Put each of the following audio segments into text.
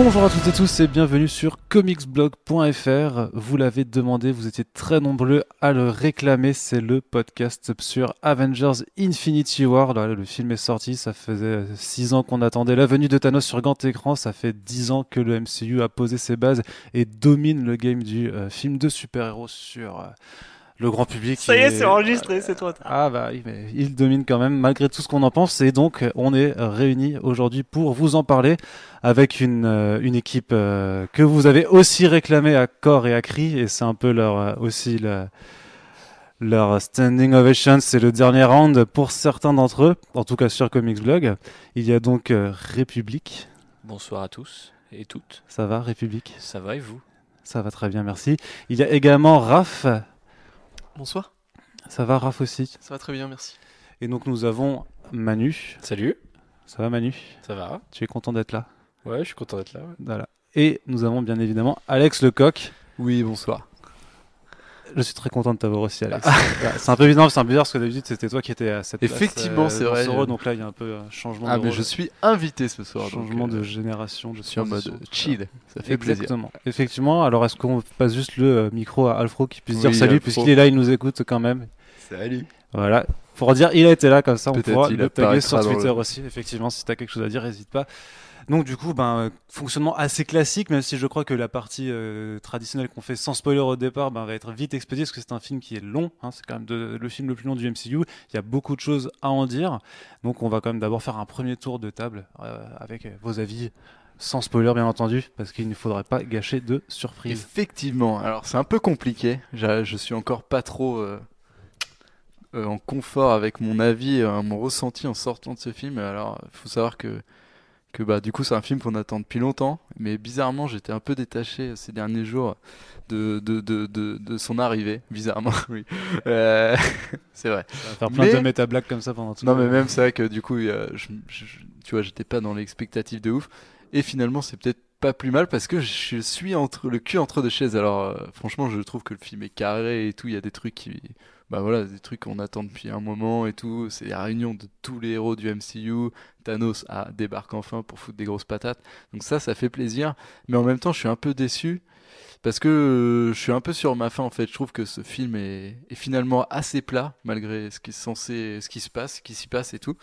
Bonjour à toutes et tous et bienvenue sur comicsblog.fr. Vous l'avez demandé, vous étiez très nombreux à le réclamer. C'est le podcast sur Avengers Infinity War. Le film est sorti, ça faisait 6 ans qu'on attendait la venue de Thanos sur grand écran. Ça fait 10 ans que le MCU a posé ses bases et domine le game du euh, film de super-héros sur... euh, le grand public. Ça y est, c'est enregistré, c'est toi. ah bah oui, mais il domine quand même malgré tout ce qu'on en pense et donc on est réunis aujourd'hui pour vous en parler avec une, euh, une équipe euh, que vous avez aussi réclamée à corps et à cri et c'est un peu leur euh, aussi le- leur standing ovation, c'est le dernier round pour certains d'entre eux, en tout cas sur Comics Blog. Il y a donc euh, République, Bonsoir à tous et toutes. ça va République? Ça va et vous? Ça va très bien, merci. Il y a également Raph, Bonsoir, ça va Raph aussi. ça va très bien, merci. Et donc nous avons Manu, Salut, ça va Manu ça va Tu es content d'être là Ouais, je suis content d'être là. ouais. Voilà. Et nous avons bien évidemment Alex Lecoq. Oui, bonsoir. Je suis très content de t'avoir aussi, Alex. Ouais, c'est un peu bizarre, c'est un peu bizarre parce que d'habitude c'était toi qui étais à cette place, Effectivement, euh, c'est vrai, donc là il y a un peu un changement Ah, de mais rôle, je suis invité ce soir. changement donc, euh, de génération. De Je suis en mode chill, ça fait plaisir. Exactement. Effectivement. Alors est-ce qu'on passe juste le euh, micro à Alfro qui puisse dire Oui, salut Alfro. puisqu'il est là, il nous écoute quand même. Salut. Voilà. Pour dire il a été là comme ça, on pourra il le taguer sur Twitter le- aussi. Effectivement, si tu as quelque chose à dire, n'hésite pas. Donc du coup, ben, fonctionnement assez classique, même si je crois que la partie euh, traditionnelle qu'on fait sans spoiler au départ ben, va être vite expédiée, parce que c'est un film qui est long, hein, c'est quand même le film le plus long du MCU, il y a beaucoup de choses à en dire, donc on va quand même d'abord faire un premier tour de table euh, avec vos avis, sans spoiler bien entendu, parce qu'il ne faudrait pas gâcher de surprises. Effectivement, alors c'est un peu compliqué. J'a- Je suis encore pas trop euh, en confort avec mon avis, mon ressenti en sortant de ce film. Alors, il faut savoir que, que bah, du coup, c'est un film qu'on attend depuis longtemps. Mais bizarrement, j'étais un peu détaché ces derniers jours de, de, de, de, de son arrivée. Bizarrement, oui. Euh, c'est vrai. Va faire plein Mais- de méta-blagues comme ça pendant tout Non, mais même, c'est vrai que du coup, je- tu vois, j'étais pas dans l'expectative de ouf. Et finalement, c'est peut-être pas plus mal parce que je suis entre le cul entre deux chaises. Alors, euh, franchement, je trouve que le film est carré et tout. Il y a des trucs qui. Bah voilà, des trucs qu'on attend depuis un moment et tout. C'est la réunion de tous les héros du MCU. Thanos ah, débarque enfin pour foutre des grosses patates. Donc, ça, ça fait plaisir. Mais en même temps, je suis un peu déçu parce que euh, je suis un peu sur ma faim en fait. Je trouve que ce film est, finalement assez plat malgré ce qui est censé, ce qui se passe, ce qui s'y passe et tout.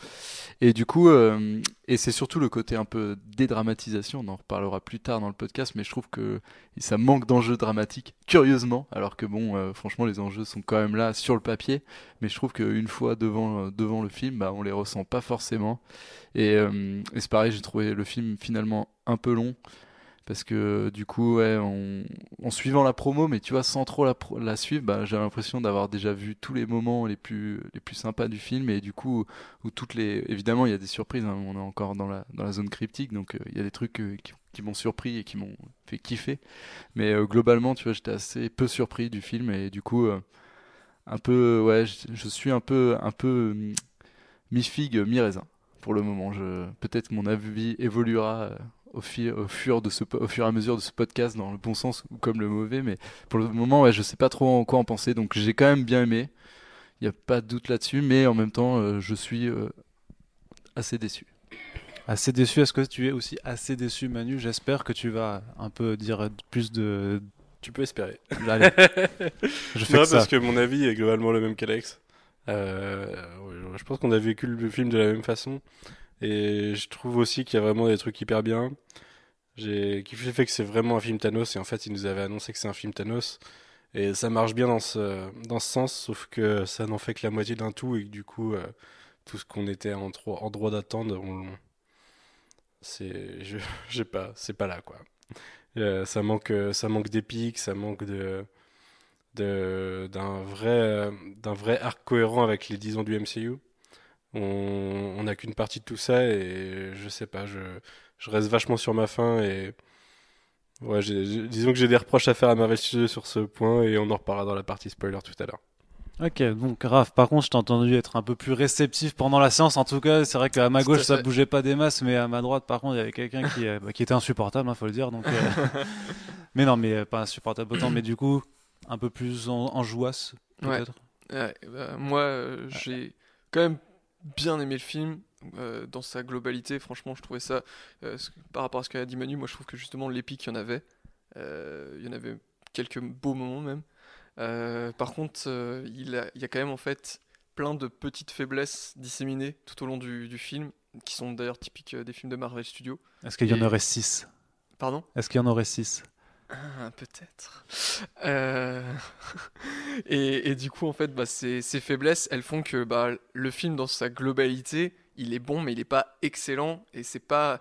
Et du coup, euh, et c'est surtout le côté un peu dédramatisation. On en reparlera plus tard dans le podcast, mais je trouve que ça manque d'enjeux dramatiques, curieusement. Alors que bon, euh, franchement, les enjeux sont quand même là sur le papier, mais je trouve qu'une fois devant devant le film, bah, on les ressent pas forcément. Et c'est pareil, j'ai trouvé le film finalement un peu long. Parce que du coup, ouais, en, suivant la promo, mais tu vois, sans trop la, suivre, bah, j'ai l'impression d'avoir déjà vu tous les moments les plus, les plus sympas du film. Et du coup, où toutes les. Évidemment, il y a des surprises, hein, on est encore dans la, dans la zone cryptique, donc euh, il y a des trucs euh, qui, m'ont surpris et qui m'ont fait kiffer. Mais euh, globalement, tu vois, j'étais assez peu surpris du film. Et du coup, euh, un peu. Ouais, je, suis un peu. Un peu hum, mi-figue, mi-raisin pour le moment. Peut-être mon avis évoluera euh, au, fi- au, fur de ce, po- au fur et à mesure de ce podcast dans le bon sens ou comme le mauvais, mais pour le moment, ouais, je sais pas trop en quoi en penser. Donc j'ai quand même bien aimé. Il n'y a pas de doute là-dessus, mais en même temps, euh, je suis euh, assez déçu. Assez déçu, est-ce que tu es aussi assez déçu Manu? J'espère que tu vas un peu dire plus de... Tu peux espérer. Allez, je fais Non, que ça. parce que mon avis est globalement le même qu'Alex. Euh, je pense qu'on a vécu le film de la même façon. Et je trouve aussi qu'il y a vraiment des trucs hyper bien. J'ai fait que c'est vraiment un film Thanos. Et en fait, ils nous avaient annoncé que c'est un film Thanos. Et ça marche bien dans ce, dans ce sens. Sauf que ça n'en fait que la moitié d'un tout. Et que du coup, euh, tout ce qu'on était en, tro- en droit d'attendre, c'est. Je, sais pas. C'est pas là, quoi. Euh, ça manque, euh, ça manque d'épique, ça manque de d'un vrai, d'un vrai arc cohérent avec les 10 ans du MCU. On n'a qu'une partie de tout ça et je sais pas, je, je reste vachement sur ma faim et ouais, disons que j'ai des reproches à faire à Marvel Studios sur ce point et on en reparlera dans la partie spoiler tout à l'heure. Ok, donc Raph, par contre, je t'ai entendu être un peu plus réceptif pendant la séance. En tout cas, c'est vrai qu'à ma gauche, ça bougeait pas des masses, mais à ma droite, par contre, il y avait quelqu'un qui, euh, bah, qui était insupportable, il faut le dire. Donc, euh, mais non, mais euh, pas insupportable autant, mais du coup, un peu plus en, en jouasse, Ouais. peut-être. Ouais, bah, moi, euh, j'ai quand même bien aimé le film euh, dans sa globalité. Franchement, je trouvais ça, euh, par rapport à ce qu'a dit Manu, moi je trouve que justement l'épique, il y en avait. Euh, il y en avait quelques beaux moments même. Par contre, il, a- il y a quand même en fait plein de petites faiblesses disséminées tout au long du, du film, qui sont d'ailleurs typiques des films de Marvel Studios. Est-ce qu'il y en aurait 6 Pardon? Est-ce qu'il y en aurait 6 Ah, peut-être. Euh, et, du coup, en fait, bah, ces, ces faiblesses, elles font que bah, le film, dans sa globalité, il est bon, mais il n'est pas excellent. Et c'est pas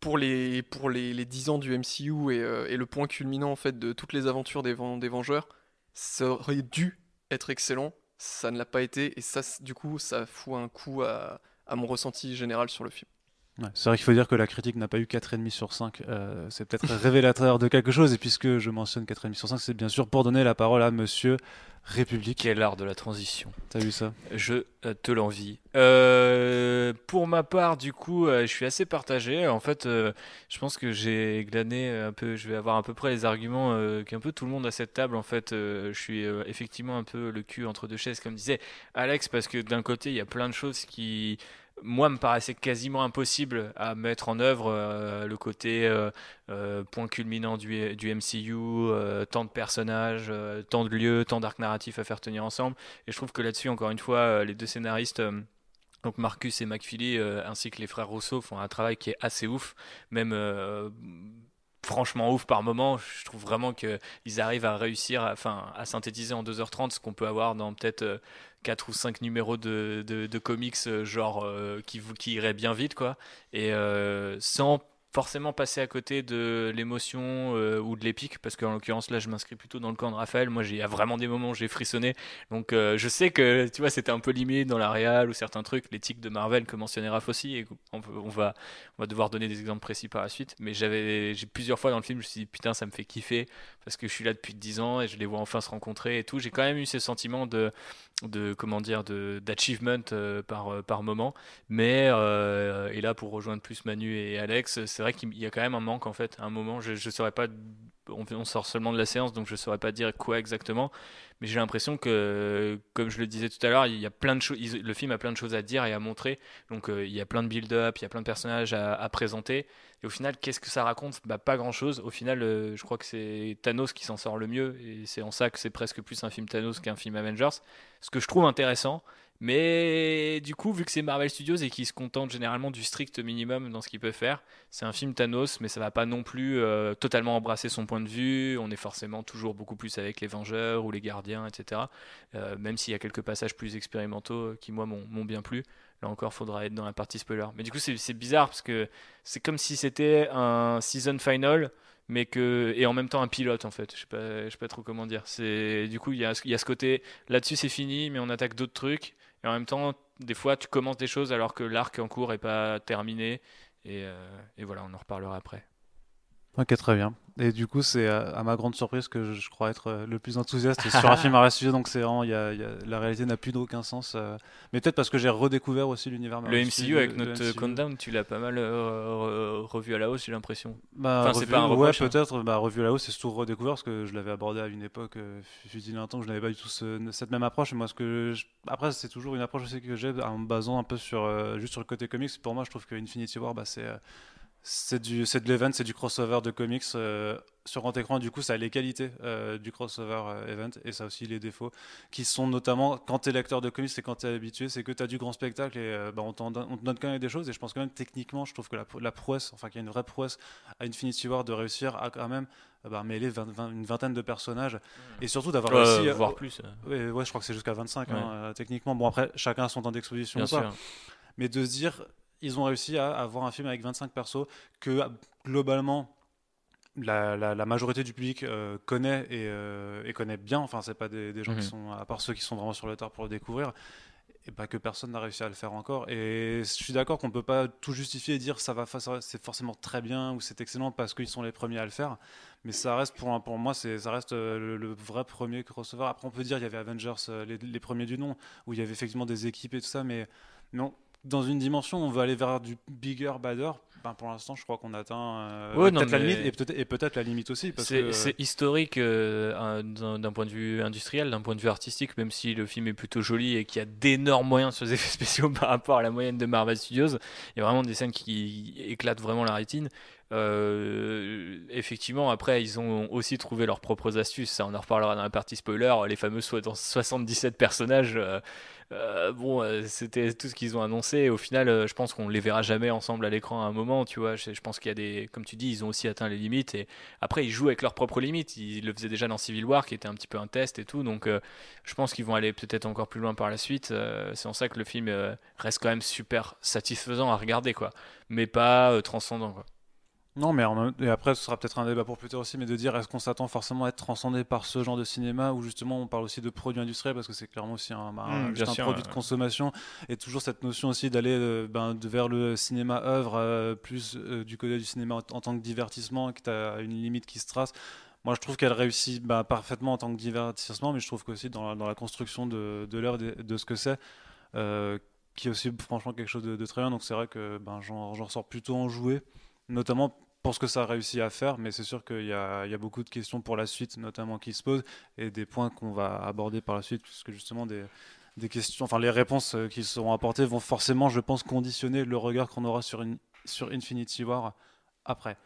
pour les, pour les, les 10 ans du MCU et, euh, et le point culminant en fait de toutes les aventures des, Ven- des Vengeurs, ça aurait dû être excellent. Ça ne l'a pas été. Et ça, du coup, ça fout un coup à mon ressenti général sur le film. Ouais, c'est vrai qu'il faut dire que la critique n'a pas eu 4,5 sur 5. euh, c'est peut-être révélateur de quelque chose. Et puisque je mentionne 4,5 sur 5, c'est bien sûr pour donner la parole à monsieur République. Quel art de la transition. T'as vu ça? Je euh, te l'envie. Euh, pour ma part, du coup, euh, je suis assez partagé. En fait, euh, je pense que j'ai glané un peu. Je vais avoir à peu près les arguments euh, qu'un peu tout le monde à cette table. En fait, euh, je suis euh, effectivement un peu le cul entre deux chaises, comme disait Alex, parce que d'un côté, il y a plein de choses qui, moi, me paraissaient quasiment impossibles à mettre en œuvre. euh, le côté euh, euh, point culminant du, MCU, tant de personnages, tant de lieux, tant d'arcs narratifs à faire tenir ensemble. Et je trouve que là-dessus, encore une fois, les deux scénaristes, donc Marcus et McFeely, ainsi que les frères Rousseau, font un travail qui est assez ouf, même franchement ouf par moment. Je trouve vraiment qu'ils arrivent à réussir, à, à synthétiser en 2h30 ce qu'on peut avoir dans peut-être euh, 4 ou 5 numéros de, de, comics, euh, genre euh, qui, qui iraient bien vite, quoi. Et euh, sans forcément passer à côté de l'émotion euh, ou de l'épique parce qu'en l'occurrence là je m'inscris plutôt dans le camp de Raphaël. Moi j'ai- vraiment des moments où j'ai frissonné. Donc euh, je sais que tu vois c'était un peu limite dans la réal ou certains trucs. L'éthique de Marvel que mentionnait Raph aussi et on, on va on va devoir donner des exemples précis par la suite. Mais j'avais j'ai plusieurs fois dans le film je me suis dit putain ça me fait kiffer parce que je suis là depuis 10 ans et je les vois enfin se rencontrer et tout. J'ai quand même eu ce sentiment de de comment dire de d'achievement euh, par euh, par moment. Mais euh, et là pour rejoindre plus Manu et Alex c'est vrai qu'il y a quand même un manque en fait. À un moment je je saurais pas on, sort seulement de la séance donc je saurais pas dire quoi exactement. Mais j'ai l'impression que comme je le disais tout à l'heure il y a plein de choses le film a plein de choses à dire et à montrer. Donc euh, il y a plein de build-up il y a plein de personnages à, présenter. Et au final qu'est-ce que ça raconte? Bah pas grand chose au final euh, je crois que c'est Thanos qui s'en sort le mieux. Et c'est en ça que c'est presque plus un film Thanos qu'un film Avengers. Ce que je trouve intéressant mais du coup, vu que c'est Marvel Studios et qu'ils se contentent généralement du strict minimum dans ce qu'ils peuvent faire, c'est un film Thanos, mais ça va pas non plus euh, totalement embrasser son point de vue. On est forcément toujours beaucoup plus avec les Vengeurs ou les Gardiens, etc. Euh, même s'il y a quelques passages plus expérimentaux euh, qui, moi, m'ont bien plu. Là encore, faudra être dans la partie spoiler. Mais du coup, c'est bizarre parce que c'est comme si c'était un season final mais que et en même temps un pilote en fait je sais pas je sais pas trop comment dire du coup il y a ce côté là-dessus c'est fini mais on attaque d'autres trucs et en même temps, des fois, tu commences des choses alors que l'arc en cours est pas terminé. Et, euh, et voilà, on en reparlera après. Ok, très bien. Et du coup, c'est à, à ma grande surprise que je, je crois être euh, le plus enthousiaste sur un film à Studio. Donc, c'est vraiment, il y a- il y a- la réalité n'a plus d'aucun sens. euh, mais peut-être parce que j'ai redécouvert aussi l'univers Le MCU avec le notre MCU. countdown, tu l'as pas mal euh, re- revu à la hausse, j'ai l'impression. Bah, Enfin, c'est revu- pas un ouais, hein. peut-être. Bah, revu là-haut, c'est surtout redécouvert parce que je l'avais abordé à une époque, euh, fut il un temps, que je n'avais pas du tout ce- cette même approche. Et moi, ce que je- après, c'est toujours une approche aussi que j'ai en me basant un peu sur euh, juste sur le côté comics. Pour moi, je trouve que Infinity War, bah, c'est euh, c'est du c'est de l'event, c'est du crossover de comics euh, sur grand écran. Du coup, ça a les qualités euh, du crossover euh, event et ça a aussi les défauts qui sont notamment quand tu es lecteur de comics et quand tu es habitué, c'est que tu as du grand spectacle et bah, on, on te donne quand même des choses. Et je pense quand même techniquement, je trouve que la, la prouesse, enfin qu'il y a une vraie prouesse à Infinity War de réussir à quand même bah, mêler 20 20 une vingtaine de personnages et surtout d'avoir Euh, réussi. voire plus, Ouais, ouais, je crois que c'est jusqu'à 25 hein, Ouais. techniquement. Bon, après, chacun a son temps d'exposition. mais de se dire ils ont réussi à avoir un film avec 25 persos que globalement la, la- la majorité du public euh, connaît et, euh, et connaît bien. Enfin c'est pas des, des gens Mhm. qui sont à part ceux qui sont vraiment sur le tard pour le découvrir et pas que personne n'a réussi à le faire encore. Et je suis d'accord qu'on peut pas tout justifier et dire ça va c'est forcément très bien ou c'est excellent parce qu'ils sont les premiers à le faire. Mais ça reste pour, un- pour moi ça reste euh, le, le vrai premier crossover. Après on peut dire il y avait Avengers les, les premiers du nom où il y avait effectivement des équipes et tout ça mais non dans une dimension, on veut aller vers du bigger, badder. ben, pour l'instant, je crois qu'on atteint euh, Ouais, peut-être la limite et peut-être la limite aussi C'est que c'est historique euh, un- d'un d'un point de vue industriel, d'un point de vue artistique, même si le film est plutôt joli et qu'il y a d'énormes moyens sur les effets spéciaux par rapport à la moyenne de Marvel Studios. Il y a vraiment des scènes qui éclatent vraiment la rétine. Euh, effectivement, après, ils ont aussi trouvé leurs propres astuces. Ça, on en reparlera dans la partie spoiler. Les fameux so- dans 77 personnages. euh, euh, bon, euh, c'était tout ce qu'ils ont annoncé. Au final, euh, je pense qu'on les verra jamais ensemble à l'écran à un moment. Tu vois, je, je pense qu'il y a des, comme tu dis, ils ont aussi atteint les limites. Et après, ils jouent avec leurs propres limites. Ils le faisaient déjà dans Civil War, qui était un petit peu un test et tout. Donc, je pense qu'ils vont aller peut-être encore plus loin par la suite. C'est en ça que le film reste quand même super satisfaisant à regarder, quoi. Mais pas transcendant, quoi. Non, mais en même- et après, ce sera peut-être un débat pour plus tard aussi, mais de dire est-ce qu'on s'attend forcément à être transcendé par ce genre de cinéma ou justement on parle aussi de produits industriels parce que c'est clairement aussi un, bah, un- Mm, juste un sûr, produit de consommation et toujours cette notion aussi d'aller euh, ben, vers le cinéma œuvre euh, plus euh, du côté du cinéma en, en tant que divertissement tu as une limite qui se trace. Moi, je trouve qu'elle réussit bah, parfaitement en tant que divertissement, mais je trouve qu'aussi dans la, dans la construction de, de l'œuvre, de, de ce que c'est, qui est aussi franchement quelque chose de, de très bien. Donc c'est vrai que ben, j'en j'en ressors plutôt enjoué, notamment ce que ça a réussi à faire, mais c'est sûr qu'il y a, beaucoup de questions pour la suite, notamment qui se posent, et des points qu'on va aborder par la suite, puisque justement des, questions, enfin les réponses euh, qui seront apportées vont forcément, je pense, conditionner le regard qu'on aura sur, Infinity War après.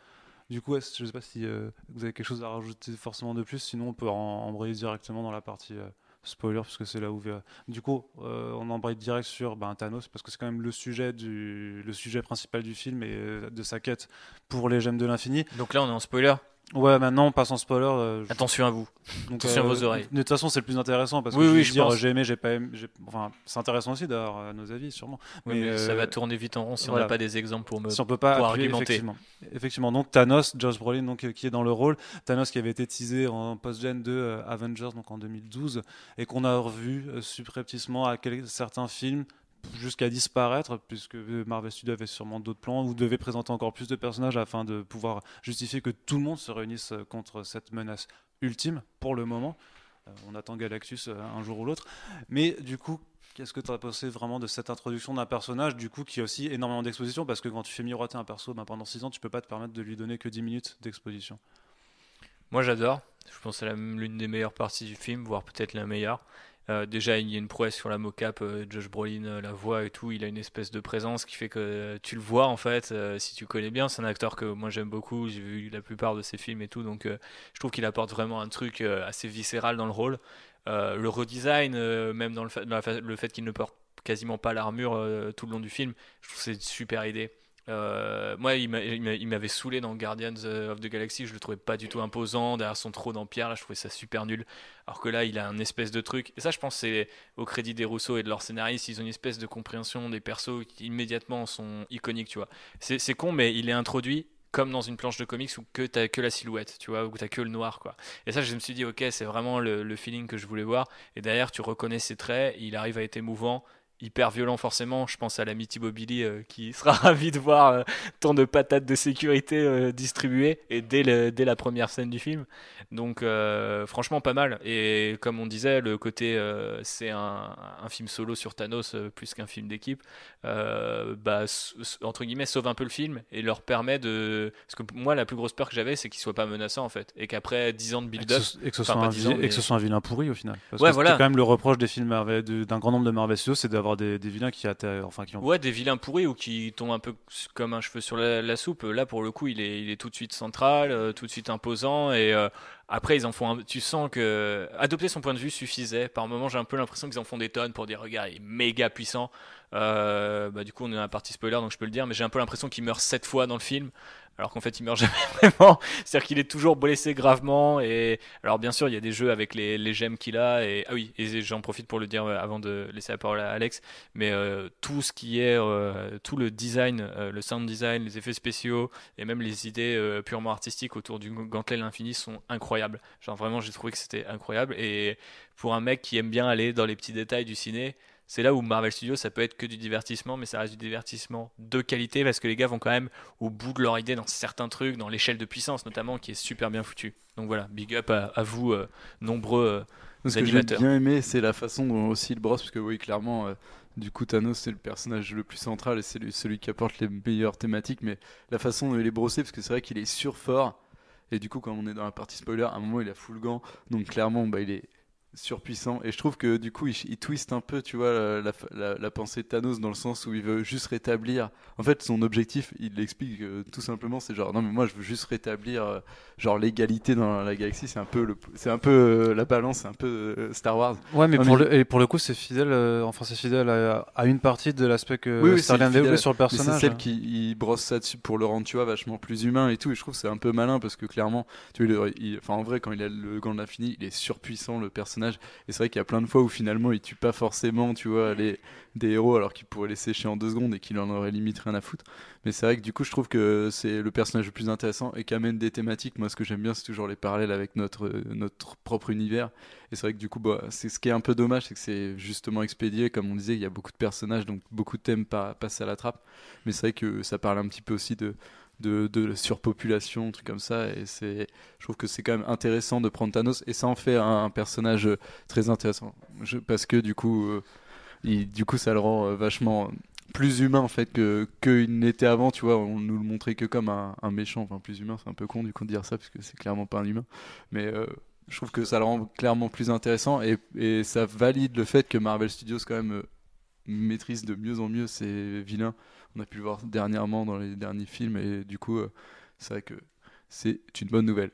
Du coup, je ne sais pas si euh, vous avez quelque chose à rajouter forcément de plus, sinon on peut embrayer directement dans la partie euh, spoiler, puisque c'est là où... Du coup, euh, on embraye direct sur ben, Thanos, parce que c'est quand même le sujet, du, principal du film et euh, de sa quête pour les gemmes de l'infini. Donc là, on est en spoiler. Ouais, maintenant on passe en spoiler. euh, je- Attention à vous. donc, attention à vos oreilles. De toute façon, c'est le plus intéressant parce que Oui, je oui, je dire, pense. j'ai aimé, j'ai pas aimé. j'ai- Enfin, c'est intéressant aussi d'avoir euh, nos avis, sûrement. Oui, Mais, mais ça euh, va tourner vite en rond si on n'a pas des exemples pour me. Si on peut pas pour appuyer, argumenter. Effectivement. effectivement. Donc Thanos, Josh Brolin, donc euh, qui est dans le rôle. Thanos qui avait été teasé en post-gen de euh, Avengers, donc en 2012, et qu'on a revu euh, subrepticement à certains films jusqu'à disparaître, puisque Marvel Studios avait sûrement d'autres plans, ou devait présenter encore plus de personnages afin de pouvoir justifier que tout le monde se réunisse euh, contre cette menace ultime pour le moment. Euh, on attend Galactus euh, un jour ou l'autre. Mais du coup, qu'est-ce que tu as pensé vraiment de cette introduction d'un personnage, du coup, qui a aussi énormément d'exposition? Parce que quand tu fais miroiter un perso ben, pendant 6 ans, tu peux pas te permettre de lui donner que 10 minutes d'exposition. Moi j'adore. Je pense que c'est l'une des meilleures parties du film, voire peut-être la meilleure. Euh, déjà, il y a une prouesse sur la mocap, euh, Josh Brolin, euh, la voix et tout. Il a une espèce de présence qui fait que tu le vois en fait. si tu connais bien, c'est un acteur que moi j'aime beaucoup. J'ai vu la plupart de ses films et tout, donc je trouve qu'il apporte vraiment un truc assez viscéral dans le rôle. Le redesign, même dans le fait, le fait qu'il ne porte quasiment pas l'armure tout le long du film, je trouve que c'est une super idée. Euh, moi, il m'a- il m'a- il m'avait saoulé dans Guardians euh, of the Galaxy. Je le trouvais pas du tout imposant derrière son trône en pierre. Là, je trouvais ça super nul. Alors que là, il a un espèce de truc. Et ça, je pense, c'est au crédit des Rousseau et de leurs scénaristes. Ils ont une espèce de compréhension des persos qui immédiatement sont iconiques, tu vois. C'est con, mais il est introduit comme dans une planche de comics où que t'as que la silhouette, tu vois, où t'as que le noir, quoi. Et ça, je me suis dit, ok, c'est vraiment le feeling que je voulais voir. Et derrière, tu reconnais ses traits. Il arrive à être émouvant hyper violent forcément. Je pense à l'amitié Bobili euh, qui sera ravi de voir euh, tant de patates de sécurité euh, distribuées et dès, le- dès la première scène du film. Donc franchement pas mal. Et comme on disait, le côté c'est un, un film solo sur Thanos plus qu'un film d'équipe, bah, entre guillemets sauve un peu le film et leur permet de... Parce que moi la plus grosse peur que j'avais c'est qu'il soit pas menaçant en fait. Et qu'après 10 ans de build-up... et que ce soit un, 10 ans, vi- et mais- que ce soit un vilain pourri au final. Parce Ouais, que voilà. Quand même le reproche des films d'un grand nombre de Marvel Studios, c'est d'avoir des, vilains qui, enfin, qui ont Ouais, des vilains pourris ou qui tombent un peu comme un cheveu sur la, soupe. Là, pour le coup, il est, tout de suite central, euh, tout de suite imposant. Et euh, après, ils en font un- Tu sens que adopter son point de vue suffisait. Par moments, j'ai un peu l'impression qu'ils en font des tonnes pour dire regarde, il est méga puissant. Euh, bah, du coup, on est dans la partie spoiler, donc je peux le dire. Mais j'ai un peu l'impression qu'il meurt sept fois dans le film. Alors qu'en fait, il meurt jamais vraiment. C'est-à-dire qu'il est toujours blessé gravement. Et alors, bien sûr, il y a des jeux avec les, les gemmes qu'il a. Et ah oui, et j'en profite pour le dire euh, avant de laisser la parole à Alex mais euh, tout ce qui est euh, tout le design, le sound design, les effets spéciaux et même les idées purement artistiques autour du gantelet l'infini sont incroyables. Genre vraiment, j'ai trouvé que c'était incroyable et pour un mec qui aime bien aller dans les petits détails du ciné, c'est là où Marvel Studios ça peut être que du divertissement, mais ça reste du divertissement de qualité parce que les gars vont quand même au bout de leur idée dans certains trucs, dans l'échelle de puissance notamment, qui est super bien foutu. Donc voilà, big up à, à vous, euh, nombreux. euh, Ce que j'ai bien aimé, c'est la façon dont aussi il brosse, parce que oui, clairement, euh, du coup Thanos c'est le personnage le plus central et c'est lui- celui qui apporte les meilleures thématiques, mais la façon dont il est brossé, parce que c'est vrai qu'il est surfort, et du coup quand on est dans la partie spoiler, à un moment il a full gant, donc clairement bah, il est surpuissant, et je trouve que du coup il, il twist un peu, tu vois, la, la- la- la pensée de Thanos dans le sens où il veut juste rétablir, en fait son objectif, il l'explique euh, tout simplement, c'est genre non mais moi je veux juste rétablir euh, genre l'égalité dans la galaxie, c'est un peu, le, c'est un peu euh, la balance, c'est un peu Star Wars. Ouais, mais, pour, mais- le, et pour le coup, c'est fidèle, enfin, c'est fidèle à, à une partie de l'aspect que Oui, oui, a développé sur le Mais c'est personnage. celle hein. qui il brosse ça dessus pour le rendre, tu vois, vachement plus humain et tout. Et je trouve que c'est un peu malin parce que clairement, tu vois, enfin, en vrai, quand il a le gant de l'infini, il est surpuissant le personnage. Et c'est vrai qu'il y a plein de fois où finalement il tue pas forcément, tu vois, les, des héros alors qu'il pourrait les sécher en deux secondes et qu'il en aurait limite rien à foutre. Mais c'est vrai que du coup, je trouve que c'est le personnage le plus intéressant et qui amène des thématiques. Moi, ce que j'aime bien, c'est toujours les parallèles avec notre, euh, notre propre univers. Et c'est vrai que du coup, bah, c'est ce qui est un peu dommage, c'est que c'est justement expédié. Comme on disait, il y a beaucoup de personnages, donc beaucoup de thèmes pa- passent à la trappe. Mais c'est vrai que ça parle un petit peu aussi de, de, de surpopulation, un truc comme ça. Et c'est, je trouve que c'est quand même intéressant de prendre Thanos. Et ça en fait un, personnage euh, très intéressant. Je- parce que du coup, euh, il- du coup, ça le rend euh, vachement plus humain en fait que qu'il n'était avant. Tu vois, on nous le montrait que comme un, un méchant. Enfin, plus humain, c'est un peu con du coup de dire ça, parce que c'est clairement pas un humain. Mais je trouve que ça le rend clairement plus intéressant et, ça valide le fait que Marvel Studios quand même maîtrise de mieux en mieux ses vilains. On a pu le voir dernièrement dans les derniers films et du coup euh, c'est vrai que c'est une bonne nouvelle.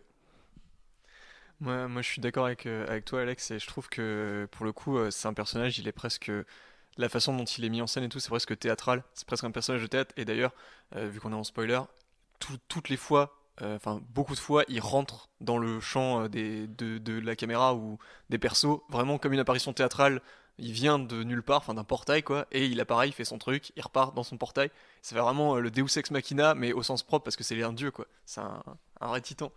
Moi, je suis d'accord avec, euh, avec toi, Alex, et je trouve que pour le coup, euh, c'est un personnage, il est presque. La façon dont il est mis en scène et tout, c'est presque théâtral. C'est presque un personnage de théâtre. Et d'ailleurs, vu qu'on est en spoiler, tout- toutes les fois, enfin beaucoup de fois, il rentre dans le champ des, de, de la caméra ou des persos, vraiment comme une apparition théâtrale. Il vient de nulle part, enfin d'un portail quoi, et il apparaît, il fait son truc, il repart dans son portail. Ça fait vraiment euh, le Deus Ex Machina, mais au sens propre parce que c'est un dieu quoi. C'est un, vrai titan.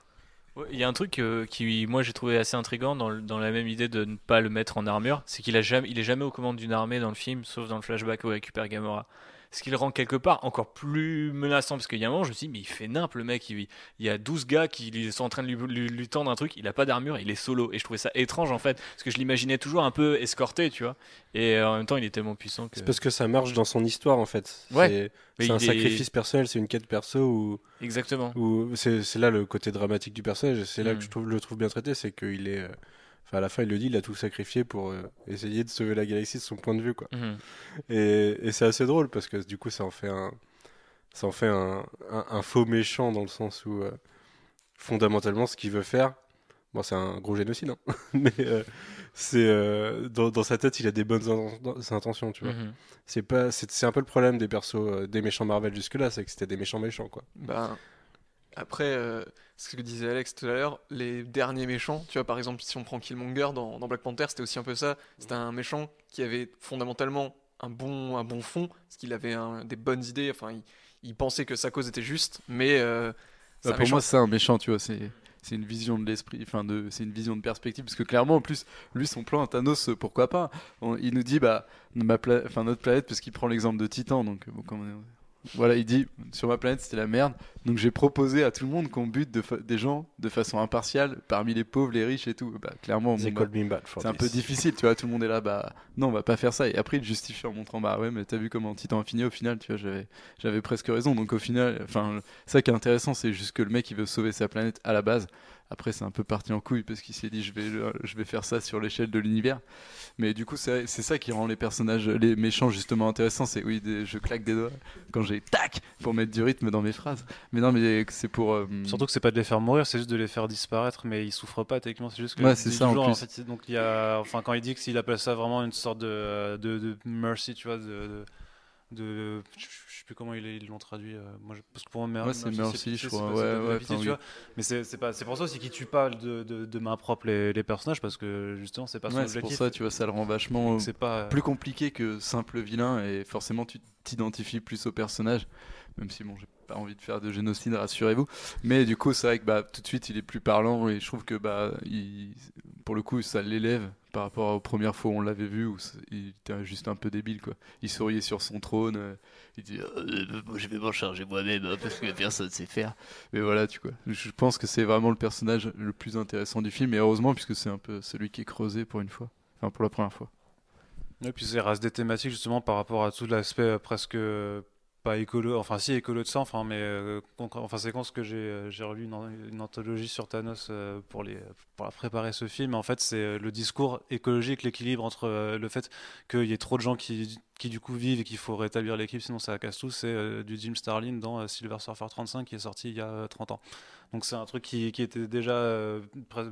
Il y a un truc euh, qui, moi, j'ai trouvé assez intriguant dans, dans la même idée de ne pas le mettre en armure, c'est qu'il a jamais, est jamais aux commandes d'une armée dans le film, sauf dans le flashback où il récupère Gamora. Ce qui le rend quelque part encore plus menaçant, parce qu'il y a un moment, je me suis dit, mais il fait nimp le mec, il, il y a 12 gars qui sont en train de lui, lui- lui tendre un truc, il a pas d'armure, il est solo, et je trouvais ça étrange en fait, parce que je l'imaginais toujours un peu escorté, tu vois, et euh, en même temps, il est tellement puissant que. C'est parce que ça marche dans son histoire en fait. Ouais. C'est un est- sacrifice personnel, c'est une quête perso où, Exactement. où c'est là le côté dramatique du personnage. C'est là Mm. que je trouve, le trouve bien traité, c'est qu'il est. euh, Enfin, à la fin, il le dit, il a tout sacrifié pour euh, essayer de sauver la galaxie de son point de vue, quoi. Mhm. Et, et c'est assez drôle parce que du coup, ça en fait un, ça en fait un, un- un faux méchant dans le sens où euh, fondamentalement, ce qu'il veut faire, bon, c'est un gros génocide, hein, mais euh, c'est dans, dans sa tête, il a des bonnes inten- intentions, tu vois. Mhm. C'est pas, c'est un peu le problème des persos, des méchants Marvel jusque-là, c'est que c'était des méchants méchants, quoi. Ben, après, ce que disait Alex tout à l'heure, les derniers méchants, tu vois, par exemple, si on prend Killmonger dans, dans Black Panther, c'était aussi un peu ça. C'était un méchant qui avait fondamentalement un bon, un bon fond, parce qu'il avait un- des bonnes idées, enfin, il, il pensait que sa cause était juste, mais. euh, Bah, pour méchant. moi, c'est un méchant, tu vois. C'est c'est une vision de l'esprit, enfin de, c'est une vision de perspective, parce que clairement, en plus, lui, son plan, Thanos, euh, pourquoi pas? On- Il nous dit, bah, ma pla- enfin notre planète, parce qu'il prend l'exemple de Titan, donc bon, comme on est- voilà, il dit, sur ma planète, c'était la merde, donc j'ai proposé à tout le monde qu'on bute de des gens de façon impartiale, parmi les pauvres, les riches et tout. Bah, clairement, bon, bah, c'est un peu difficile, tu vois. Tout le monde est là, bah non, on va pas faire ça. Et après, il justifie en montrant, bah ouais, mais t'as vu comment Titan a fini au final, tu vois, j'avais, j'avais presque raison. Donc au final, enfin, ça qui est intéressant, c'est juste que le mec, il veut sauver sa planète à la base. Après, c'est un peu parti en couille parce qu'il s'est dit, je vais, je vais faire ça sur l'échelle de l'univers. Mais du coup, c'est, ça qui rend les personnages, les méchants justement intéressants. C'est oui, des- je claque des doigts quand j'ai tac pour mettre du rythme dans mes phrases. Mais non, mais c'est pour. euh, Surtout que c'est pas de les faire mourir, c'est juste de les faire disparaître, mais ils souffrent pas techniquement. C'est juste que Ouais, c'est en toujours, fait, donc il y a, enfin quand il dit que s'il appelle ça vraiment une sorte de, de, de mercy, tu vois, de, sais plus comment ils l'ont traduit. euh, moi, je- parce que pour moi, Ouais, c'est mercy, pitié, je crois. Ouais, oui. Mais c'est pas, c'est pour ça aussi qu'il tue pas de, de, de main propre les, les personnages parce que justement c'est pas son c'est pour ça, tu vois, ça le rend vachement. C'est pas plus compliqué que simple vilain et forcément tu t'identifies plus au personnage même si bon j'ai pas envie de faire de génocide rassurez-vous mais du coup c'est vrai que bah tout de suite il est plus parlant et je trouve que bah il, pour le coup ça l'élève par rapport aux premières fois où on l'avait vu où il était juste un peu débile quoi. Il souriait sur son trône euh, il dit Euh, moi, je vais m'en charger moi-même hein, parce que personne sait faire. Mais voilà tu vois. Je pense que c'est vraiment le personnage le plus intéressant du film et heureusement puisque c'est un peu celui qui est creusé pour une fois enfin pour la première fois. Et puis c'est reste des thématiques justement par rapport à tout l'aspect euh, presque euh, pas écolo, enfin si écolo de ça, enfin mais euh, con- enfin c'est quand ce que j'ai euh, relu une, anthologie sur Thanos euh, pour les préparer ce film. En fait c'est euh, le discours écologique, l'équilibre entre le fait qu'il y ait trop de gens qui qui du coup vivent et qu'il faut rétablir l'équipe sinon ça casse tout. C'est du Jim Starlin dans Silver Surfer 35 qui est sorti il y a euh, 30 ans. Donc c'est un truc qui, qui était déjà euh,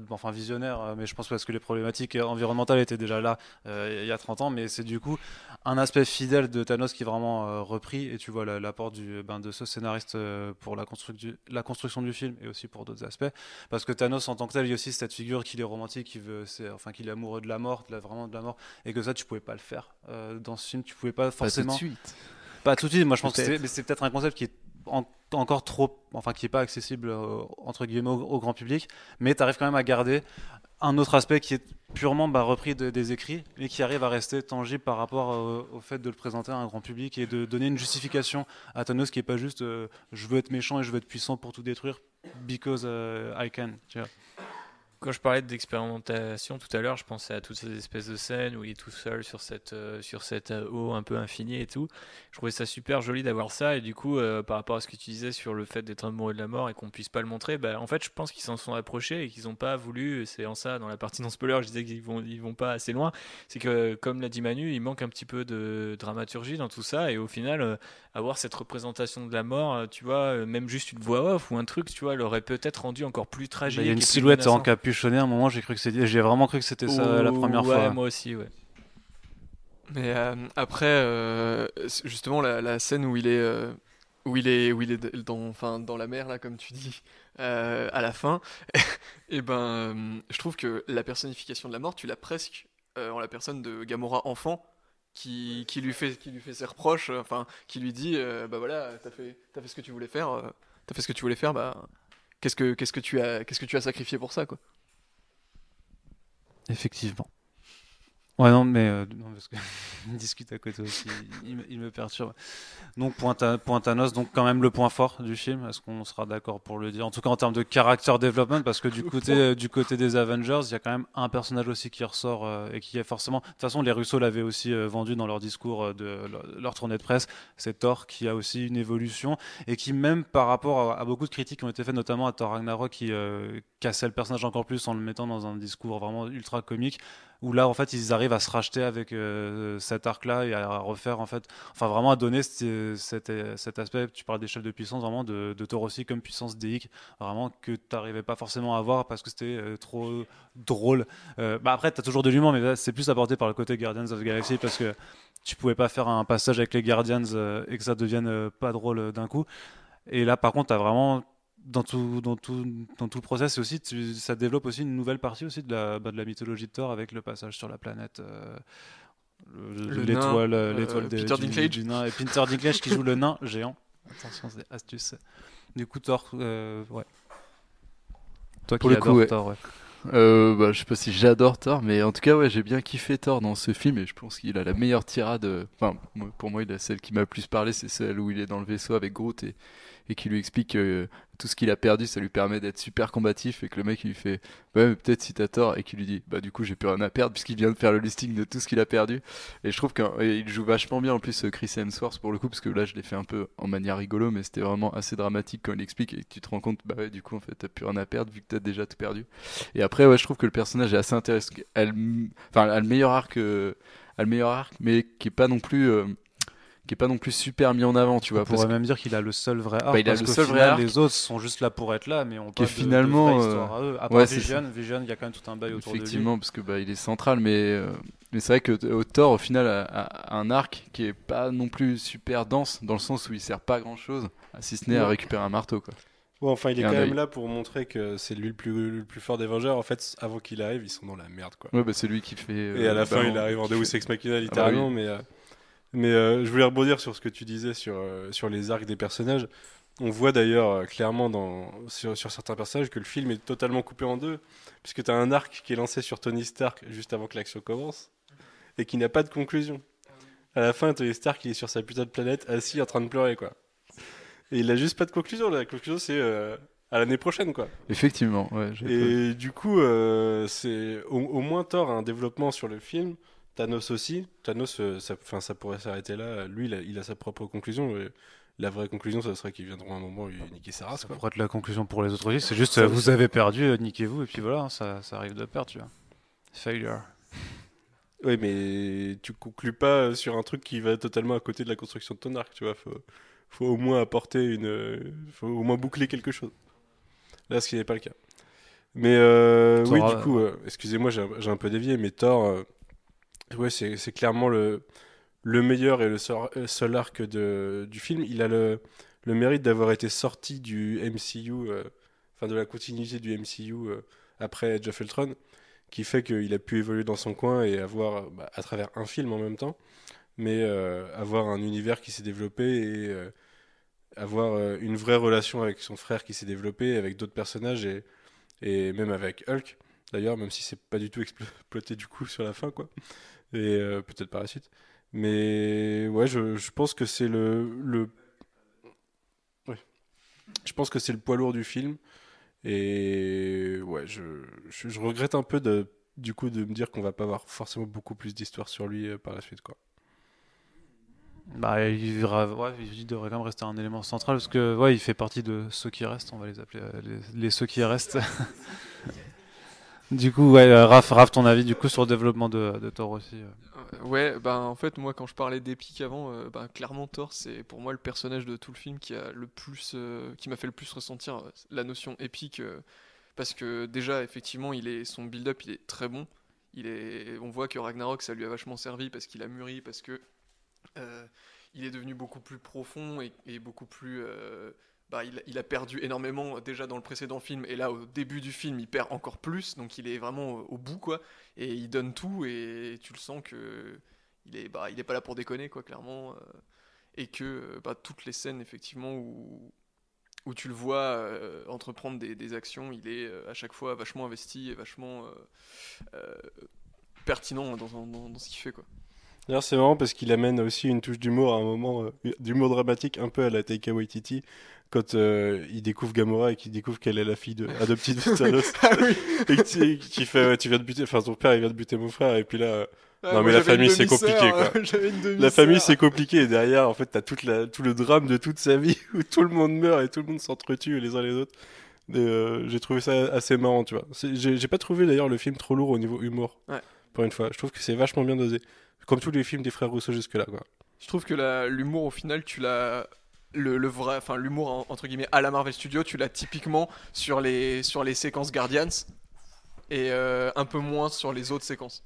enfin visionnaire, euh, mais je pense parce que les problématiques environnementales étaient déjà là euh, il y a 30 ans, mais c'est du coup un aspect fidèle de Thanos qui est vraiment euh, repris, et tu vois la- l'apport du, ben, de ce scénariste euh, pour la, construc- du- la construction du film et aussi pour d'autres aspects, parce que Thanos en tant que tel, il y a aussi cette figure qu'il est romantique, qui veut, c'est, enfin qu'il est amoureux de la mort, de la, vraiment de la mort, et que ça tu pouvais pas le faire euh, dans ce film, tu pouvais pas Pas tout forcément. de suite. Pas tout de suite, moi je pense que c'est peut-être un concept qui est en- encore trop, enfin qui est pas accessible euh, entre guillemets au, grand public, mais tu arrives quand même à garder un autre aspect qui est purement bah, repris de- des écrits, mais qui arrive à rester tangible par rapport au, au fait de le présenter à un grand public et de donner une justification à Thanos qui est pas juste euh, je veux être méchant et je veux être puissant pour tout détruire because euh, I can. Quand je parlais d'expérimentation tout à l'heure, je pensais à toutes ces espèces de scènes où il est tout seul sur cette, euh, sur cette euh, eau un peu infinie et tout. Je trouvais ça super joli d'avoir ça. Et du coup, euh, par rapport à ce que tu disais sur le fait d'être amoureux de la mort et qu'on puisse pas le montrer, bah, en fait, je pense qu'ils s'en sont approchés et qu'ils n'ont pas voulu. C'est en ça, dans la partie non spoiler, je disais qu'ils vont, ils vont pas assez loin. C'est que, comme l'a dit Manu, il manque un petit peu de dramaturgie dans tout ça. Et au final, euh, avoir cette représentation de la mort, tu vois, même juste une voix off ou un truc, tu vois, l'aurait peut-être rendu encore plus tragique. Bah, Il y a une silhouette menaçant. Encapuchonnée. À un moment, j'ai cru que c'était, j'ai vraiment cru que c'était ça la première ouais, fois. moi aussi, ouais. Mais euh, après, euh, justement, la, la scène où il est, euh, où il est, où il est dans, enfin, dans la mer, là, comme tu dis, euh, à la fin, et ben, euh, je trouve que la personnification de la mort, tu l'as presque euh, en la personne de Gamora enfant, qui, qui, lui, fait, qui lui fait ses reproches, euh, enfin, qui lui dit, euh, bah voilà, t'as fait, t'as fait ce que tu voulais faire, euh, t'as fait ce que tu voulais faire, bah, qu'est-ce que, qu'est-ce que tu as, qu'est-ce que tu as sacrifié pour ça, quoi. Effectivement. Ouais, non, mais euh, non, parce que discute à côté aussi, il, me- il me perturbe. Donc, point, donc quand même le point fort du film, est-ce qu'on sera d'accord pour le dire? En tout cas, en termes de character development, parce que du côté, euh, du côté des Avengers, il y a quand même un personnage aussi qui ressort euh, et qui est forcément. De toute façon, les Russos l'avaient aussi euh, vendu dans leur discours de leur, leur tournée de presse. C'est Thor qui a aussi une évolution et qui, même par rapport à, à beaucoup de critiques qui ont été faites, notamment à Thor Ragnarok, qui cassait le personnage encore plus en le mettant dans un discours vraiment ultra comique où là en fait ils arrivent à se racheter avec euh, cet arc là et à refaire en fait enfin vraiment à donner cet, aspect. Tu parles d'échelle de puissance vraiment de, de comme puissance déique vraiment que tu n'arrivais pas forcément à voir parce que c'était euh, trop drôle. Euh, bah après tu as toujours de l'humour mais c'est plus apporté par le côté Guardians of the Galaxy parce que tu pouvais pas faire un passage avec les Guardians euh, et que ça devienne pas drôle d'un coup. Et là par contre tu as vraiment dans tout, dans tout, dans tout le process, aussi, tu- ça développe aussi une nouvelle partie aussi de la, bah, de la mythologie de Thor avec le passage sur la planète. euh, le- Le l'étoile, nain, euh, l'étoile euh, des- Peter du, Dinklage. du nain et Peter Dinklage qui joue le nain géant. Attention, c'est astuce. Du coup, Thor, euh, ouais. Toi Pour qui le coup. Thor, ouais. Euh, bah, je sais pas si j'adore Thor, mais en tout cas, ouais, j'ai bien kiffé Thor dans ce film et je pense qu'il a la meilleure tirade. euh, Enfin, pour moi, il a celle qui m'a le plus parlé, c'est celle où il est dans le vaisseau avec Groot et, et qui lui explique que euh, tout ce qu'il a perdu, ça lui permet d'être super combatif et que le mec lui fait Ouais, mais peut-être si t'as tort et qu'il lui dit Bah, du coup, j'ai plus rien à perdre puisqu'il vient de faire le listing de tout ce qu'il a perdu. Et je trouve qu'il joue vachement bien en plus, euh, Chris Hemsworth pour le coup, parce que là, je l'ai fait un peu en manière rigolo, mais c'était vraiment assez dramatique quand il explique et que tu te rends compte, bah ouais, du coup, en fait, t'as plus rien à perdre vu que t'as déjà tout perdu. Et après, ouais, je trouve que le personnage est assez intéressant. Elle, enfin, a le meilleur arc, euh, a le meilleur arc, mais qui est pas non plus, euh, qui est pas non plus super mis en avant, tu vois. On parce pourrait que- même dire qu'il a le seul vrai arc. Bah, il a parce le seul vrai arc. Les autres sont juste là pour être là, mais on Qui pas est finalement, euh, à eux. À part ouais, Vision, Vision, il y a quand même tout un bail autour de lui. Effectivement, parce que bah, il est central, mais, euh, mais c'est vrai que euh, Thor, au final, a, a un arc qui est pas non plus super dense, dans le sens où il sert pas grand chose, si ce n'est à récupérer un marteau, quoi. Ouais, enfin, il est quand même œil. là pour montrer que c'est lui le plus, le plus fort des Vengeurs. En fait, avant qu'il arrive, ils sont dans la merde, quoi. Ouais, bah, c'est lui qui fait. euh, Et à la fin, ballon, il arrive en Deus fait- Ex Machina, littéralement. oui. Mais, euh, mais euh, je voulais rebondir sur ce que tu disais sur, euh, sur les arcs des personnages. On voit d'ailleurs euh, clairement dans, sur, sur certains personnages que le film est totalement coupé en deux. Puisque tu as un arc qui est lancé sur Tony Stark juste avant que l'action commence. Et qui n'a pas de conclusion. À la fin, Tony Stark, il est sur sa putain de planète, assis en train de pleurer, quoi. Et il a juste pas de conclusion. La conclusion, c'est à l'année prochaine, quoi. Effectivement, ouais. Et du coup, c'est au, au moins Thor a un développement sur le film Thanos aussi. Thanos, euh, ça, enfin, ça pourrait s'arrêter là. Lui, il a, il a sa propre conclusion. la vraie conclusion, ça serait qu'ils viendront à un moment lui niquer sa race. Ça Quoi. pourrait être la conclusion pour les autres aussi. C'est juste, Ça euh, vous avez perdu, euh, niquez-vous, et puis voilà, hein, ça, ça arrive de perdre, tu vois. Failure. Oui, mais tu conclus pas sur un truc qui va totalement à côté de la construction de ton arc, tu vois. Faut, faut au moins apporter une. Faut au moins boucler quelque chose. Là, ce qui n'est pas le cas. Mais euh, oui, du coup, euh, excusez-moi, j'ai un- j'ai un peu dévié, mais Thor, euh, ouais, c'est clairement le, le meilleur et le seul, euh, seul arc de, du film. Il a le, mérite d'avoir été sorti du MCU, euh, enfin de la continuité du MCU euh, après of Ultron, qui fait qu'il a pu évoluer dans son coin et avoir, bah, à travers un film en même temps, mais avoir un univers qui s'est développé et avoir une vraie relation avec son frère qui s'est développé, avec d'autres personnages et, et même avec Hulk, d'ailleurs, même si c'est pas du tout explo- exploité du coup sur la fin, quoi, et euh, peut-être par la suite. Mais ouais, je, je pense que c'est le, le... Ouais. Je pense que c'est le poids lourd du film. Et ouais, je, je, je regrette un peu de, du coup de me dire qu'on va pas avoir forcément beaucoup plus d'histoire sur lui euh, par la suite, quoi. Bah, il, devra- ouais, il devrait quand même rester un élément central parce que ouais, il fait partie de ceux qui restent, on va les appeler euh, les, les ceux qui restent. du coup, ouais, euh, Raph, Raph, ton avis du coup sur le développement de, Thor aussi. euh. Euh, Ouais, bah en fait, moi quand je parlais d'épique avant, bah, clairement Thor, c'est pour moi le personnage de tout le film qui a le plus, qui m'a fait le plus ressentir la notion épique, parce que déjà effectivement, il est son build-up, il est très bon. Il est, on voit que Ragnarok, ça lui a vachement servi parce qu'il a mûri, parce que il est devenu beaucoup plus profond et beaucoup plus. Euh, bah, il, a perdu énormément déjà dans le précédent film et là au début du film il perd encore plus donc il est vraiment au bout quoi. Et il donne tout et tu le sens que il est bah il est pas là pour déconner quoi clairement euh, et que euh, bah, toutes les scènes effectivement où où tu le vois euh, entreprendre des, actions il est euh, à chaque fois vachement investi et vachement euh, euh, pertinent dans, dans, ce qu'il fait quoi. D'ailleurs, c'est marrant parce qu'il amène aussi une touche d'humour à un moment, euh, d'humour dramatique un peu à la Taika Waititi, quand euh, il découvre Gamora et qu'il découvre qu'elle est la fille de, adoptive de Thanos. ah oui et qui fait, ouais, tu viens de buter, enfin ton père il vient de buter mon frère, et puis là, euh, Ah, Non, mais la famille, c'est compliqué, quoi. la famille c'est compliqué, et derrière, en fait, t'as tout le drame de toute sa vie, où tout le monde meurt et tout le monde s'entretue les uns les autres. Euh, j'ai trouvé ça assez marrant, tu vois. J'ai pas trouvé d'ailleurs le film trop lourd au niveau humour, Ouais. pour une fois. Je trouve que c'est vachement bien dosé. Comme tous les films des frères Rousseau jusque-là, quoi. Je trouve que l'humour, au final, tu l'as. Le, vrai, enfin l'humour en- entre guillemets à la Marvel Studios, tu l'as typiquement sur les, sur les séquences Guardians et euh, un peu moins sur les autres séquences.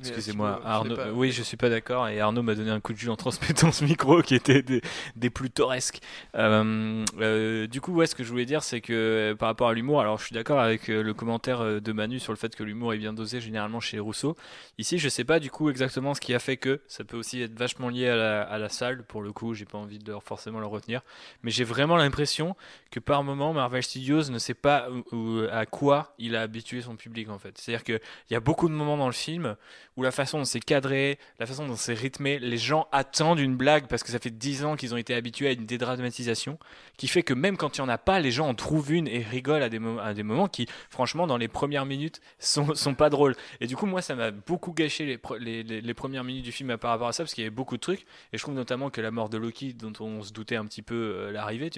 Euh, Excusez-moi, Arnaud. pas- Oui, je suis pas d'accord. Et Arnaud m'a donné un coup de jus en transmettant ce micro qui était des, des plus torresques. Euh, euh, du coup, ouais, ce que je voulais dire, c'est que euh, par rapport à l'humour, alors je suis d'accord avec euh, le commentaire euh, de Manu sur le fait que l'humour est bien dosé généralement chez Rousseau. Ici, je sais pas du coup exactement ce qui a fait que. Ça peut aussi être vachement lié à la, à la salle. Pour le coup, j'ai pas envie de forcément le retenir. Mais j'ai vraiment l'impression que par moment, Marvel Studios ne sait pas où- où- à quoi il a habitué son public en fait. C'est-à-dire qu'il y a beaucoup de moments dans le film où la façon dont c'est cadré, la façon dont c'est rythmé, les gens attendent une blague parce que ça fait 10 ans qu'ils ont été habitués à une dédramatisation, qui fait que même quand il n'y en a pas, les gens en trouvent une et rigolent à des, moments qui, franchement, dans les premières minutes, sont, sont pas drôles. Et du coup, moi, ça m'a beaucoup gâché les, pre- les, les- les premières minutes du film par rapport à ça, parce qu'il y avait beaucoup de trucs. Et je trouve notamment que la mort de Loki, dont on se doutait un petit peu euh, l'arrivée,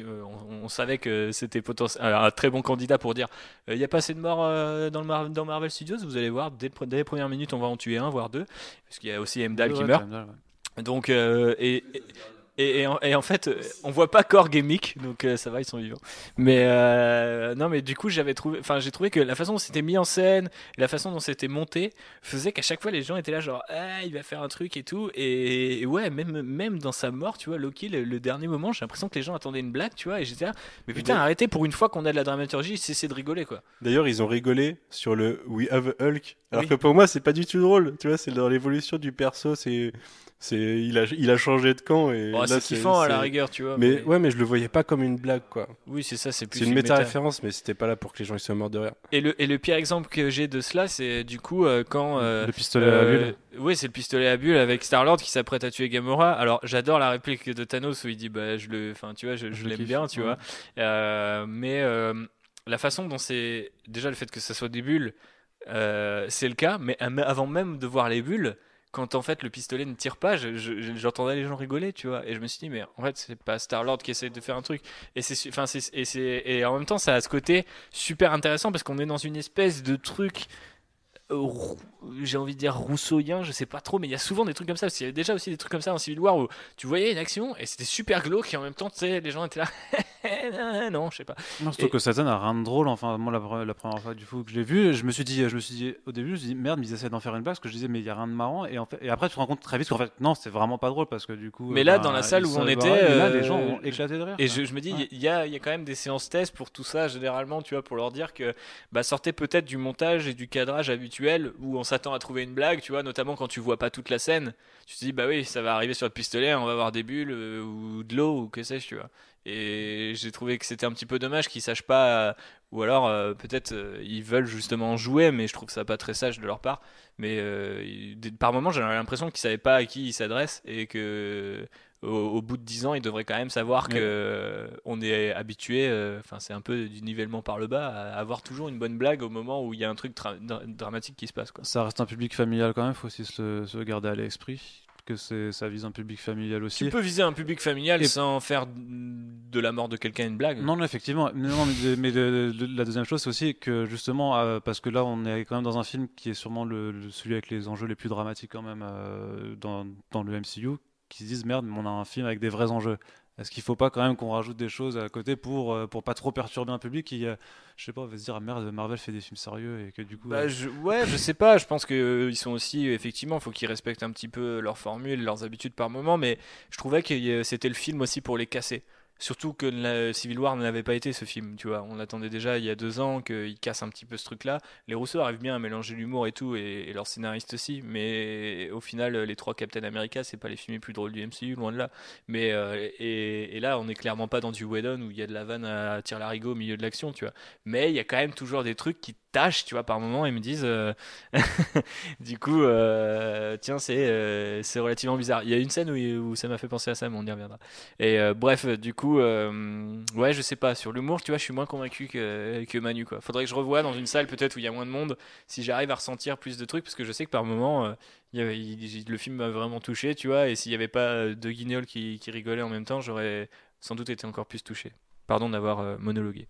on, savait que c'était un très bon candidat pour dire euh, il n'y a pas assez de morts euh, dans, Marvel Studios, vous allez voir, dès les premières minutes, on va en tuer un, voire deux, parce qu'il y a aussi Emdal qui meurt. Donc, euh, et, et, et, et en, et en fait, on voit pas Korg et Mick, donc euh, ça va, ils sont vivants. Mais euh, non, mais du coup, j'avais trouvé, enfin, j'ai trouvé que la façon dont c'était mis en scène, la façon dont c'était monté, faisait qu'à chaque fois les gens étaient là, genre, ah, il va faire un truc et tout. Et, et ouais, même, même dans sa mort, tu vois, Loki, le, le dernier moment, j'ai l'impression que les gens attendaient une blague, tu vois, et j'étais là, mais putain, arrêtez pour une fois qu'on a de la dramaturgie, cessez de rigoler, quoi. D'ailleurs, ils ont rigolé sur le We Have a Hulk. Alors Oui. que pour moi, c'est pas du tout drôle. Tu vois, c'est dans l'évolution du perso. C'est, c'est, il a, il a changé de camp et Bon, là, c'est kiffant à la rigueur, tu vois. Mais ouais, mais je le voyais pas comme une blague, quoi. Oui, c'est ça, c'est plus C'est une méta- méta-référence, mais c'était pas là pour que les gens ils soient morts de rire. Et le, et le pire exemple que j'ai de cela, c'est du coup euh, quand. euh, le pistolet à euh, bulle. Oui, c'est le pistolet à bulle avec Star-Lord qui s'apprête à tuer Gamora. Alors, j'adore la réplique de Thanos où il dit bah je le enfin tu vois, je, je l'aime bien, tu ouais. vois. Euh, mais euh, la façon dont c'est déjà le fait que ça soit des bulles euh, c'est le cas, mais avant même de voir les bulles, quand en fait le pistolet ne tire pas, je- je- j'entendais les gens rigoler, tu vois. Et je me suis dit, mais en fait, c'est pas Star Lord qui essaie de faire un truc. Et c'est, enfin, et et en même temps, ça a ce côté super intéressant parce qu'on est dans une espèce de truc. Euh, j'ai envie de dire rousseauien, je sais pas trop, mais il y a souvent des trucs comme ça. Parce qu'il y a déjà aussi des trucs comme ça en Civil War où tu voyais une action et c'était super glauque et en même temps, tu sais, les gens étaient là. non, je sais pas. Non, surtout Et- que Satan a rien de drôle. Enfin, moi, la, pre- la première fois du coup que je l'ai vu, je me suis dit, je me suis dit au début, je me suis dit merde, mais ils essaient d'en faire une blague parce que je disais mais il y a rien de marrant. Et en fait, et après, tu te rends compte très vite qu'en fait, non, c'est vraiment pas drôle parce que du coup. Mais euh, là, ben, dans la salle ils où on était, là, euh, les gens ont éclaté de rire. Et je, je me dis, il Ouais. y, a, il y a quand même des séances tests pour tout ça, généralement, tu vois, pour leur dire que bah, sortez peut-être du montage et du cadrage habituel où on s'attend à trouver une blague, tu vois, notamment quand tu vois pas toute la scène. Tu te dis, bah oui, ça va arriver sur le pistolet, on va avoir des bulles euh, ou de l'eau ou que sais-je, tu vois. Et j'ai trouvé que c'était un petit peu dommage qu'ils sachent pas, euh, ou alors euh, peut-être ils veulent justement jouer, mais je trouve ça pas très sage de leur part. Mais par moments, j'avais l'impression qu'ils savaient pas à qui ils s'adressent et que au, au bout de 10 ans, ils devraient quand même savoir que Ouais. euh, on est habitué, euh, enfin c'est un peu du nivellement par le bas, à avoir toujours une bonne blague au moment où il y a un truc dra- dra- dramatique qui se passe. Quoi. Ça reste un public familial quand même, faut aussi se, se garder à l'esprit que ça vise un public familial aussi. Tu peux viser un public familial Et- sans faire de la mort de quelqu'un une blague. Non, non, effectivement. Mais, non, mais, mais la deuxième chose, c'est aussi que justement, euh, parce que là, on est quand même dans un film qui est sûrement le- celui avec les enjeux les plus dramatiques quand même euh, dans, dans le MCU, qui se disent merde, mais on a un film avec des vrais enjeux. Est-ce qu'il faut pas quand même qu'on rajoute des choses à côté pour euh, pour pas trop perturber un public qui, euh, je sais pas, va se dire ah, merde, Marvel fait des films sérieux et que du coup. Bah, euh, je, ouais, je sais pas. Je pense que euh, ils sont aussi effectivement, faut qu'ils respectent un petit peu leurs formules, leurs habitudes par moment. Mais je trouvais que c'était le film aussi pour les casser. Surtout que la Civil War n'avait pas été ce film, tu vois. On l'attendait déjà il y a deux ans qu'il casse un petit peu ce truc-là. Les Rousseau arrivent bien à mélanger l'humour et tout, et, et leurs scénaristes aussi. Mais au final, les trois Captain America, c'est pas les films les plus drôles du MCU, loin de là. Mais euh, et, là, on est clairement pas dans du Whedon où il y a de la vanne à tir larigot au milieu de l'action, tu vois. Mais il y a quand même toujours des trucs qui tu vois, par moment et me disent. euh, du coup, euh, tiens, c'est euh, c'est relativement bizarre. Il y a une scène où, ça m'a fait penser à ça, mais on y reviendra. Et bref, du coup, ouais, je sais pas. Sur l'humour, tu vois, je suis moins convaincu que, que Manu, quoi. Faudrait que je revoie dans une salle peut-être où il y a moins de monde, si j'arrive à ressentir plus de trucs, parce que je sais que par moment, il y avait- le film m'a vraiment touché, tu vois. Et s'il y avait pas deux guignols qui, qui rigolaient en même temps, j'aurais sans doute été encore plus touché. Pardon d'avoir monologué.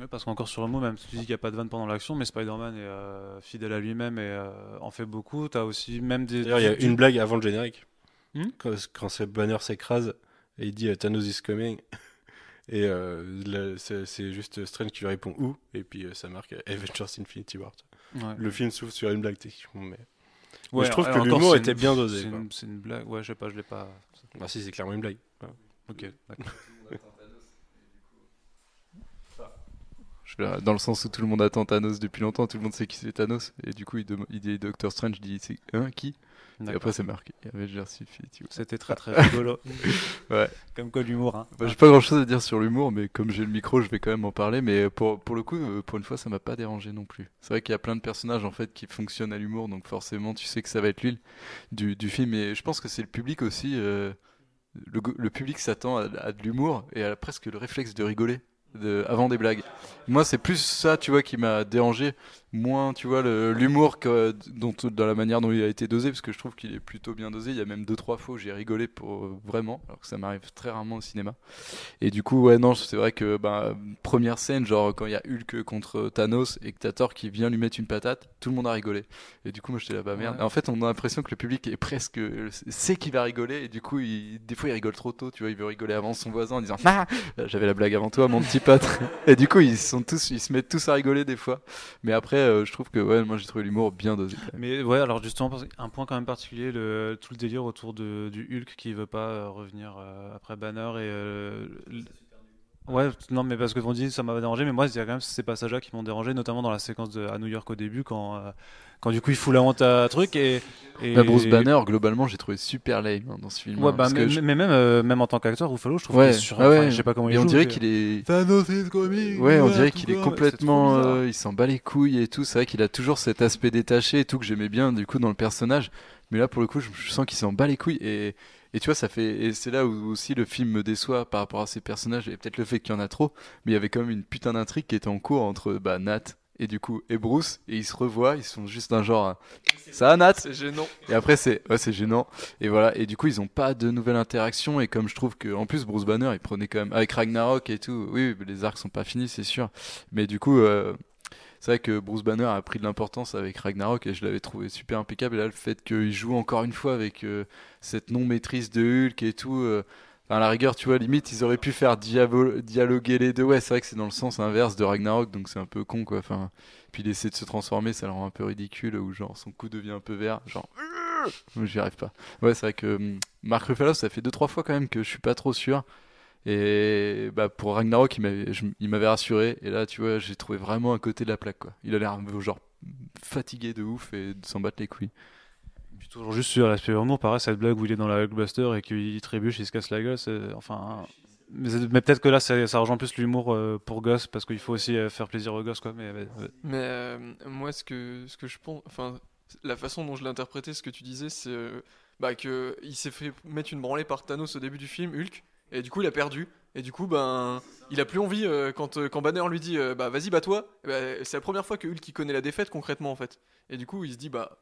Ouais, parce qu'encore sur le mot, même si tu dis qu'il n'y a pas de vanne pendant l'action, mais Spider-Man est euh, fidèle à lui-même et euh, en fait beaucoup. T'as aussi même des. D'ailleurs, il y a une blague avant le générique. Hmm quand, quand ce banner s'écrase et il dit euh, Thanos is coming. Et euh, c'est juste Strange qui lui répond où? Et puis ça marque Avengers Infinity War. Ouais. Le film s'ouvre sur une blague techniquement, mais. Ouais, je trouve que l'humour était une- bien dosé, C'est une, blague. Ouais, je sais pas, je l'ai pas. Ah si, c'est clairement une blague. Ok, d'accord. Je veux dire, Dans le sens où tout le monde attend Thanos depuis longtemps, tout le monde sait qui c'est Thanos, et du coup il, dit Doctor Strange, dit c'est hein, qui Et après c'est marqué Avengers Infinity War. C'était très très rigolo. Ouais. Comme quoi l'humour. Hein. Bah, j'ai pas grand chose à dire sur l'humour, mais comme j'ai le micro, je vais quand même en parler. Mais pour, pour le coup, euh, pour une fois, ça m'a pas dérangé non plus. C'est vrai qu'il y a plein de personnages en fait qui fonctionnent à l'humour, donc forcément, tu sais que ça va être l'huile du, du film. Et je pense que c'est le public aussi. euh, le, le public s'attend à, à de l'humour et à presque le réflexe de rigoler de, avant des blagues. Moi, c'est plus ça, tu vois, qui m'a dérangé. Moins, tu vois, l'humour dont dans la manière dont il a été dosé, parce que je trouve qu'il est plutôt bien dosé. Il y a même deux trois fois où j'ai rigolé pour euh, vraiment, alors que ça m'arrive très rarement au cinéma. Et du coup, ouais, non, c'est vrai que bah, première scène, genre quand il y a Hulk contre Thanos et que t'as Thor qui vient lui mettre une patate, tout le monde a rigolé. Et du coup, moi j'étais là, bah merde. Ouais. En fait, on a l'impression que le public est presque sait qu'il va rigoler et du coup, il, des fois, il rigole trop tôt. Tu vois, il veut rigoler avant son voisin en disant ah, j'avais la blague avant toi, mon petit pote. et du coup, ils sont tous, ils se mettent tous à rigoler des fois. Mais après, euh, je trouve que ouais, moi j'ai trouvé l'humour bien dosé. Mais ouais, alors justement, un point quand même particulier, le, tout le délire autour de, du Hulk qui veut pas euh, revenir euh, après Banner et. euh, Ouais, non, mais parce que on dit ça m'a dérangé, mais moi, il y a quand même ces passages-là qui m'ont dérangé, notamment dans la séquence de, à New York au début, quand, euh, quand du coup il fout la honte à truc et. et Bah, Bruce Banner, globalement, j'ai trouvé super lame hein, dans ce film. Ouais, hein, bah, parce mais, que je- mais même, euh, même en tant qu'acteur, Ruffalo, je trouve Ouais, qu'il est sur. ah enfin, ouais. je sais pas comment il Et on joue, dirait mais- qu'il est. Thanos is coming Ouais, on dirait qu'il est complètement. euh, il s'en bat les couilles et tout. C'est vrai qu'il a toujours cet aspect détaché et tout que j'aimais bien du coup dans le personnage. Mais là, pour le coup, je, je sens qu'il s'en bat les couilles. Et, et tu vois, ça fait. Et c'est là où aussi le film me déçoit par rapport à ces personnages. Et peut-être le fait qu'il y en a trop. Mais il y avait quand même une putain d'intrigue qui était en cours entre bah, Nat et du coup et Bruce et ils se revoient, ils sont juste un genre hein. ça Nat C'est gênant. et après c'est ouais, c'est gênant. Et voilà. Et du coup ils ont pas de nouvelles interactions. Et comme je trouve que en plus Bruce Banner il prenait quand même avec Ragnarok et tout. Oui les arcs sont pas finis c'est sûr. Mais du coup euh, c'est vrai que Bruce Banner a pris de l'importance avec Ragnarok et je l'avais trouvé super impeccable. Et là le fait qu'il joue encore une fois avec euh, cette non maîtrise de Hulk et tout euh, enfin, à la rigueur tu vois limite ils auraient pu faire dialoguer les deux. Ouais c'est vrai que c'est dans le sens inverse de Ragnarok donc c'est un peu con quoi. Enfin puis il essaie de se transformer ça le rend un peu ridicule ou genre son cou devient un peu vert genre Moi, j'y arrive pas. Ouais c'est vrai que hum, Mark Ruffalo ça fait deux trois fois quand même que je suis pas trop sûr. Et bah pour Ragnarok il m'avait rassuré. Et là tu vois j'ai trouvé vraiment un côté de la plaque quoi. Il a l'air genre fatigué de ouf et de s'en battre les couilles Puis toujours juste sur l'aspect humour, pareil, cette blague où il est dans la Hulkbuster et qu'il trébuche, il se casse la gueule, c'est enfin. Mais, peut-être que là, ça, ça rejoint plus l'humour euh, pour gosses parce qu'il faut aussi euh, faire plaisir aux gosses, quoi. Mais euh, moi, ce que, ce que je pense, enfin, la façon dont je l'ai interprété, ce que tu disais, c'est bah, que il s'est fait mettre une branlée par Thanos au début du film, Hulk, et du coup, il a perdu. Et du coup, ben, il a plus envie quand, quand Banner lui dit, bah, vas-y, bats-toi. eh ben, c'est la première fois que Hulk connaît la défaite concrètement, en fait. Et du coup, il se dit, bah,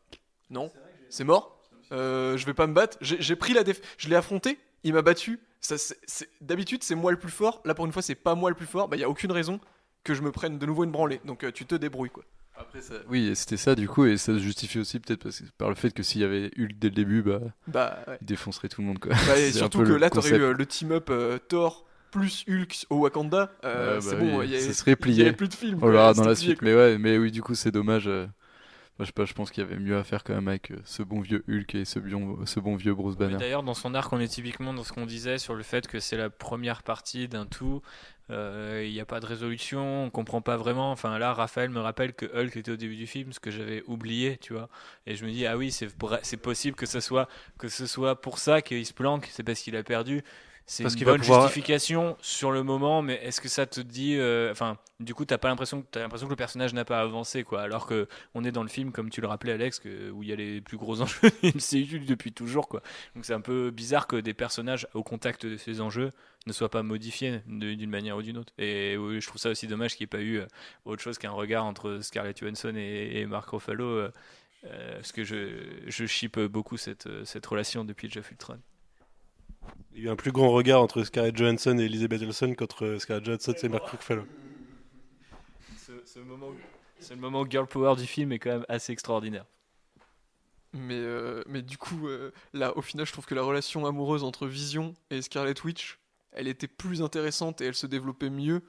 non, c'est mort. Euh, je vais pas me battre. J'ai pris la défaite. Je l'ai affronté. Il m'a battu. D'habitude, c'est moi le plus fort. Là, pour une fois, c'est pas moi le plus fort. Bah, il y a aucune raison que je me prenne de nouveau une branlée. Donc, euh, tu te débrouilles, quoi. après ça oui et c'était ça du coup et ça se justifie aussi peut-être parce que- par le fait que s'il y avait Hulk dès le début bah Bah, ouais. il défoncerait tout le monde quoi Bah, et surtout que là, t'aurais eu euh, le team-up euh, Thor plus Hulk au Wakanda. Euh, Ouais, c'est bah bon, oui, il y il y avait plus de. On verra dans la suite, quoi. mais ouais, mais oui, du coup, c'est dommage. Euh, moi, je sais pas, je pense qu'il y avait mieux à faire quand même avec euh, ce bon vieux Hulk et ce bon, ce bon vieux Bruce Banner. D'ailleurs, dans son arc, on est typiquement dans ce qu'on disait sur le fait que c'est la première partie d'un tout. Euh, Il n'y a pas de résolution, on comprend pas vraiment. Enfin, là, Raphaël me rappelle que Hulk était au début du film, ce que j'avais oublié, tu vois. Et je me dis, ah oui, c'est possible que ce soit que ce soit pour ça qu'il se planque, c'est parce qu'il a perdu. C'est Parce une bonne pouvoir- justification sur le moment, mais est-ce que ça te dit, euh, enfin, du coup, t'as pas l'impression que t'as l'impression que le personnage n'a pas avancé, quoi. Alors que on est dans le film, comme tu le rappelais, Alex, que, où il y a les plus gros enjeux du MCU depuis toujours, quoi. Donc c'est un peu bizarre que des personnages au contact de ces enjeux ne soient pas modifiés d'une manière ou d'une autre. Et oui, je trouve ça aussi dommage qu'il n'y ait pas eu euh, autre chose qu'un regard entre Scarlett Johansson et, et Mark Ruffalo, euh, parce que je, je beaucoup cette, cette relation depuis Jeff Ultron. Il y a eu un plus grand regard entre Scarlett Johansson et Elizabeth Olsen qu'entre Scarlett Johansson et Mark Ruffalo. Ce, ce moment, ce moment girl power du film est quand même assez extraordinaire. Mais, euh, mais du coup, euh, là, au final, je trouve que la relation amoureuse entre Vision et Scarlet Witch, elle était plus intéressante et elle se développait mieux.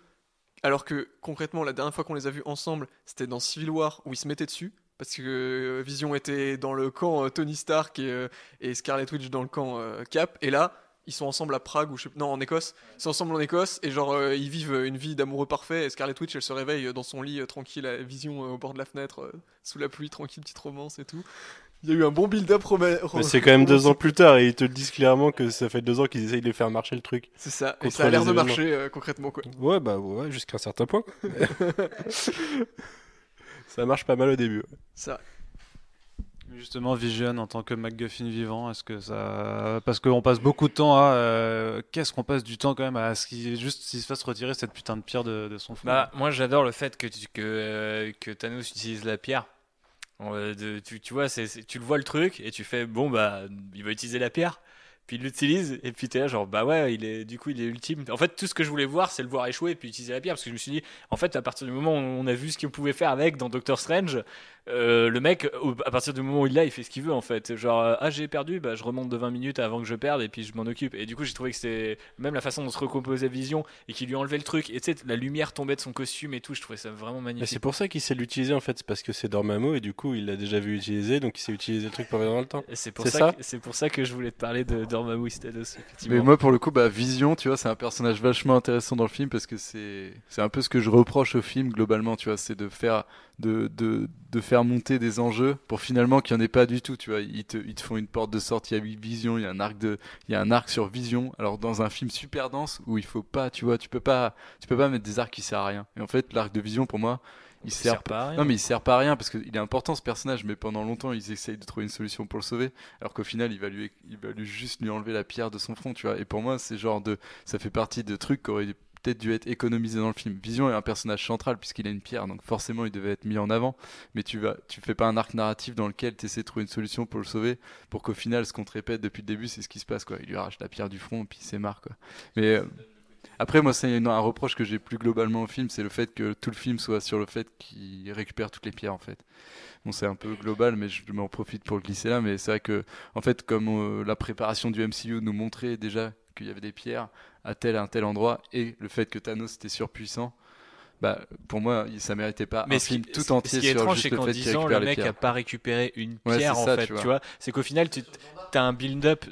Alors que, concrètement, la dernière fois qu'on les a vus ensemble, c'était dans Civil War où ils se mettaient dessus. Parce que euh, Vision était dans le camp euh, Tony Stark et, euh, et Scarlet Witch dans le camp euh, Cap. Et là, ils sont ensemble à Prague ou je sais non en Écosse. Ils sont ensemble en Écosse et genre euh, ils vivent une vie d'amoureux parfait. Et Scarlet Witch, elle se réveille dans son lit euh, tranquille, à Vision euh, au bord de la fenêtre, euh, sous la pluie, tranquille, petite romance et tout. Il y a eu un bon build-up Mais c'est quand même deux ans plus tard et ils te le disent clairement que ça fait deux ans qu'ils essayent de faire marcher le truc. C'est ça. Et ça a l'air de marcher euh, concrètement quoi. Ouais, bah ouais, jusqu'à un certain point. ça marche pas mal au début. ouais. Ça. Justement, Vision en tant que MacGuffin vivant, est-ce que ça. Parce qu'on passe beaucoup de temps à. euh, Qu'est-ce qu'on passe du temps quand même à ce qu'il juste s'il se fasse retirer cette putain de pierre de, de son front Bah, moi j'adore le fait que, tu- que, euh, que Thanos utilise la pierre. Euh, de- tu, tu vois, tu le vois le truc et tu fais bon bah il va utiliser la pierre. Puis il l'utilise et puis t'es là genre bah ouais il est du coup il est ultime. En fait tout ce que je voulais voir c'est le voir échouer et puis utiliser la pierre parce que je me suis dit en fait à partir du moment où on a vu ce qu'on pouvait faire avec dans Doctor Strange, euh, le mec à partir du moment où il l'a il fait ce qu'il veut en fait. Genre euh, ah j'ai perdu bah je remonte de 20 minutes avant que je perde et puis je m'en occupe. Et du coup j'ai trouvé que c'était même la façon dont se recomposait Vision et qu'il lui enlevait le truc et tu sais la lumière tombait de son costume et tout je trouvais ça vraiment magnifique. c'est pour ça qu'il sait l'utiliser en fait, c'est parce que c'est Dormammu et du coup il l'a déjà vu utiliser donc il sait utiliser le truc pour revenir dans le temps. Et C'est pour, ça ça pour ça que je voulais te parler de Dormammu Stados. Mais moi, pour le coup, bah, Vision, tu vois, c'est un personnage vachement intéressant dans le film parce que c'est c'est un peu ce que je reproche au film globalement, tu vois, c'est de faire de, de, de faire monter des enjeux pour finalement qu'il n'y en ait pas du tout, tu vois. Ils te, ils te font une porte de sortie à Vision, il y a un arc de il y a un arc sur Vision. Alors dans un film super dense où il faut pas, tu vois, tu peux pas tu peux pas mettre des arcs qui servent à rien. Et en fait, l'arc de Vision pour moi, il Ça sert sert pas à rien. non mais il sert pas à rien parce qu'il est important ce personnage mais pendant longtemps ils essayent de trouver une solution pour le sauver alors qu'au final il va lui il va lui juste lui enlever la pierre de son front tu vois et pour moi c'est genre de ça fait partie de trucs qui auraient peut-être dû être économisé dans le film. Vision est un personnage central puisqu'il a une pierre, donc forcément il devait être mis en avant. Mais tu vas, tu fais pas un arc narratif dans lequel tu essaies de trouver une solution pour le sauver, pour qu'au final, ce qu'on te répète depuis le début, c'est ce qui se passe, quoi. Il lui arrache la pierre du front, puis c'est marre, quoi. Mais euh, après, moi, c'est un reproche que j'ai plus globalement au film, c'est le fait que tout le film soit sur le fait qu'il récupère toutes les pierres, en fait. Bon, c'est un peu global, mais je m'en profite pour le glisser là. Mais c'est vrai que, en fait, comme euh, la préparation du MCU nous montrait déjà qu'il y avait des pierres à tel un tel endroit, et le fait que Thanos était surpuissant, bah, pour moi, ça méritait pas mais un film qui, tout entier ce qui est sur étrange, juste c'est le fait qu'il récupère le les mec pierres. a pas récupéré une pierre en ça, fait, tu tu vois. vois. C'est qu'au final, tu as un build-up.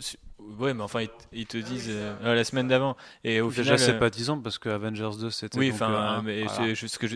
Ouais, mais enfin, ils, ils te disent euh, euh, la semaine d'avant. Et au Déjà, final, c'est euh, pas 10 ans parce que Avengers 2 c'était. Oui, donc, enfin, euh, un. mais Voilà. c'est juste que je-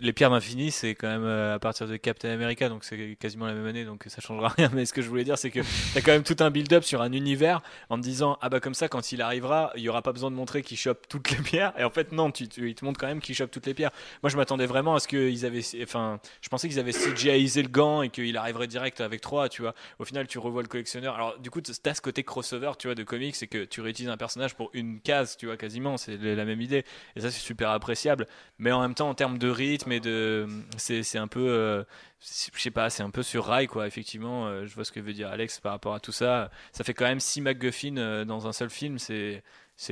les pierres d'infini, c'est quand même euh, à partir de Captain America, donc c'est quasiment la même année, donc ça changera rien. Mais ce que je voulais dire, c'est que t'as quand même tout un build-up sur un univers en te disant ah bah comme ça, quand il arrivera, il y aura pas besoin de montrer qu'il chope toutes les pierres. Et en fait, non, tu, tu, il te montre quand même qu'il chope toutes les pierres. Moi, je m'attendais vraiment à ce qu'ils avaient, enfin, je pensais qu'ils avaient CGIisé le gant et qu'il arriverait direct avec 3 tu vois. Au final, tu revois le collectionneur. Alors, du coup, t'as ce côté crossover, tu vois, de comics, c'est que tu réutilises un personnage pour une case, tu vois, quasiment. C'est la même idée. Et ça, c'est super appréciable. Mais en même temps, en termes de rythme et de. C'est un peu. euh, je sais pas, c'est un peu sur rail, quoi. Effectivement, euh, je vois ce que veut dire Alex par rapport à tout ça. Ça fait quand même 6 MacGuffin euh, dans un seul film. C'est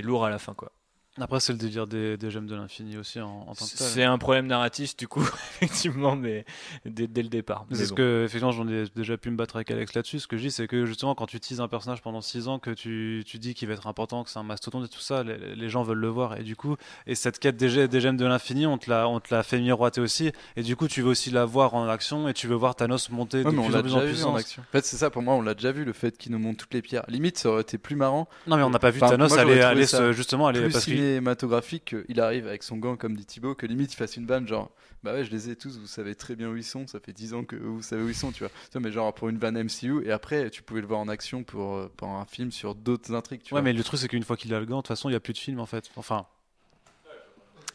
lourd à la fin, quoi. Après, c'est le délire des, des gemmes de l'infini aussi en, en tant que tel. C'est un problème narratif, du coup, effectivement, mais dès, dès le départ. C'est bon. que, effectivement, j'en ai déjà pu me battre avec Alex là-dessus. Ce que je dis, c'est que justement, quand tu utilises un personnage pendant 6 ans, que tu, tu dis qu'il va être important, que c'est un mastodonte et tout ça, les, les gens veulent le voir. Et du coup, et cette quête des, des gemmes de l'infini, on te l'a on te l'a fait miroiter aussi. Et du coup, tu veux aussi la voir en action et tu veux voir Thanos monter Ouais, de mais on plus l'a en plus en déjà vu en puissance. action. En fait, c'est ça pour moi, on l'a déjà vu le fait qu'il nous montre toutes les pierres. Limite, ça aurait été plus marrant, Non, mais on n'a pas vu Enfin, Thanos moi, aller, aller ça justement aller plus parce qu'il cinématographique qu'il arrive avec son gant, comme dit Thibaut, que limite il fasse une vanne genre bah ouais, je les ai tous, vous savez très bien où ils sont, ça fait 10 ans que vous savez où ils sont, tu vois. Mais genre pour une vanne MCU, et après tu pouvais le voir en action pour, euh, pour un film sur d'autres intrigues, tu Ouais, vois. mais le truc, c'est qu'une fois qu'il a le gant, de toute façon, il n'y a plus de film en fait. Enfin,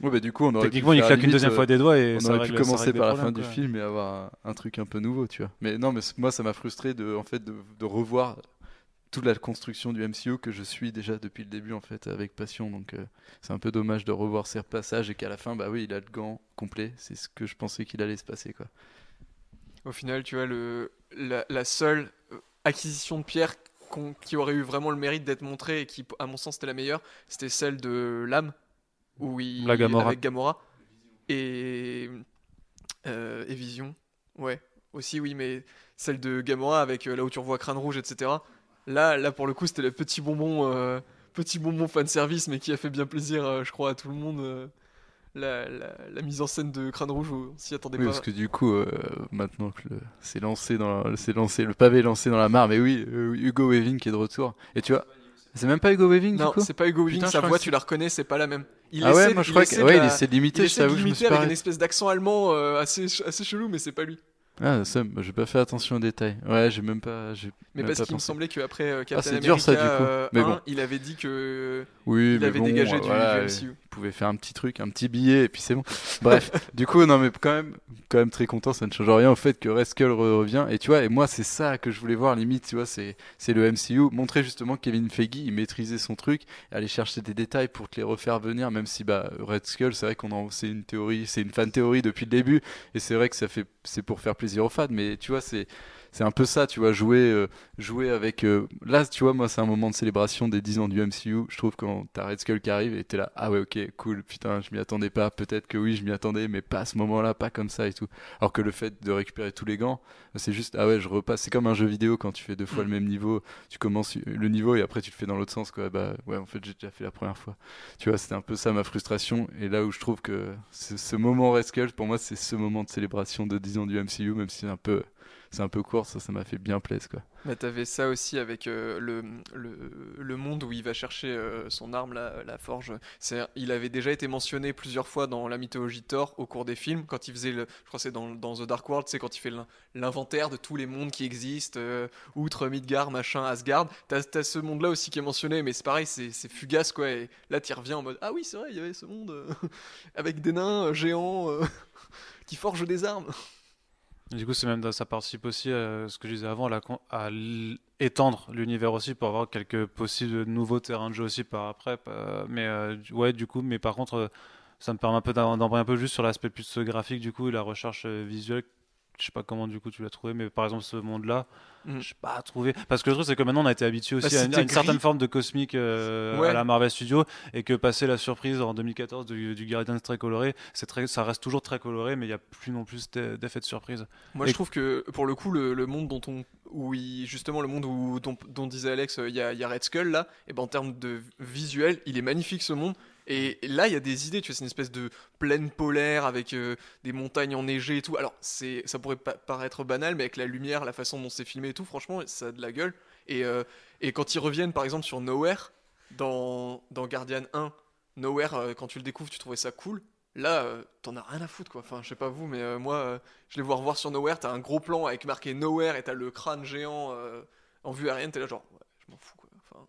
Ouais, bah, du coup, on aurait techniquement, pu il claque une deuxième euh, fois des doigts et on ça aurait règle- pu ça commencer par la fin du film et avoir un, un truc un peu nouveau, tu vois. Mais non, mais moi, ça m'a frustré de, en fait, de, de revoir toute la construction du MCU que je suis déjà depuis le début, en fait, avec passion. Donc, euh, c'est un peu dommage de revoir ces passages et qu'à la fin, bah oui, il a le gant complet. C'est ce que je pensais qu'il allait se passer, quoi. Au final, tu vois, le, la, la seule euh, acquisition de pierre qui aurait eu vraiment le mérite d'être montrée et qui, à mon sens, était la meilleure, c'était celle de l'âme, où il, La Gamora. avec Gamora et, euh, et Vision. Ouais, aussi, oui, mais celle de Gamora avec euh, là où tu revois Crâne Rouge, etc. Là, là pour le coup, c'était le petit bonbon, euh, petit bonbon fan service, mais qui a fait bien plaisir, euh, je crois, à tout le monde. euh, la, la- la mise en scène de Crâne Rouge, on s'y attendait Oui, pas. parce que du coup, euh, maintenant que le- c'est lancé dans, la- c'est lancé, le pavé est lancé dans la mare, mais oui, Hugo Weaving qui est de retour. Et tu vois, c'est même pas Hugo Weaving Non, c'est pas Hugo Weaving, Putain, sa voix, tu la reconnais, c'est pas la même. Il ah ouais, moi je crois que ouais, il essaie de l'imiter. Je avec une espèce d'accent allemand assez, assez chelou, mais c'est pas lui. Ah, ça, bah, j'ai pas fait attention aux détails. Ouais, j'ai même pas. Mais même parce qu'il me semblait qu'après euh, Captain c'est dur, ça, du America, coup. euh, Mais 1, bon. il avait dit que Oui, il mais avait bon, dégagé euh, du, voilà, du euh, MCU. Il pouvait faire un petit truc, un petit billet, et puis c'est bon. Bref, du coup, non, mais quand même, quand même très content. Ça ne change rien au fait que Red Skull re- revient. Et tu vois, et moi, c'est ça que je voulais voir, limite, tu vois, c'est le MCU. Montrer justement que Kevin Feige, il maîtrisait son truc, aller chercher des détails pour te les refaire venir, même si, bah, Red Skull, c'est vrai qu'on c'est une théorie, c'est une fan théorie depuis le début, et c'est vrai que ça fait, c'est pour faire plaisir aux fans, mais tu vois, c'est, c'est un peu ça, tu vois, jouer, euh, jouer avec. euh, Là, tu vois, moi, c'est un moment de célébration des 10 ans du MCU. Je trouve quand t'as Red Skull qui arrive et t'es là, ah ouais, ok, cool, putain, je m'y attendais pas. Peut-être que oui, je m'y attendais, mais pas à ce moment-là, pas comme ça et tout. Alors que le fait de récupérer tous les gants, c'est juste, ah ouais, je repasse. C'est comme un jeu vidéo quand tu fais deux fois le même niveau. Tu commences le niveau et après tu le fais dans l'autre sens, quoi. Bah ouais, en fait, j'ai déjà fait la première fois. Tu vois, c'était un peu ça ma frustration. Et là où je trouve que ce, ce moment Red Skull, pour moi, c'est ce moment de célébration de 10 ans du MCU, même si c'est un peu. C'est un peu court, ça, ça m'a fait bien plaisir, quoi. Bah, t'avais ça aussi avec euh, le, le, le monde où il va chercher euh, son arme, la, la forge. Il avait déjà été mentionné plusieurs fois dans la mythologie Thor au cours des films, quand il faisait, le, je crois c'est dans, dans The Dark World, c'est quand il fait l'in- l'inventaire de tous les mondes qui existent, euh, outre Midgard, machin, Asgard. T'as, t'as ce monde-là aussi qui est mentionné, mais c'est pareil, c'est, fugace, quoi. Et là, t'y reviens en mode, ah oui, c'est vrai, il y avait ce monde avec des nains géants qui forgent des armes. Du coup, c'est même ça participe aussi à ce que je disais avant, à, étendre l'univers aussi pour avoir quelques possibles nouveaux terrains de jeu aussi par après. Mais euh, ouais, du coup, mais par contre, euh, ça me permet un peu d'embrayer un peu juste sur l'aspect plus graphique du coup, et la recherche euh, visuelle. Je sais pas comment du coup tu l'as trouvé, mais par exemple ce monde-là, Mhm. je sais pas trouvé. Parce que le truc c'est que maintenant on a été habitué aussi Bah, à, une, c'était à une certaine forme de cosmique euh, Ouais. à la Marvel Studios et que passer la surprise en 2014 du, du Guardians très coloré, c'est très, ça reste toujours très coloré, mais il y a plus non plus d'e- d'effet de surprise. Moi, Et- je trouve que pour le coup, le, le monde dont on, où il- justement le monde où, dont, dont disait Alex, euh, il y, a, il y a Red Skull là, et ben en termes de visuel, il est magnifique ce monde. Et là, il y a des idées, tu vois, c'est une espèce de plaine polaire avec euh, des montagnes enneigées et tout. Alors, ça pourrait pa- paraître banal, mais avec la lumière, la façon dont c'est filmé et tout, franchement, ça a de la gueule. Et, euh, quand ils reviennent, par exemple, sur Nowhere, dans, Guardian 1, Nowhere, euh, quand tu le découvres, tu trouvais ça cool. Là, t'en as rien à foutre, quoi. Enfin, je sais pas vous, mais moi, je les vois revoir sur Nowhere, t'as un gros plan avec marqué Nowhere et t'as le crâne géant en vue aérienne, t'es là genre, ouais, je m'en fous, quoi. Enfin,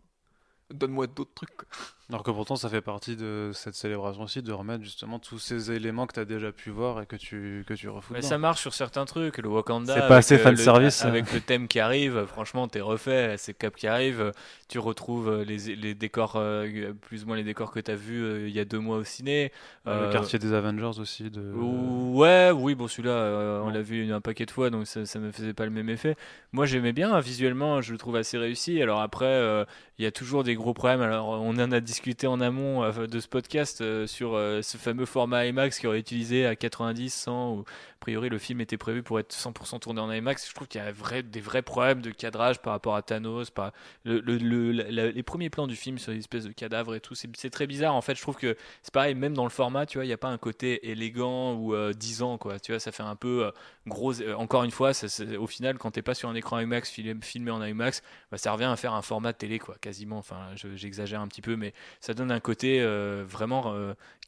donne-moi d'autres trucs, quoi. Alors que pourtant, ça fait partie de cette célébration aussi de remettre justement tous ces éléments que tu as déjà pu voir et que tu, que tu refous. Mais dedans. ça marche sur certains trucs, le Wakanda. C'est pas assez fanservice, le- euh. Avec le thème qui arrive, franchement, t'es refait. C'est Cap qui arrive. Tu retrouves euh, les, les décors, euh, plus ou moins les décors que t'as vus euh, il y a deux mois au ciné. Le Euh, quartier des Avengers aussi. De... Ouais, oui, bon, celui-là, on l'a vu un paquet de fois, donc ça, ça me faisait pas le même effet. Moi, j'aimais bien, hein, visuellement, je le trouve assez réussi. Alors après, euh, il y a toujours des gros problèmes. Alors, on en a discuté en amont euh, de ce podcast euh, sur euh, ce fameux format IMAX qui aurait utilisé à 90, 100, ou priori, le film était prévu pour être 100% tourné en IMAX. Je trouve qu'il y a vrai, des vrais problèmes de cadrage par rapport à Thanos, par les premiers plans du film sur les espèces de cadavres et tout. C'est très bizarre, en fait. Je trouve que c'est pareil, même dans le format, tu vois, il n'y a pas un côté élégant ou euh, 10 ans, quoi. Tu vois, ça fait un peu euh, gros. euh, encore une fois, au final, quand t'es pas sur un écran IMAX film- filmé en IMAX, bah, ça revient à faire un format télé, quoi, quasiment. Enfin, je- j'exagère un petit peu, mais ça donne un côté euh, vraiment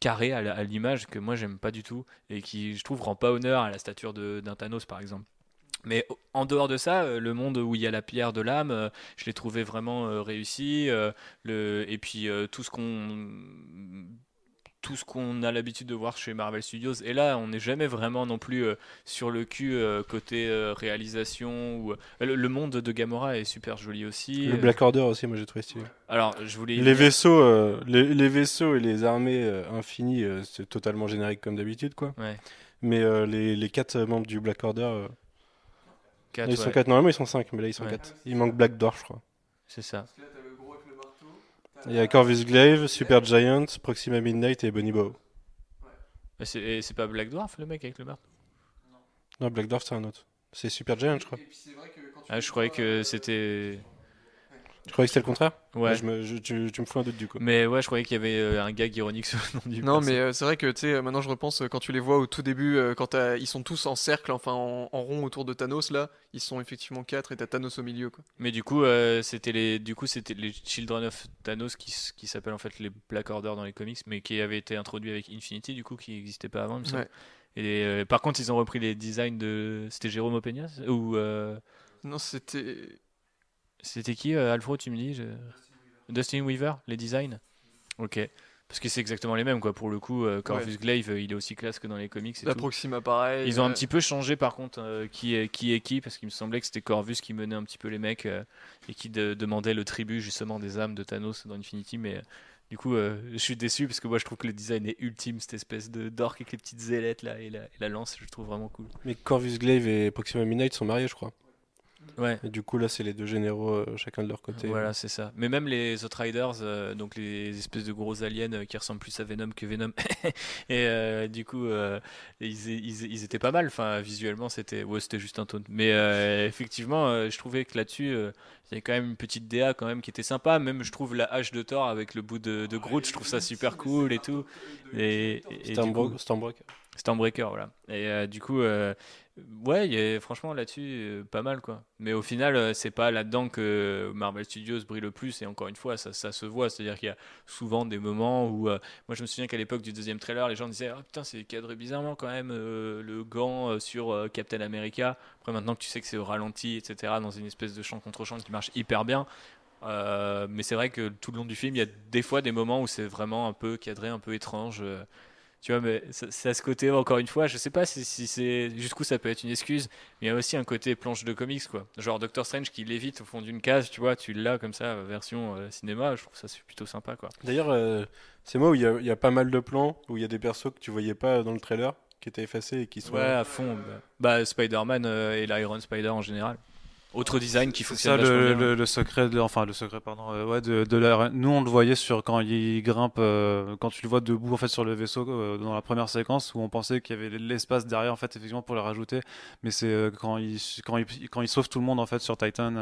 carré à l'image que moi j'aime pas du tout et qui, je trouve, rend pas honneur à la stature d'un Thanos, par exemple. Mais en dehors de ça, euh, le monde où il y a la pierre de l'âme, euh, je l'ai trouvé vraiment euh, réussi. le, et puis tout ce qu'on tout ce qu'on a l'habitude de voir chez Marvel Studios. Et là, on n'est jamais vraiment non plus euh, sur le cul euh, côté euh, réalisation. Ou, le, le monde de Gamora est super joli aussi. Le Black Order aussi, moi j'ai trouvé stylé. Alors, je voulais. Les vaisseaux, les, les vaisseaux et les armées infinies, c'est totalement générique comme d'habitude, quoi. Ouais. Mais euh, les, les quatre euh, membres du Black Order, euh, Quatre, là, ils sont ouais, quatre. Normalement, ils sont cinq, mais là, ils sont Ouais. quatre. Il manque Black Dwarf, je crois. C'est ça. Il y a Corvus Glaive, Super Giant, Proxima Midnight et Bonnie Bow. Mais c'est et c'est pas Black Dwarf le mec avec le marteau? Non, Black Dwarf, c'est un autre. C'est Super Giant, je crois. Ah, je croyais que c'était. Je croyais que c'était le contraire? Ouais. Je me, je- tu, tu me fous un doute, du coup. Mais ouais, je croyais qu'il y avait euh, un gag ironique sur le nom du Non, perso. mais euh, c'est vrai que tu sais, maintenant je repense euh, quand tu les vois au tout début, euh, quand ils sont tous en cercle, enfin en, en rond autour de Thanos là, ils sont effectivement quatre et t'as Thanos au milieu quoi. Mais du coup, euh, c'était les, du coup, c'était les Children of Thanos qui, s'appellent en fait les Black Order dans les comics, mais qui avaient été introduits avec Infinity, du coup, qui n'existait pas avant, il me semble. Ouais. Et euh, par contre, ils ont repris les designs de. C'était Jérôme Opeña ou euh, Non, c'était. C'était qui, euh, Alfred Tu me dis je- Dustin Weaver, les designs. Ok. Parce que c'est exactement les mêmes, quoi. Pour le coup, euh, Corvus Glaive, euh, il est aussi classe que dans les comics. et La tout. Proxima pareil. Ils ont un petit peu changé par contre euh, qui, est, qui est qui parce qu'il me semblait que c'était Corvus qui menait un petit peu les mecs euh, et qui de- demandait le tribut justement des âmes de Thanos dans Infinity mais euh, du coup euh, je suis déçu parce que moi je trouve que le design est ultime cette espèce de d'orque avec les petites ailettes là et la, et la lance je trouve vraiment cool. Mais Corvus Glaive et Proxima Midnight sont mariés, je crois. Ouais. Et du coup, là, c'est les deux généraux, euh, chacun de leur côté. Voilà, c'est ça. Mais même les autres Riders, euh, donc les espèces de gros aliens euh, qui ressemblent plus à Venom que Venom, et euh, du coup, euh, ils, ils- ils étaient pas mal. Enfin, visuellement, c'était ouais, c'était juste un taunt. Mais euh, effectivement, euh, je trouvais que là-dessus, euh, il y avait quand même une petite DA quand même qui était sympa. Même, je trouve la hache de Thor avec le bout de, de Groot, je trouve ça super cool et tout. Et, et- et Stormbreaker. Stormbreaker, voilà. Et euh, du coup, euh, ouais, y franchement là-dessus, euh, pas mal quoi. Mais au final, euh, c'est pas là-dedans que Marvel Studios brille le plus. Et encore une fois, ça, ça se voit. C'est-à-dire qu'il y a souvent des moments où, euh, moi je me souviens qu'à l'époque du deuxième trailer, les gens disaient Ah putain, c'est cadré bizarrement quand même le gant sur Captain America. Après, maintenant que tu sais que c'est au ralenti, etc., dans une espèce de champ contre champ qui marche hyper bien. Mais c'est vrai que tout le long du film, il y a des fois des moments où c'est vraiment un peu cadré, un peu étrange. Euh, Tu vois, mais ça- c'est à ce côté, encore une fois, je sais pas si, si c'est. Jusqu'où ça peut être une excuse, mais il y a aussi un côté planche de comics, quoi. Genre Doctor Strange qui lévite au fond d'une case, tu vois, tu l'as comme ça, version euh, cinéma, je trouve ça c'est plutôt sympa, quoi. D'ailleurs, euh, c'est moi où il y, a- il y a pas mal de plans où il y a des persos que tu voyais pas dans le trailer, qui étaient effacés et qui sont. Ouais, à fond. Bah, bah, Spider-Man euh, et l'Iron Spider en général. Autre design qui C'est fonctionne ça vachement le, le- le secret, de, enfin le secret, pardon, euh, ouais, de, de la. Nous on le voyait sur quand il grimpe, euh, quand tu le vois debout en fait sur le vaisseau euh, dans la première séquence où on pensait qu'il y avait l'espace derrière en fait effectivement pour le rajouter, mais c'est quand il quand il quand il sauve tout le monde en fait sur Titan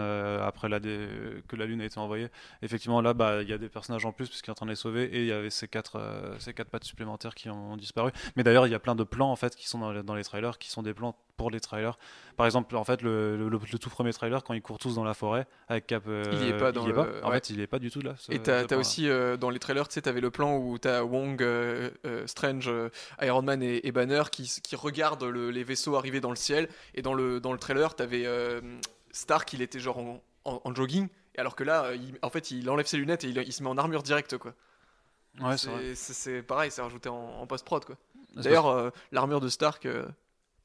après la dé- que la lune a été envoyée. Effectivement là bah il y a des personnages en plus puisqu'il est en train de les sauver et il y avait ces quatre ces quatre pattes supplémentaires qui ont disparu. Mais d'ailleurs il y a plein de plans en fait qui sont dans les, dans les trailers qui sont des plans pour les trailers. Par exemple en fait le, le, le tout premier trailer quand ils courent tous dans la forêt avec Cap. euh, Il est pas dans est le- En ouais. fait, il est pas du tout là. ce- Et t'as t'as aussi euh, dans les trailers, tu sais, t'avais le plan où t'as Wong, euh, Strange, Iron Man et, et Banner qui, regardent le- les vaisseaux arriver dans le ciel. Et dans le, dans le trailer, t'avais Stark, il était genre en, en- en jogging. Et alors que là, il- en fait, il enlève ses lunettes et il, il se met en armure directe, quoi. Ouais, c'est vrai. c'est pareil, c'est rajouté en, en post-prod, quoi. D'ailleurs, euh, l'armure de Stark, euh,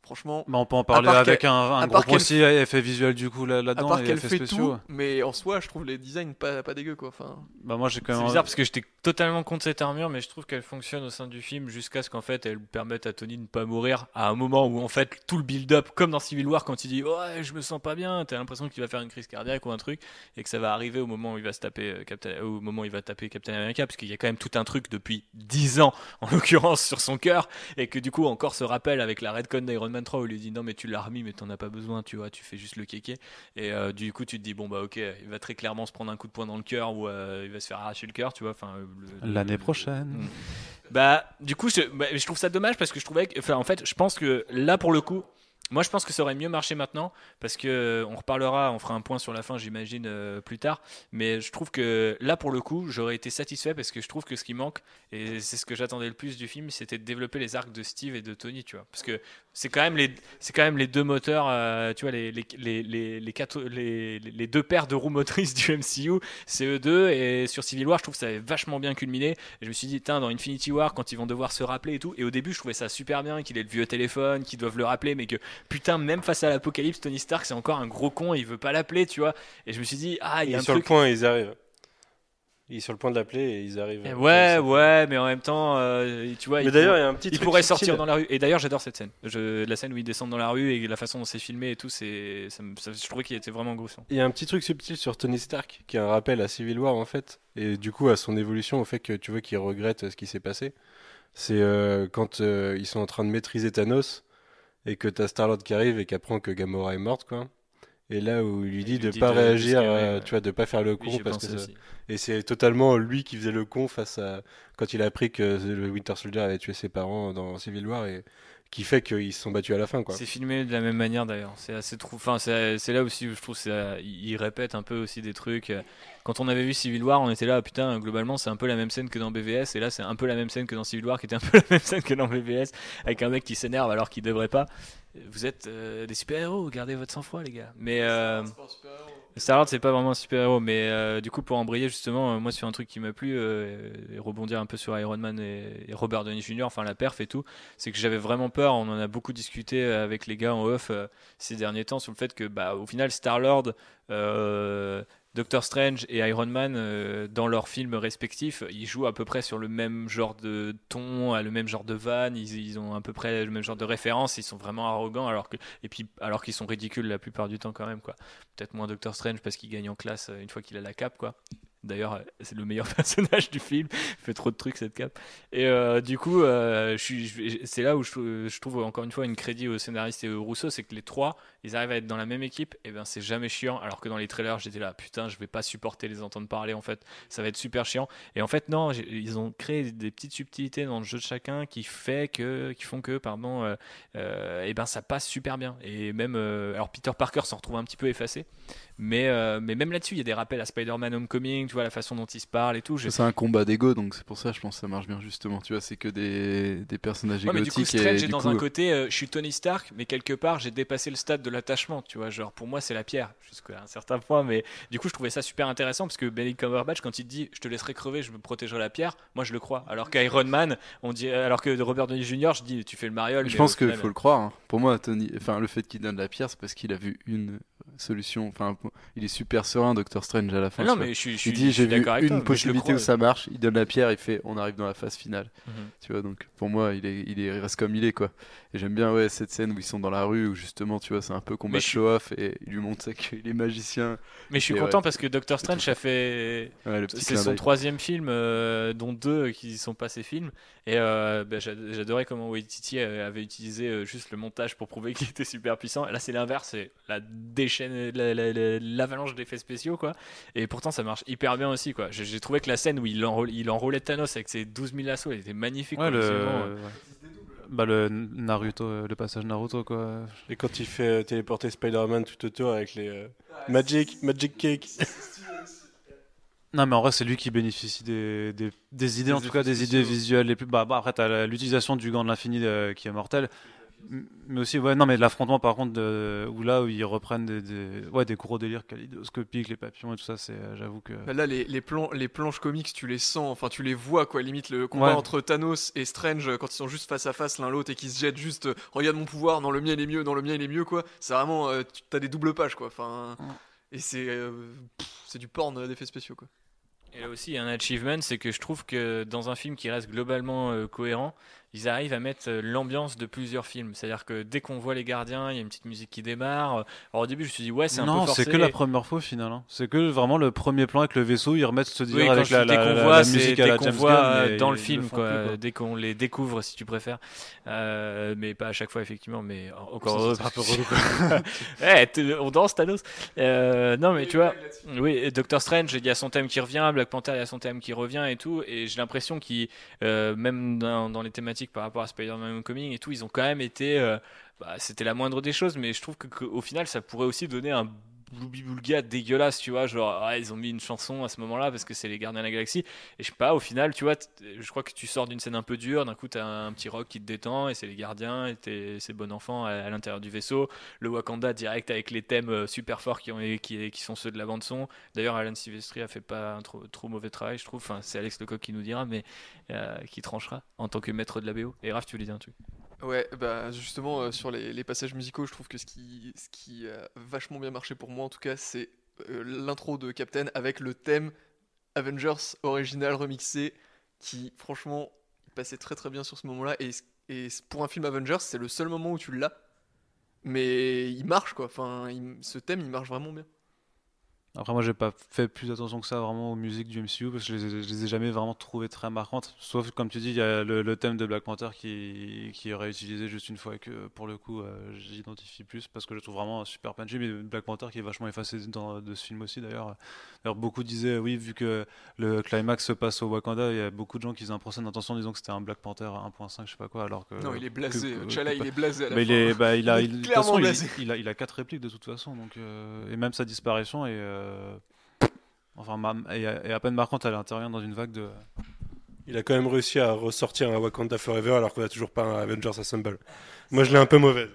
franchement, Bah, on peut en parler avec un, un gros aussi effet visuel du coup là, là-dedans et qu'elle effets fait spéciaux. tout, mais en soi, je trouve les designs pas, pas dégueux, quoi. Enfin, Bah moi j'ai quand C'est même. bizarre parce que j'étais totalement contre cette armure, mais je trouve qu'elle fonctionne au sein du film jusqu'à ce qu'en fait elle permette à Tony de ne pas mourir à un moment où en fait tout le build-up, comme dans Civil War, quand il dit ouais je me sens pas bien, t'as l'impression qu'il va faire une crise cardiaque ou un truc, et que ça va arriver au moment où il va se taper euh, Captain, au moment où il va taper Captain America, parce qu'il y a quand même tout un truc depuis 10 ans en l'occurrence sur son cœur, et que du coup encore se rappelle avec la Redcon d'Iron Man 3 où il lui dit non mais tu l'as remis mais t'en as pas besoin, tu vois, tu fais juste le kéké, et euh, du coup tu te dis bon bah ok, il va très clairement se prendre un coup de poing dans le cœur ou euh, il va se faire arracher le cœur, tu vois, enfin L'année prochaine. Mm. Bah, du coup, je, bah, je trouve ça dommage parce que je trouvais que, enfin, en fait, je pense que là, pour le coup, moi, je pense que ça aurait mieux marché maintenant parce que euh, on reparlera, on fera un point sur la fin, j'imagine, euh, plus tard. Mais je trouve que là, pour le coup, j'aurais été satisfait parce que je trouve que ce qui manque, et c'est ce que j'attendais le plus du film, c'était de développer les arcs de Steve et de Tony, tu vois. Parce que c'est quand même les, c'est quand même les deux moteurs, euh, tu vois, les, les, les, les, les, quatre- les, les deux paires de roues motrices du MCU, c'est eux deux. Et sur Civil War, je trouve que ça avait vachement bien culminé. Et je me suis dit, tiens, dans Infinity War, quand ils vont devoir se rappeler et tout. Et au début, je trouvais ça super bien qu'il ait le vieux téléphone, qu'ils doivent le rappeler, mais que putain, même face à l'apocalypse, Tony Stark, c'est encore un gros con, et il veut pas l'appeler, tu vois. Et je me suis dit, ah, il y a est un sur truc. le point et ils arrivent. Il est sur le point de l'appeler et ils arrivent. Eh Ouais, ouais, mais en même temps, euh, tu vois, Mais il d'ailleurs, pourrait- il y a un petit il truc pourrait subtil. sortir dans la rue. Et d'ailleurs, j'adore cette scène. Je, la scène où ils descendent dans la rue et la façon dont c'est filmé et tout, c'est, ça me- ça- je trouvais qu'il était vraiment grossant. Il y a un petit truc subtil sur Tony Stark qui est un rappel à Civil War en fait, et du coup à son évolution au fait que tu vois qu'il regrette ce qui s'est passé. C'est euh, quand euh, ils sont en train de maîtriser Thanos et que t'as Star-Lord qui arrive et qui apprend que Gamora est morte quoi. Et là où il lui dit de dit pas de- réagir, calmer, euh, ouais. tu vois, de pas faire le con parce que ça- et c'est totalement lui qui faisait le con face à quand il a appris que le Winter Soldier avait tué ses parents dans Civil War et qui fait qu'ils se sont battus à la fin. C'est filmé de la même manière d'ailleurs. C'est assez trou... enfin, c'est là aussi où je trouve c'est il il répète un peu aussi des trucs. Quand on avait vu Civil War, on était là putain globalement c'est un peu la même scène que dans BVS et là c'est un peu la même scène que dans Civil War qui était un peu la même scène que dans BVS avec un mec qui s'énerve alors qu'il devrait pas. Vous êtes euh, des super-héros, gardez votre sang-froid les gars. Mais euh, Star-Lord c'est pas vraiment un super-héros mais euh, du coup pour embrayer justement moi sur un truc qui m'a plu et rebondir un peu sur Iron Man et, et Robert Downey Jr. enfin la perf et tout, c'est que j'avais vraiment peur, on en a beaucoup discuté avec les gars en off ces derniers temps sur le fait que bah au final Star-Lord Doctor Strange et Iron Man, euh, dans leurs films respectifs, ils jouent à peu près sur le même genre de ton, à le même genre de vanne, ils, ont à peu près le même genre de référence, ils sont vraiment arrogants, alors que, et puis alors qu'ils sont ridicules la plupart du temps quand même, quoi. Peut-être moins Doctor Strange parce qu'il gagne en classe euh, une fois qu'il a la cape, quoi. D'ailleurs, c'est le meilleur personnage du film. Il fait trop de trucs cette cape. Et euh, du coup, euh, c'est là où je, trouve encore une fois une crédit au scénariste et au Rousseau, c'est que les trois, ils arrivent à être dans la même équipe. Et ben, c'est jamais chiant. Alors que dans les trailers, j'étais là, putain, je vais pas supporter les entendre parler. En fait, ça va être super chiant. Et en fait, non, ils ont créé des petites subtilités dans le jeu de chacun qui fait que, qui font que, pardon, euh, et ben, ça passe super bien. Et même, alors Peter Parker s'en retrouve un petit peu effacé. Mais, euh, mais même là-dessus, il y a des rappels à Spider-Man Homecoming, tu vois, la façon dont ils se parlent et tout. C'est un combat d'ego, donc c'est pour ça, je pense que ça marche bien justement. Tu vois, c'est que des, des personnages Ouais, mais du coup, égotiques. Strange et est dans coup, un côté, euh, je suis Tony Stark, mais quelque part, j'ai dépassé le stade de l'attachement, tu vois. Genre, pour moi, c'est la pierre, jusqu'à un certain point. Mais du coup, je trouvais ça super intéressant parce que Benedict Cumberbatch, quand il dit, je te laisserai crever, je me protégerai la pierre, moi, je le crois. Alors qu'Iron Man, on dit, alors que Robert Downey Jr., je dis, tu fais le mariole. Je mais pense qu'il faut le croire. hein. Pour moi, Tony, enfin, le fait qu'il donne la pierre, c'est parce qu'il a vu une solution. Enfin, il est super serein, Doctor Strange à la fin. Ah non, mais je suis, je il dit j'ai vu toi, une possibilité où ça marche, il donne la pierre, il fait on arrive dans la phase finale. Mhm. Tu vois donc pour moi il est il est il reste comme il est quoi. Et j'aime bien ouais cette scène où ils sont dans la rue où justement tu vois c'est un peu combat je suis- show off et il lui montre qu'il est magicien. Mais je suis Et content ouais, parce que Doctor Strange, ça fait Ouais, C'est son troisième film, euh, dont deux qui sont pas ses films. Et euh, bah, j'a- j'adorais comment Waititi euh, avait utilisé euh, juste le montage pour prouver qu'il était super puissant. Là, c'est l'inverse, c'est la déchaîne, la- la- la- l'avalanche d'effets spéciaux, quoi. Et pourtant, ça marche hyper bien aussi, quoi. J'ai trouvé que la scène où il, enrôle- il enrôlait Thanos avec ses 12 000 assauts, elle était magnifique. Ouais, quoi, le... ouais. Bah, le Naruto, euh, le passage Naruto, quoi. Et quand il fait euh, téléporter Spider-Man tout autour avec les euh, Magic, Magic Cake. Non, mais en vrai, c'est lui qui bénéficie des, des, des idées, Des en tout cas, des spéciaux. idées visuelles les plus. Bah, bah, après, t'as l'utilisation du gant de l'infini euh, qui est mortel. Mais aussi, ouais, non, mais l'affrontement, par contre, de, où là, où ils reprennent des, des, ouais, des gros délires kaléidoscopiques, les papillons et tout ça, c'est, euh, j'avoue que. Bah là, les, les, plans, les planches comics, tu les sens, enfin, tu les vois, quoi. Limite, le combat Ouais. entre Thanos et Strange, euh, quand ils sont juste face à face l'un l'autre et qu'ils se jettent juste, euh, regarde mon pouvoir, non, le mien il est mieux, non, le mien il est mieux, quoi. C'est vraiment, euh, tu- t'as des doubles pages, quoi. Enfin, Ouais. et c'est euh, c'est du porn d'effets spéciaux, quoi. Et là aussi, il y a un achievement, c'est que je trouve que dans un film qui reste globalement euh, cohérent, ils arrivent à mettre euh, l'ambiance de plusieurs films. C'est-à-dire que dès qu'on voit les gardiens, il y a une petite musique qui démarre. Alors au début, je me suis dit, ouais, c'est un peu non, forcé. c'est que la première fois au final. hein. C'est que vraiment le premier plan avec le vaisseau, ils remettent se dire Oui, avec la, dis dès la, voit, la musique à dès la qu'on James voit Gunn, euh, dans le film, quoi. plus, quoi. Dès qu'on les découvre, si tu préfères. Euh, mais pas à chaque fois, effectivement. Mais encore Ça, heureux, c'est un peu relou, quoi. Eh, t- on danse, Thanos. Euh, non, mais tu vois. Oui, Doctor Strange, il y a son thème qui revient, Black Panther, il y a son thème qui revient et tout. Et j'ai l'impression qu'ils, euh, même dans, dans les thématiques par rapport à Spider-Man Homecoming et tout, ils ont quand même été. euh, bah, C'était la moindre des choses, mais je trouve que- qu'au final, ça pourrait aussi donner un boulga dégueulasse, tu vois. Genre, ah, ils ont mis une chanson à ce moment-là parce que c'est les Gardiens de la Galaxie. Et je sais pas, au final, tu vois, je crois que tu sors d'une scène un peu dure, d'un coup, t'as un petit rock qui te détend et c'est les Gardiens et t'es- c'est bon enfant à, l'intérieur du vaisseau. Le Wakanda direct avec les thèmes euh, super forts qui, ont, qui, qui sont ceux de la bande-son. D'ailleurs, Alan Silvestri a fait pas un trop, trop mauvais travail, je trouve. Enfin, c'est Alex Lecoq qui nous dira, mais euh, qui tranchera en tant que maître de la BO. Et Raph, tu voulais dire un truc? Ouais, bah justement euh, sur les, passages musicaux, je trouve que ce qui, ce qui a vachement bien marché pour moi en tout cas, c'est euh, l'intro de Captain avec le thème Avengers original remixé qui franchement passait très très bien sur ce moment-là. Et, et pour un film Avengers c'est le seul moment où tu l'as. Mais il marche quoi, enfin ce thème il marche vraiment bien. Après, moi, j'ai pas fait plus attention que ça vraiment aux musiques du MCU parce que je les, je les ai jamais vraiment trouvées très marquantes. Sauf, comme tu dis, il y a le, le thème de Black Panther qui, qui est réutilisé juste une fois et que pour le coup, euh, j'identifie plus parce que je trouve vraiment super punchy. Mais Black Panther qui est vachement effacé dans, de ce film aussi d'ailleurs. D'ailleurs, beaucoup disaient, oui, vu que le climax se passe au Wakanda, il y a beaucoup de gens qui faisaient un procès d'intention en disant que c'était un Black Panther 1.5, je sais pas quoi, alors que. non il est blasé, que- il est blasé à la mais fin. il est, bah, il a, Il est il- de toute clairement façon, il, blasé. il a, il a quatre répliques de toute façon, donc euh, et même sa disparition est, euh, enfin, ma- est, est à peine marquante. Elle intervient dans une vague de. Il a quand même réussi à ressortir un Wakanda Forever alors qu'on a toujours pas un Avengers Assemble. Moi, je l'ai un peu mauvaise.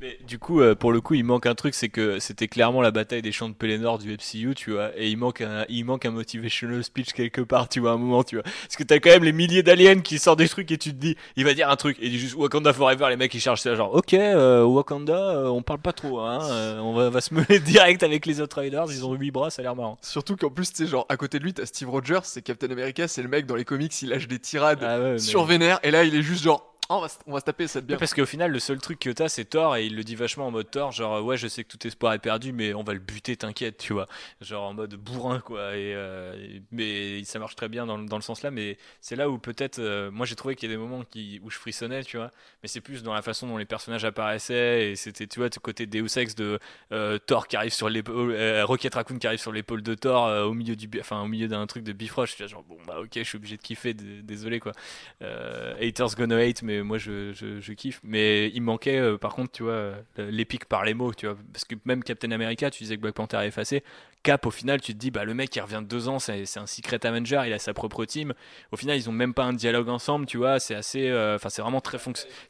Mais du coup, euh, pour le coup, il manque un truc, c'est que c'était clairement la bataille des champs de Pelennor du MCU, tu vois, et il manque un, il manque un motivational speech quelque part, tu vois, à un moment, tu vois. Parce que t'as quand même les milliers d'aliens qui sortent des trucs et tu te dis, il va dire un truc, et il dit juste Wakanda Forever, les mecs ils chargent ça, genre, ok, euh, Wakanda, euh, on parle pas trop, hein, euh, on va, va se mener direct avec les autres Riders, ils ont huit bras, ça a l'air marrant. Surtout qu'en plus, tu sais, genre, à côté de lui, t'as Steve Rogers, c'est Captain America, c'est le mec dans les comics, il lâche des tirades Ah ouais, mais- sur Vénère, et là, il est juste genre, on, va, se- on va se taper cette bien. Parce qu'au final, le seul truc que t'as, c'est Thor, et il le dit vachement en mode Thor, genre ouais, je sais que tout espoir est perdu, mais on va le buter, t'inquiète, tu vois. Genre en mode bourrin, quoi. Et, euh, mais ça marche très bien dans, le- dans le sens là, mais c'est là où peut-être, euh, moi j'ai trouvé qu'il y a des moments qui, où je frissonnais, tu vois. Mais c'est plus dans la façon dont les personnages apparaissaient, et c'était, tu vois, ce côté Deus Ex de euh, Thor qui arrive sur l'épaule, euh, Rocket Raccoon qui arrive sur l'épaule de Thor au milieu du, enfin au milieu d'un truc de Bifrost. Je suis genre bon bah ok, je suis obligé de kiffer, désolé quoi. Haters gonna hate, mais moi je, kiffe. Mais il manquait, euh, par contre, tu vois, euh, l'épique par les mots, tu vois. Parce que même Captain America, tu disais que Black Panther est effacé. Cap, au final, tu te dis, bah le mec il revient de deux ans, c'est un Secret Avenger, il a sa propre team. Au final, ils ont même pas un dialogue ensemble, tu vois. C'est assez, euh, enfin, c'est vraiment très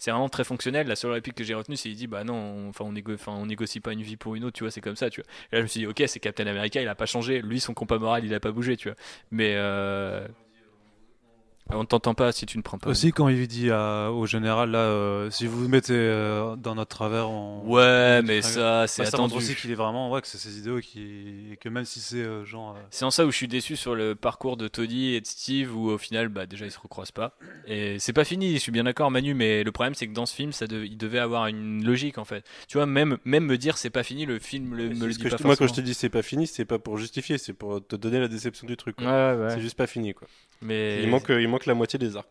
vraiment très fonctionnel. La seule réplique que j'ai retenue, c'est il dit, bah non, on- enfin, on, négocie pas une vie pour une autre, tu vois. C'est comme ça, tu vois. Et là, je me suis dit, ok, c'est Captain America, il a pas changé. Lui, son compas moral, il a pas bougé, tu vois. Mais on t'entend pas si tu ne prends pas. Aussi, quand il dit à- au général, là, euh, si vous vous mettez euh, dans notre travers, on... Ouais, mais ça, c'est Bah, ça attendu. aussi qu'il est vraiment, ouais, que c'est ses idéaux qui, et que même si c'est euh, genre. euh, C'est en ça où je suis déçu sur le parcours de Tony et de Steve, où au final, bah, déjà, ils se recroisent pas. Et c'est pas fini, je suis bien d'accord, Manu, mais le problème, c'est que dans ce film, ça de- il devait avoir une logique, en fait. Tu vois, même, même me dire c'est pas fini, le film le- me le Ce dit que pas je- moi, quand je te dis c'est pas fini, c'est pas pour justifier, c'est pour te donner la déception du truc. quoi. Ouais, ouais. C'est juste pas fini, quoi. Mais Il manque, il manque la moitié des arcs.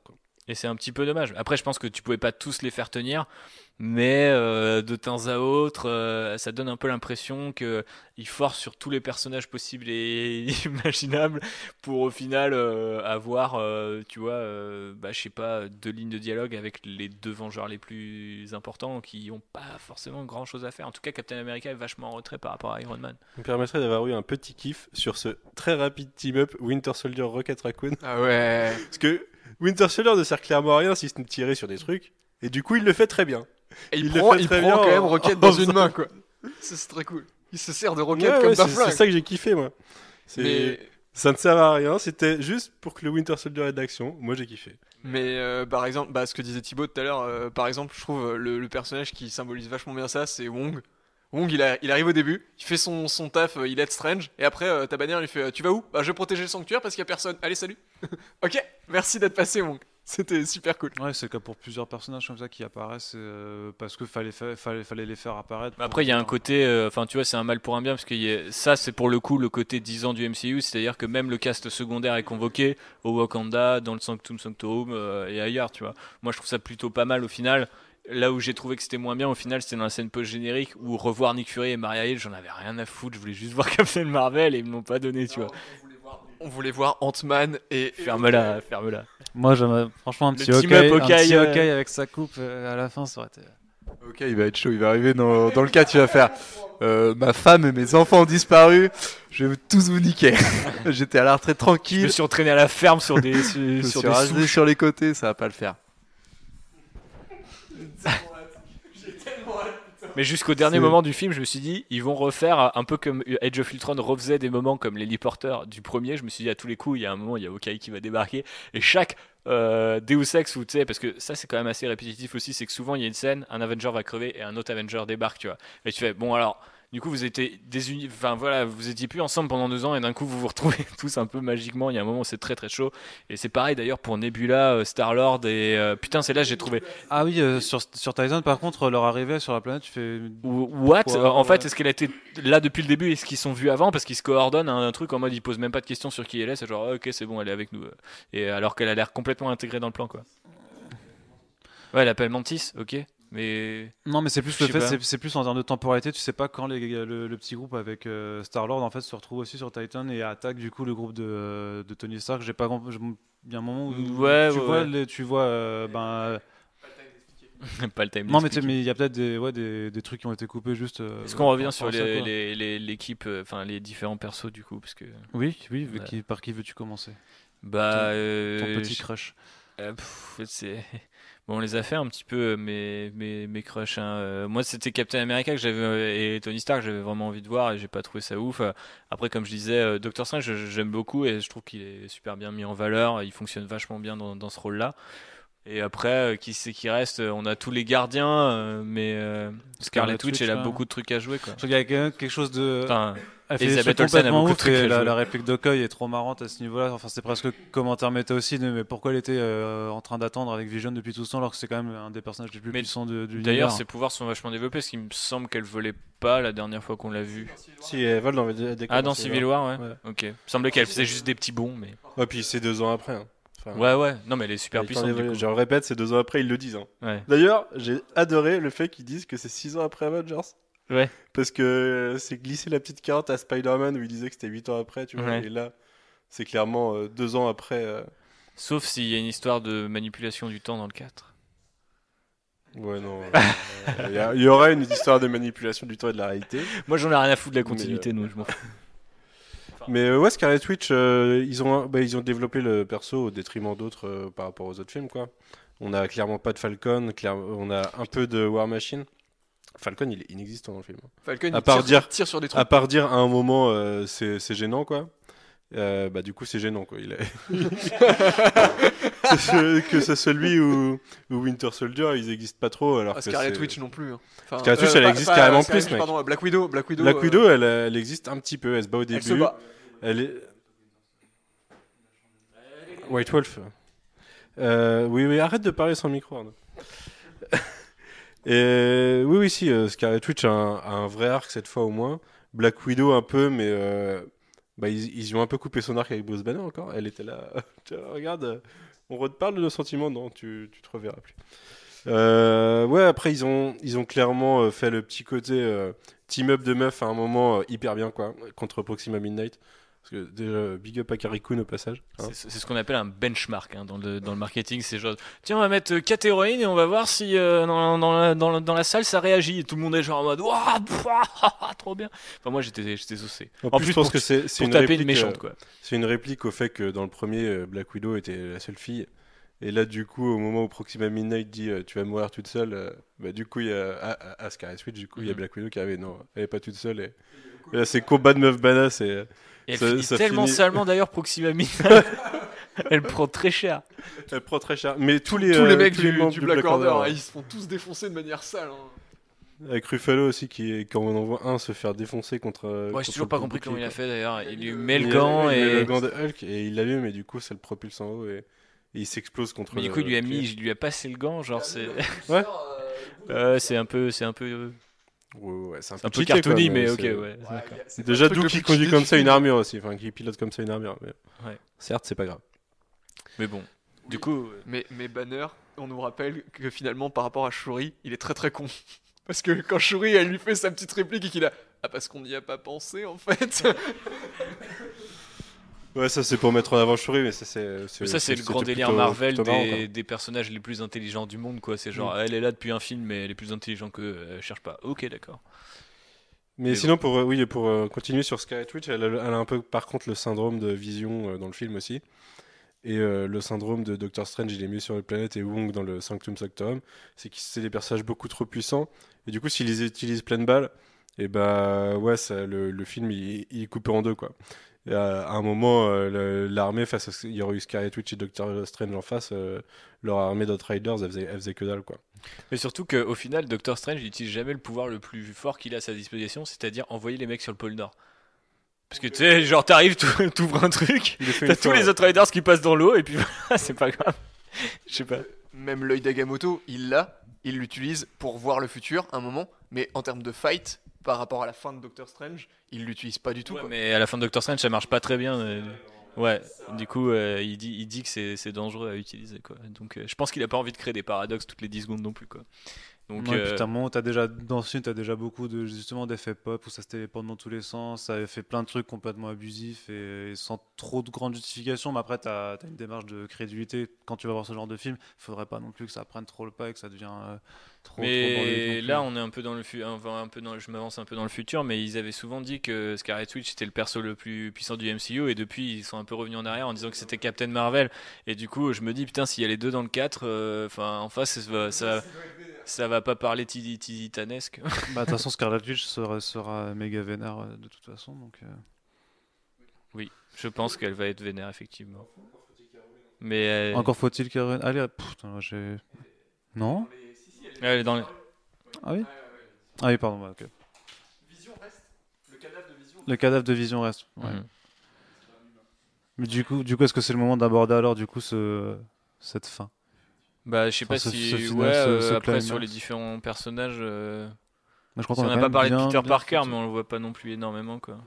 Et c'est un petit peu dommage. Après, je pense que tu pouvais pas tous les faire tenir, mais euh, de temps à autre, euh, ça donne un peu l'impression que il force sur tous les personnages possibles et imaginables pour au final euh, avoir, euh, tu vois, euh, bah, je sais pas, deux lignes de dialogue avec les deux Vengeurs les plus importants qui ont pas forcément grand chose à faire. En tout cas, Captain America est vachement en retrait par rapport à Iron Man. Ça me permettrait d'avoir eu un petit kiff sur ce très rapide team-up Winter Soldier Rocket Raccoon. Ah ouais. Parce que Winter Soldier ne sert clairement à rien si ce n'est de tirer sur des trucs. Et du coup, il le fait très bien. Et il, Il prend, il prend bien quand même Rocket dans une main, quoi. C'est très cool. Il se sert de Rocket Ouais, comme ouais, d'un c'est flingue. c'est ça que j'ai kiffé, moi. Mais, Ça ne sert à rien, c'était juste pour que le Winter Soldier ait d'action. Moi, j'ai kiffé. mais euh, par exemple, bah, ce que disait Thibaut tout à l'heure, euh, par exemple, je trouve euh, le, le personnage qui symbolise vachement bien ça, c'est Wong. Wong, il, a- il arrive au début, il fait son, son taf, euh, il est strange, et après, ta bannière lui fait Tu vas où? Bah, je vais protéger le sanctuaire parce qu'il y a personne. Allez, salut Ok, merci d'être passé, Wong. C'était super cool. Ouais, c'est comme pour plusieurs personnages comme ça qui apparaissent euh, parce que fallait, fa- fallait, fallait les faire apparaître. Après, il y a un côté, euh, enfin, tu vois, c'est un mal pour un bien, parce que y a- ça, c'est pour le coup le côté 10 ans du MCU, c'est-à-dire que même le cast secondaire est convoqué au Wakanda, dans le Sanctum Sanctorum euh, et ailleurs, tu vois. Moi, je trouve ça plutôt pas mal au final. Là où j'ai trouvé que c'était moins bien, au final, c'était dans la scène post-générique où revoir Nick Fury et Maria Hill, j'en avais rien à foutre, je voulais juste voir Captain Marvel et ils me l'ont pas donné, tu vois. On voulait voir Ant-Man et. Ferme-la, ferme-la. Moi, j'aimerais franchement un petit un petit euh, Hawkeye avec sa coupe euh, à la fin, ça aurait été. Ok, il va être chaud, il va arriver dans, dans le cas, tu vas faire euh, ma femme et mes enfants ont disparu, je vais tous vous niquer. J'étais à la retraite Je tranquille, me suis entraîné à la ferme sur des, sur, je me sur suis des sur les côtés, ça va pas le faire. Mais jusqu'au dernier moment du film, je me suis dit, ils vont refaire un peu comme Age of Ultron refaisait des moments comme les Porter du premier. Je me suis dit, à tous les coups, il y a un moment, il y a Hawkeye qui va débarquer. Et chaque euh, Deus Ex, où tu sais, parce que ça, c'est quand même assez répétitif aussi, c'est que souvent, il y a une scène, un Avenger va crever et un autre Avenger débarque, tu vois. Et tu fais, bon, alors. Du coup, vous étiez désunis, enfin voilà, vous étiez plus ensemble pendant deux ans et d'un coup vous vous retrouvez tous un peu magiquement. Il y a un moment où c'est très très chaud et c'est pareil d'ailleurs pour Nebula, Star Lord et euh, putain c'est là j'ai trouvé Ah oui, euh, sur, sur Titan, par contre, leur arrivée sur la planète, tu fais. What Quoi, En ouais. fait, est-ce qu'elle a été là depuis le début? Est-ce qu'ils sont vus avant? Parce qu'ils se coordonnent un, un truc en mode ils posent même pas de questions sur qui elle est. C'est genre, ok, c'est bon, elle est avec nous. Et alors qu'elle a l'air complètement intégrée dans le plan, quoi. Ouais, elle appelle Mantis, ok. Mais. Non, mais c'est plus le fait, c'est- en termes de temporalité. Tu sais pas quand les- le, le petit groupe avec Star Lord en fait se retrouve aussi sur Titan et attaque du coup le groupe de, de Tony Stark. J'ai pas, il y a un moment où Ouais, tu ouais, vois, ouais. les- tu vois, euh, ben. pas le time. Non, mais il y a peut-être des, ouais, des, des trucs qui ont été coupés juste. euh, Est-ce qu'on revient sur ça, les- quoi. les- les- l'équipe, euh, enfin les différents persos du coup Parce que. Oui, oui. qui- par qui veux-tu commencer? Bah. Ton- euh, Ton petit je- crush. Euh, c'est bon, on les a fait un petit peu mes mes, mes crushs. hein. Euh, Moi, c'était Captain America que j'avais euh, et Tony Stark, j'avais vraiment envie de voir et j'ai pas trouvé ça ouf. Euh, Après, comme je disais, euh, Doctor Strange, j'aime beaucoup et je trouve qu'il est super bien mis en valeur. Il fonctionne vachement bien dans, dans ce rôle-là. Et après, euh, qui c'est qui reste On a tous les gardiens, euh, mais euh, Scarlet Scarlet Witch, elle a beaucoup de trucs à jouer. Quoi. Je trouve qu'il y a quand même quelque chose de. Enfin, Elle fait des Elisabeth trucs Olsen a complètement beaucoup de ouf trucs et à la, jouer. la réplique d'Okoy est trop marrante à ce niveau-là. Enfin, c'est presque commentaire méta aussi, mais pourquoi elle était euh, en train d'attendre avec Vision depuis tout ce temps alors que c'est quand même un des personnages les plus Mais puissants de, du D'ailleurs, ses pouvoirs sont vachement développés, parce qu'il me semble qu'elle volait pas la dernière fois qu'on l'a vue. Si, elle vole dans, dès Ah, dans Civil War, ouais. Ouais. Ok. Il me semblait qu'elle faisait juste des petits bons, mais. Ouais, puis c'est deux ans après. hein. Enfin, Ouais, ouais. Non, mais elle est super puissante. Du coup. Je le répète, c'est deux ans après, ils le disent. hein. Ouais. D'ailleurs, j'ai adoré le fait qu'ils disent que c'est six ans après Avengers. Ouais. Parce que c'est glisser la petite carotte à Spider-Man où il disait que c'était 8 ans après, tu vois. Ouais. Et là, c'est clairement euh, deux ans après. euh. Sauf s'il y a une histoire de manipulation du temps dans le 4. Ouais, non. euh, Il y, y aura une histoire de manipulation du temps et de la réalité. Moi, j'en ai rien à foutre de la continuité, donc je m'en fous. Mais euh, ouais, Scarlet Witch, euh, ils, ont, bah, ils ont développé le perso au détriment d'autres euh, par rapport aux autres films, quoi. On a clairement pas de Falcon, clair- on a un peu de War Machine. Falcon, il est inexistant dans le film. Falcon, À il part tire, dire- tire sur des trucs. À part dire à un moment, euh, c'est gênant, quoi. Euh, bah du coup c'est gênant quoi. Il est... que, ce, soit lui ou, Winter Soldier, ils existent pas trop alors Ah, que Scarlet Witch non plus. hein. Enfin, Scarlet Witch, elle pas- existe pas carrément Scarlet plus, Witch. Pardon, Black Widow. Black Widow. Black Widow, elle, elle existe un petit peu. Elle se bat au Elle début. se bat. Elle est. White Wolf. Euh, oui, oui, arrête de parler sans micro. Arnaud. Oui, oui, si, euh, Scarlet Witch a un, vrai arc cette fois au moins. Black Widow un peu, mais euh, bah, ils, ont un peu coupé son arc avec Bruce Banner encore. Elle était là. Regarde, on reparle de nos sentiments. Non, tu, tu te reverras plus. Euh, ouais, après, ils ont, ils ont clairement fait le petit côté team-up de meufs à un moment hyper bien, quoi, contre Proxima Midnight. Parce que déjà, big up à Carrie Coon au passage. hein. C'est ce qu'on appelle un benchmark hein, dans, le, dans le marketing. C'est genre, tiens, on va mettre 4 héroïnes et on va voir si euh, dans, dans la, dans, la- dans la salle ça réagit. Et tout le monde est genre en mode, waouh, trop bien. Enfin, moi j'étais saucé. En, En plus, plus, je pense pour- que c'est une, réplique, une méchante, euh, quoi. c'est une réplique au fait que dans le premier, euh, Black Widow était la seule fille. Et là, du coup, au moment où Proxima Midnight dit euh, tu vas mourir toute seule, euh, bah, du coup, il y a à, à- à Scarlet Witch, du coup, il y a Mhm. Black Widow qui avait non, elle est pas toute seule. Et, et là, c'est combat de meuf badass. Et, Et elle ça- finit ça tellement finit- salement d'ailleurs, Proxima Midnight. elle prend très cher. elle prend très cher. Mais tous les, Tous les euh, mecs tous du, les membres du Black Order, Order, ouais. ils se font tous défoncer de manière sale. hein. Avec Ruffalo aussi, qui, quand on en voit un se faire défoncer contre. euh, Moi, j'ai contre toujours pas compris comment il a fait d'ailleurs. Il lui met le gant il met et. le gant de Hulk et il l'allume et du coup ça le propulse en haut et, et il s'explose contre Mais du coup, il lui a mis, il lui a passé le gant, genre c'est. Ouais. Euh, c'est un peu, c'est un peu, Ouais, ouais, c'est un un peu cheaté, quoi, cartoony, mais, c'est- ok, ouais. C'est Déjà, le qui conduit comme ça une armure aussi, enfin qui pilote comme ça une armure. Mais... Ouais. Certes, c'est pas grave. Mais bon, du coup, euh, Mais, mais Banner, on nous rappelle que finalement, par rapport à Shuri, il est très très con. Parce que quand Shuri, elle lui fait sa petite réplique et qu'il a. Ah, parce qu'on n'y a pas pensé en fait. Ouais, ça c'est pour mettre en avant Shuri, mais ça c'est. ça c'est le grand délire plutôt- Marvel plutôt marrant, des, des personnages les plus intelligents du monde, quoi. C'est genre, elle est là depuis un film, mais elle est plus intelligente que, elle cherche pas. Ok, d'accord. Mais, Mais sinon, pour, euh, oui, pour euh, continuer sur Scarlet Witch, elle a, elle a un peu par contre le syndrome de vision euh, dans le film aussi. Et euh, le syndrome de Doctor Strange, il est mieux sur la planète et Wong dans le Sanctum Sanctorum. C'est que c'est des personnages beaucoup trop puissants. Et du coup, s'ils les utilisent pleine balle, et bah ouais, ça, le, le film il, il est coupé en deux quoi. À, un moment, euh, l'armée face à, il y aurait eu Scarlet Witch et Doctor Strange en face, euh, leur armée d'Outriders, elle faisait, elle faisait que dalle quoi. Mais surtout qu'au final, Doctor Strange n'utilise jamais le pouvoir le plus fort qu'il a à sa disposition, c'est-à-dire envoyer les mecs sur le pôle Nord. Parce que tu sais, genre t'arrives, t'ou- t'ouvres un truc, t'as tous les ouais. autres riders qui passent dans l'eau, et puis voilà, c'est pas grave. Je sais pas. Même l'œil d'Agamotto, il l'a, il l'utilise pour voir le futur un moment, mais en termes de fight, par rapport à la fin de Doctor Strange, il l'utilise pas du tout. Ouais, quoi. mais à la fin de Doctor Strange, ça marche pas très bien. euh, Ouais, du coup, euh, il, dit, il dit que c'est c'est dangereux à utiliser. Quoi. Donc, euh, je pense qu'il a pas envie de créer des paradoxes toutes les 10 secondes non plus. Quoi. Donc, Ouais, euh, puis t'as déjà dans ce film t'as déjà beaucoup de justement d'effets pop où ça se téléporte dans tous les sens ça fait plein de trucs complètement abusifs et, et sans trop de grande justification mais après t'as as une démarche de crédulité. Quand tu vas voir ce genre de film faudrait pas non plus que ça prenne trop le pas et que ça devient euh, trop Mais là, on est un peu dans le fu- enfin, un peu dans, je m'avance un peu dans le futur, mais ils avaient souvent dit que Scarlet Witch était le perso le plus puissant du MCU, et depuis ils sont un peu revenus en arrière en disant que c'était Captain Marvel. Et du coup, je me dis putain, s'il y a les deux dans le 4, euh, enfin en face, ça ça, ça va pas parler titanesque. bah de toute façon Scarlet Witch sera, sera méga vénère euh, de toute façon donc euh, oui, je pense qu'elle va être vénère effectivement. Mais euh, encore faut-il qu'elle allez putain j'ai non? Elle est dans les- ah oui? Ah oui pardon ouais, ok Vision reste. Le cadavre de Vision. le cadavre de Vision reste ouais. Mhm. mais du coup du coup est-ce que c'est le moment d'aborder alors du coup ce cette fin? Bah, je sais Enfin, pas ce- si. ce final, ouais, ce- euh, ce après, sur les différents personnages. euh, Moi, je crois si on n'a a pas parlé de Peter Parker, mais on le voit pas non plus énormément, quoi.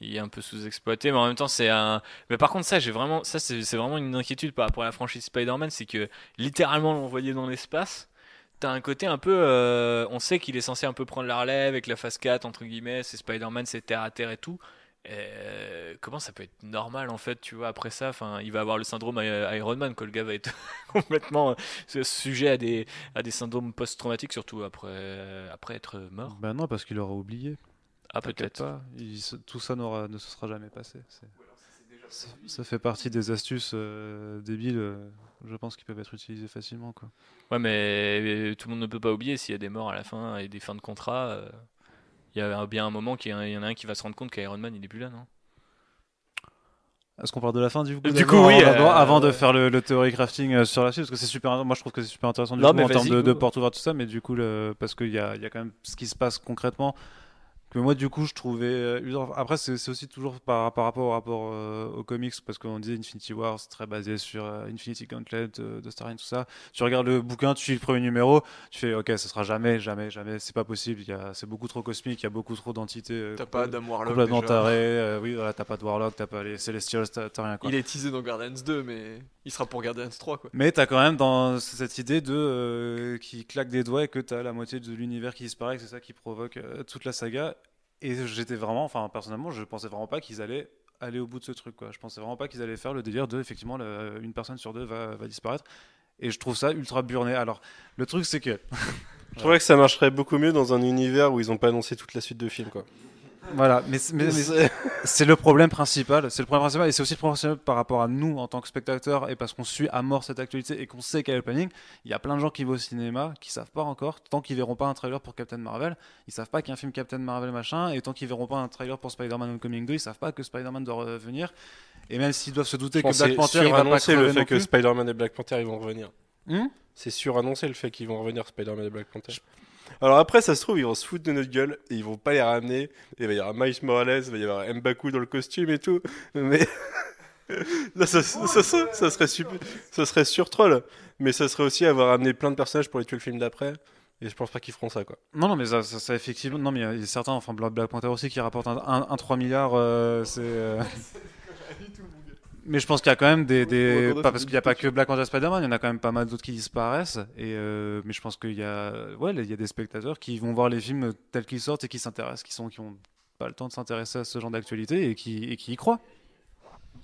Il est un peu sous-exploité, mais en même temps, c'est un. Mais par contre, ça, j'ai vraiment. Ça, c'est c'est vraiment une inquiétude par rapport à la franchise Spider-Man, c'est que littéralement l'envoyer dans l'espace. T'as un côté un peu. euh, on sait qu'il est censé un peu prendre la relève avec la phase 4, entre guillemets, c'est Spider-Man, c'est terre à terre et tout. Euh, comment ça peut être normal en fait, tu vois, après ça, enfin, il va avoir le syndrome I- Iron Man, quoi, le gars va être complètement euh, sujet à des, à des syndromes post-traumatiques, surtout après, après être mort. Bah non, parce qu'il aura oublié. Ah, peut-être. pas. Il se- tout ça n'aura, ne se sera jamais passé. Ça, ça fait partie des astuces euh, débiles, euh, je pense, qui peuvent être utilisées facilement. Quoi. Ouais, mais euh, tout le monde ne peut pas oublier s'il y a des morts à la fin et des fins de contrat. Il y a bien un moment qu'il y, en a un qui va se rendre compte qu'Iron Man il est plus là, non? Est-ce qu'on parle de la fin du coup Du coup, oui, Avant, euh, avant de faire le, le theory crafting euh, sur la suite, parce que c'est super. Moi, je trouve que c'est super intéressant du Non, coup, en termes de, de porte ouverte tout ça, mais du coup, le, parce qu'il y a, il y a quand même ce qui se passe concrètement. Que moi, du coup, je trouvais. euh. Après, c'est aussi toujours par, par rapport au rapport euh, aux comics, parce qu'on disait Infinity War, c'est très basé sur euh, Infinity Gauntlet de Star Wars, tout ça. Tu regardes le bouquin, tu lis le premier numéro, tu fais, ok, ce sera jamais, jamais, jamais, c'est pas possible. C'est beaucoup trop cosmique, il y a beaucoup trop d'entités. euh, T'as pas Adam Warlock complètement déjà. euh, oui, voilà, t'as pas de Warlock, t'as pas les Celestials, t'as rien quoi. Il est teasé dans Guardians 2, mais il sera pour Guardians 3 quoi. Mais t'as quand même dans cette idée de qui claque des doigts et que t'as la moitié de l'univers qui disparaît, que c'est ça qui provoque toute la saga. Et j'étais vraiment, enfin personnellement, je pensais vraiment pas qu'ils allaient aller au bout de ce truc. Quoi. Je pensais vraiment pas qu'ils allaient faire le délire de effectivement le- une personne sur deux va, disparaître. Et je trouve ça ultra burné. Alors le truc c'est que Je trouvais que ça marcherait beaucoup mieux dans un univers où ils ont pas annoncé toute la suite de films, quoi. Voilà, mais, c'est- mais- mais C'est- c'est le problème principal. C'est le problème principal et c'est aussi le problème principal par rapport à nous en tant que spectateurs et parce qu'on suit à mort cette actualité et qu'on sait quel est le planning. Il y a plein de gens qui vont au cinéma qui savent pas encore tant qu'ils verront pas un trailer pour Captain Marvel, ils savent pas qu'il y a un film Captain Marvel machin et tant qu'ils verront pas un trailer pour Spider-Man Homecoming 2, ils savent pas que Spider-Man doit revenir. Et même s'ils doivent se douter que Black Panther c'est il va crever le non fait que. Spider-Man et Black Panther ils vont revenir. Hmm? C'est surannoncé le fait qu'ils vont revenir Spider-Man et Black Panther. Alors après, ça se trouve, ils vont se foutre de notre gueule et ils vont pas les ramener. Il va y avoir Miles Morales, il va y avoir Mbaku dans le costume et tout. Mais là, ça, ça, ça, ça- ça serait super, ça serait sur troll. Mais ça serait aussi avoir amené plein de personnages pour les tuer le film d'après. Et je pense pas qu'ils feront ça, quoi. Non, non, mais ça, ça, ça, effectivement. Non, mais il y a- il y a certains, enfin Black Black Panther aussi, qui rapporte un, un- un 3 milliards. euh, c'est. euh, Mais je pense qu'il y a quand même des. pas parce qu'il n'y a pas que Black Panther Spider-Man, il y en a quand même pas mal d'autres qui disparaissent. Et euh, Mais je pense qu'il y a. Ouais, il y a des spectateurs qui vont voir les films tels qu'ils sortent et qui s'intéressent, qui sont qui ont pas le temps de s'intéresser à ce genre d'actualité et qui, et qui y croient.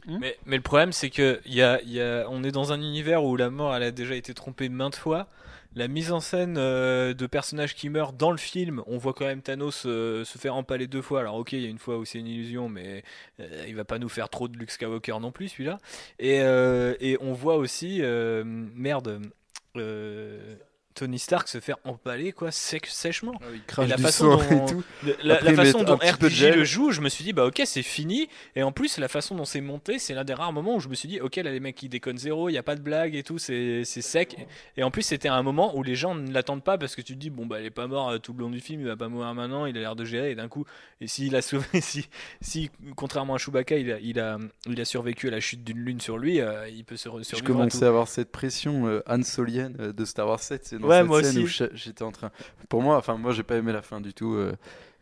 Mais, mais le problème, c'est que est dans un univers où la mort a déjà été trompée maintes fois. La mise en scène euh, de personnages qui meurent dans le film, on voit quand même Thanos euh, se faire empaler deux fois. Alors ok, il y a une fois où c'est une illusion, mais euh, il va pas nous faire trop de Luke Skywalker non plus celui-là. Et, euh, on voit aussi, merde, Tony Stark se faire empaler quoi, sec, sèchement. il Et crache la du façon dont- et tout. La, Après, la ils façon dont RPG le joue, je me suis dit bah ok c'est fini. Et en plus la façon dont c'est monté, c'est l'un des rares moments où je me suis dit ok là les mecs ils déconnent zéro, il y a pas de blague et tout, c'est sec. Et en plus c'était un moment où les gens ne l'attendent pas parce que tu te dis bon bah il est pas mort euh, tout le long du film, il va pas mourir maintenant, il a l'air de gérer et d'un coup et s'il a sauvé, si, si contrairement à Chewbacca il a, il a il a survécu à la chute d'une lune sur lui, euh, il peut se re- Je survivre à commençais tout. à avoir cette pression euh, Han Solienne euh, de Star Wars 7. C'est dans Ouais, cette moi scène aussi. où je- j'étais en train. Pour moi, enfin, moi, j'ai pas aimé la fin du tout. euh,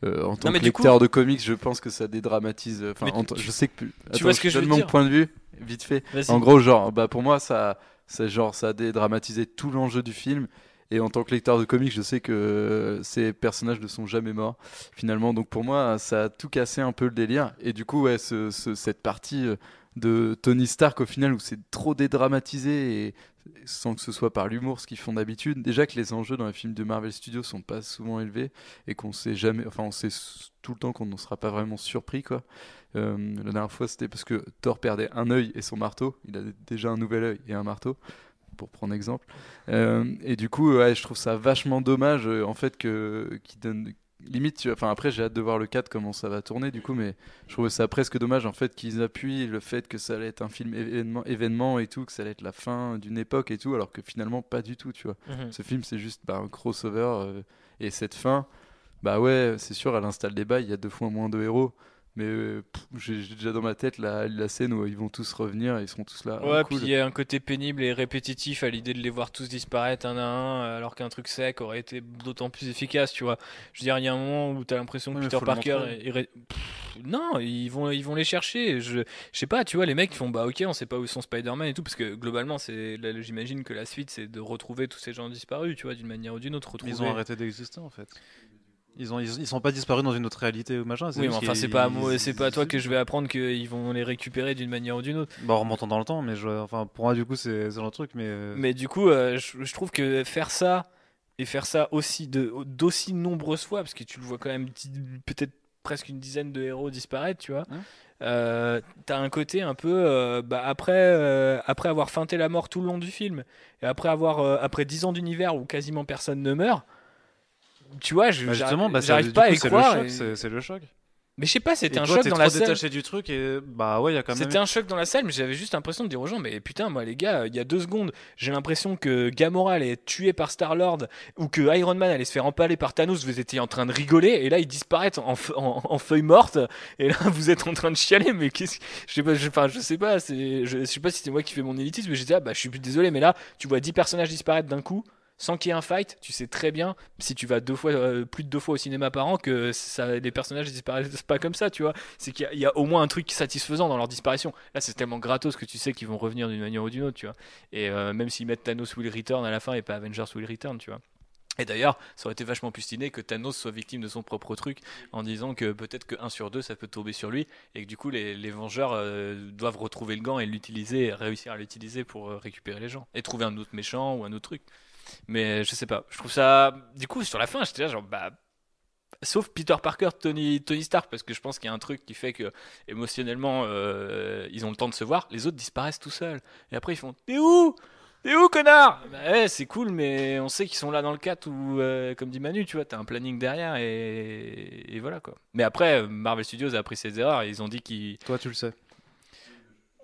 euh, en tant mais que du coup- lecteur de comics, je pense que ça dédramatise. euh, Enfin, en tu- je sais que. Attends, vois ce que je donne veux mon dire? point de vue, vite fait. En gros, genre, bah pour moi, ça, ça, genre, ça a dédramatisé tout l'enjeu du film. Et en tant que lecteur de comics, je sais que euh, ces personnages ne sont jamais morts, finalement. Donc pour moi, ça a tout cassé un peu le délire. Et du coup, ouais, ce- ce- cette partie euh, de Tony Stark, au final, où c'est trop dédramatisé et sans que ce soit par l'humour, ce qu'ils font d'habitude. Déjà que les enjeux dans les films de Marvel Studios sont pas souvent élevés et qu'on sait jamais, enfin, on sait tout le temps qu'on ne sera pas vraiment surpris, quoi. Euh, la dernière fois, c'était parce que Thor perdait un œil et son marteau. Il a déjà un nouvel œil et un marteau, pour prendre exemple. Euh, et du coup, je trouve ça vachement dommage, euh, en fait, que qui donne limite. Enfin, après, j'ai hâte de voir le 4 comment ça va tourner, du coup, mais je trouve ça presque dommage, en fait, qu'ils appuient le fait que ça allait être un film événement, événement et tout, que ça allait être la fin d'une époque et tout, alors que finalement, pas du tout, tu vois. Mhm. Ce film, c'est juste bah, un crossover. euh, et cette fin, bah ouais, c'est sûr, elle installe des bails, il y a deux fois moins de héros. Mais euh, j'ai déjà dans ma tête la, la scène où ils vont tous revenir et ils seront tous là. Ouais, Ah, puis cool. il y a un côté pénible et répétitif à l'idée de les voir tous disparaître un à un, alors qu'un truc sec aurait été d'autant plus efficace, tu vois. Je veux dire, il y a un moment où tu as l'impression que Ouais, Peter Parker. montrer. est- est ré- Pff, non, ils vont, ils vont les chercher. Je, je sais pas, tu vois, les mecs font bah ok, on sait pas où sont Spider-Man et tout, parce que globalement, c'est, j'imagine que la suite c'est de retrouver tous ces gens disparus, tu vois, d'une manière ou d'une autre. Ils Retrouver... ont arrêté d'exister en fait. Ils, ont, ils, sont pas disparus dans une autre réalité ou machin. Oui, mais enfin, c'est pas, à moi, c'est pas à toi que je vais apprendre qu'ils vont les récupérer d'une manière ou d'une autre. Bah, en remontant dans le temps, mais je, enfin, pour moi, du coup, c'est le truc. Mais, euh, mais du coup, euh, je, je, trouve que faire ça et faire ça aussi d'aussi nombreuses fois, parce que tu le vois quand même peut-être presque une dizaine de héros disparaître, tu vois. Euh, t'as un côté un peu bah, après après avoir feinté la mort tout le long du film et après avoir après dix ans d'univers où quasiment personne ne meurt tu vois, je, bah, bah j'arrive pas à y croire. C'est le choc. Mais je sais pas, c'était un choc dans la salle. détaché du truc et bah ouais, y a quand même. C'était un choc dans la salle, mais j'avais juste l'impression de dire aux gens, mais putain, moi les gars, il y a deux secondes, j'ai l'impression que Gamora allait être tué par Star Lord ou que Iron Man allait se faire empaler par Thanos. Vous étiez en train de rigoler et là ils disparaissent en, en, feuilles mortes et là vous êtes en train de chialer. Mais qu'est-ce je sais pas, je, enfin, je sais pas, c'est, je, sais pas si c'est moi qui fais mon élitisme, mais je disais ah bah je suis plus désolé, mais là tu vois 10 personnages disparaître d'un coup sans qu'il y ait un fight, tu sais très bien, si tu vas deux fois, euh, plus de deux fois au cinéma par an, que ça, les personnages disparaissent pas comme ça, tu vois. C'est qu'il y, a au moins un truc satisfaisant dans leur disparition. Là, c'est tellement gratos que tu sais qu'ils vont revenir d'une manière ou d'une autre, tu vois. Et euh, même s'ils mettent Thanos Will Return à la fin et pas Avengers Will Return, tu vois. Et d'ailleurs, ça aurait été vachement plus stylé que Thanos soit victime de son propre truc en disant que peut-être que 1 sur 2 ça peut tomber sur lui et que du coup les, Vengeurs euh, doivent retrouver le gant et l'utiliser, réussir à l'utiliser pour récupérer les gens et trouver un autre méchant ou un autre truc. Mais je sais pas. Je trouve ça. Du coup, sur la fin, j'étais là, genre, bah. Sauf Peter Parker, Tony, Tony Stark, parce que je pense qu'il y a un truc qui fait que émotionnellement, euh, ils ont le temps de se voir. Les autres disparaissent tout seuls. Et après, ils font T'es où? T'es où, connard? Bah ouais, c'est cool, mais on sait qu'ils sont là dans le 4 ou, euh, comme dit Manu, tu vois, t'as un planning derrière et... et, voilà quoi. Mais après, Marvel Studios a appris ses erreurs et ils ont dit qu'ils. Toi, tu le sais.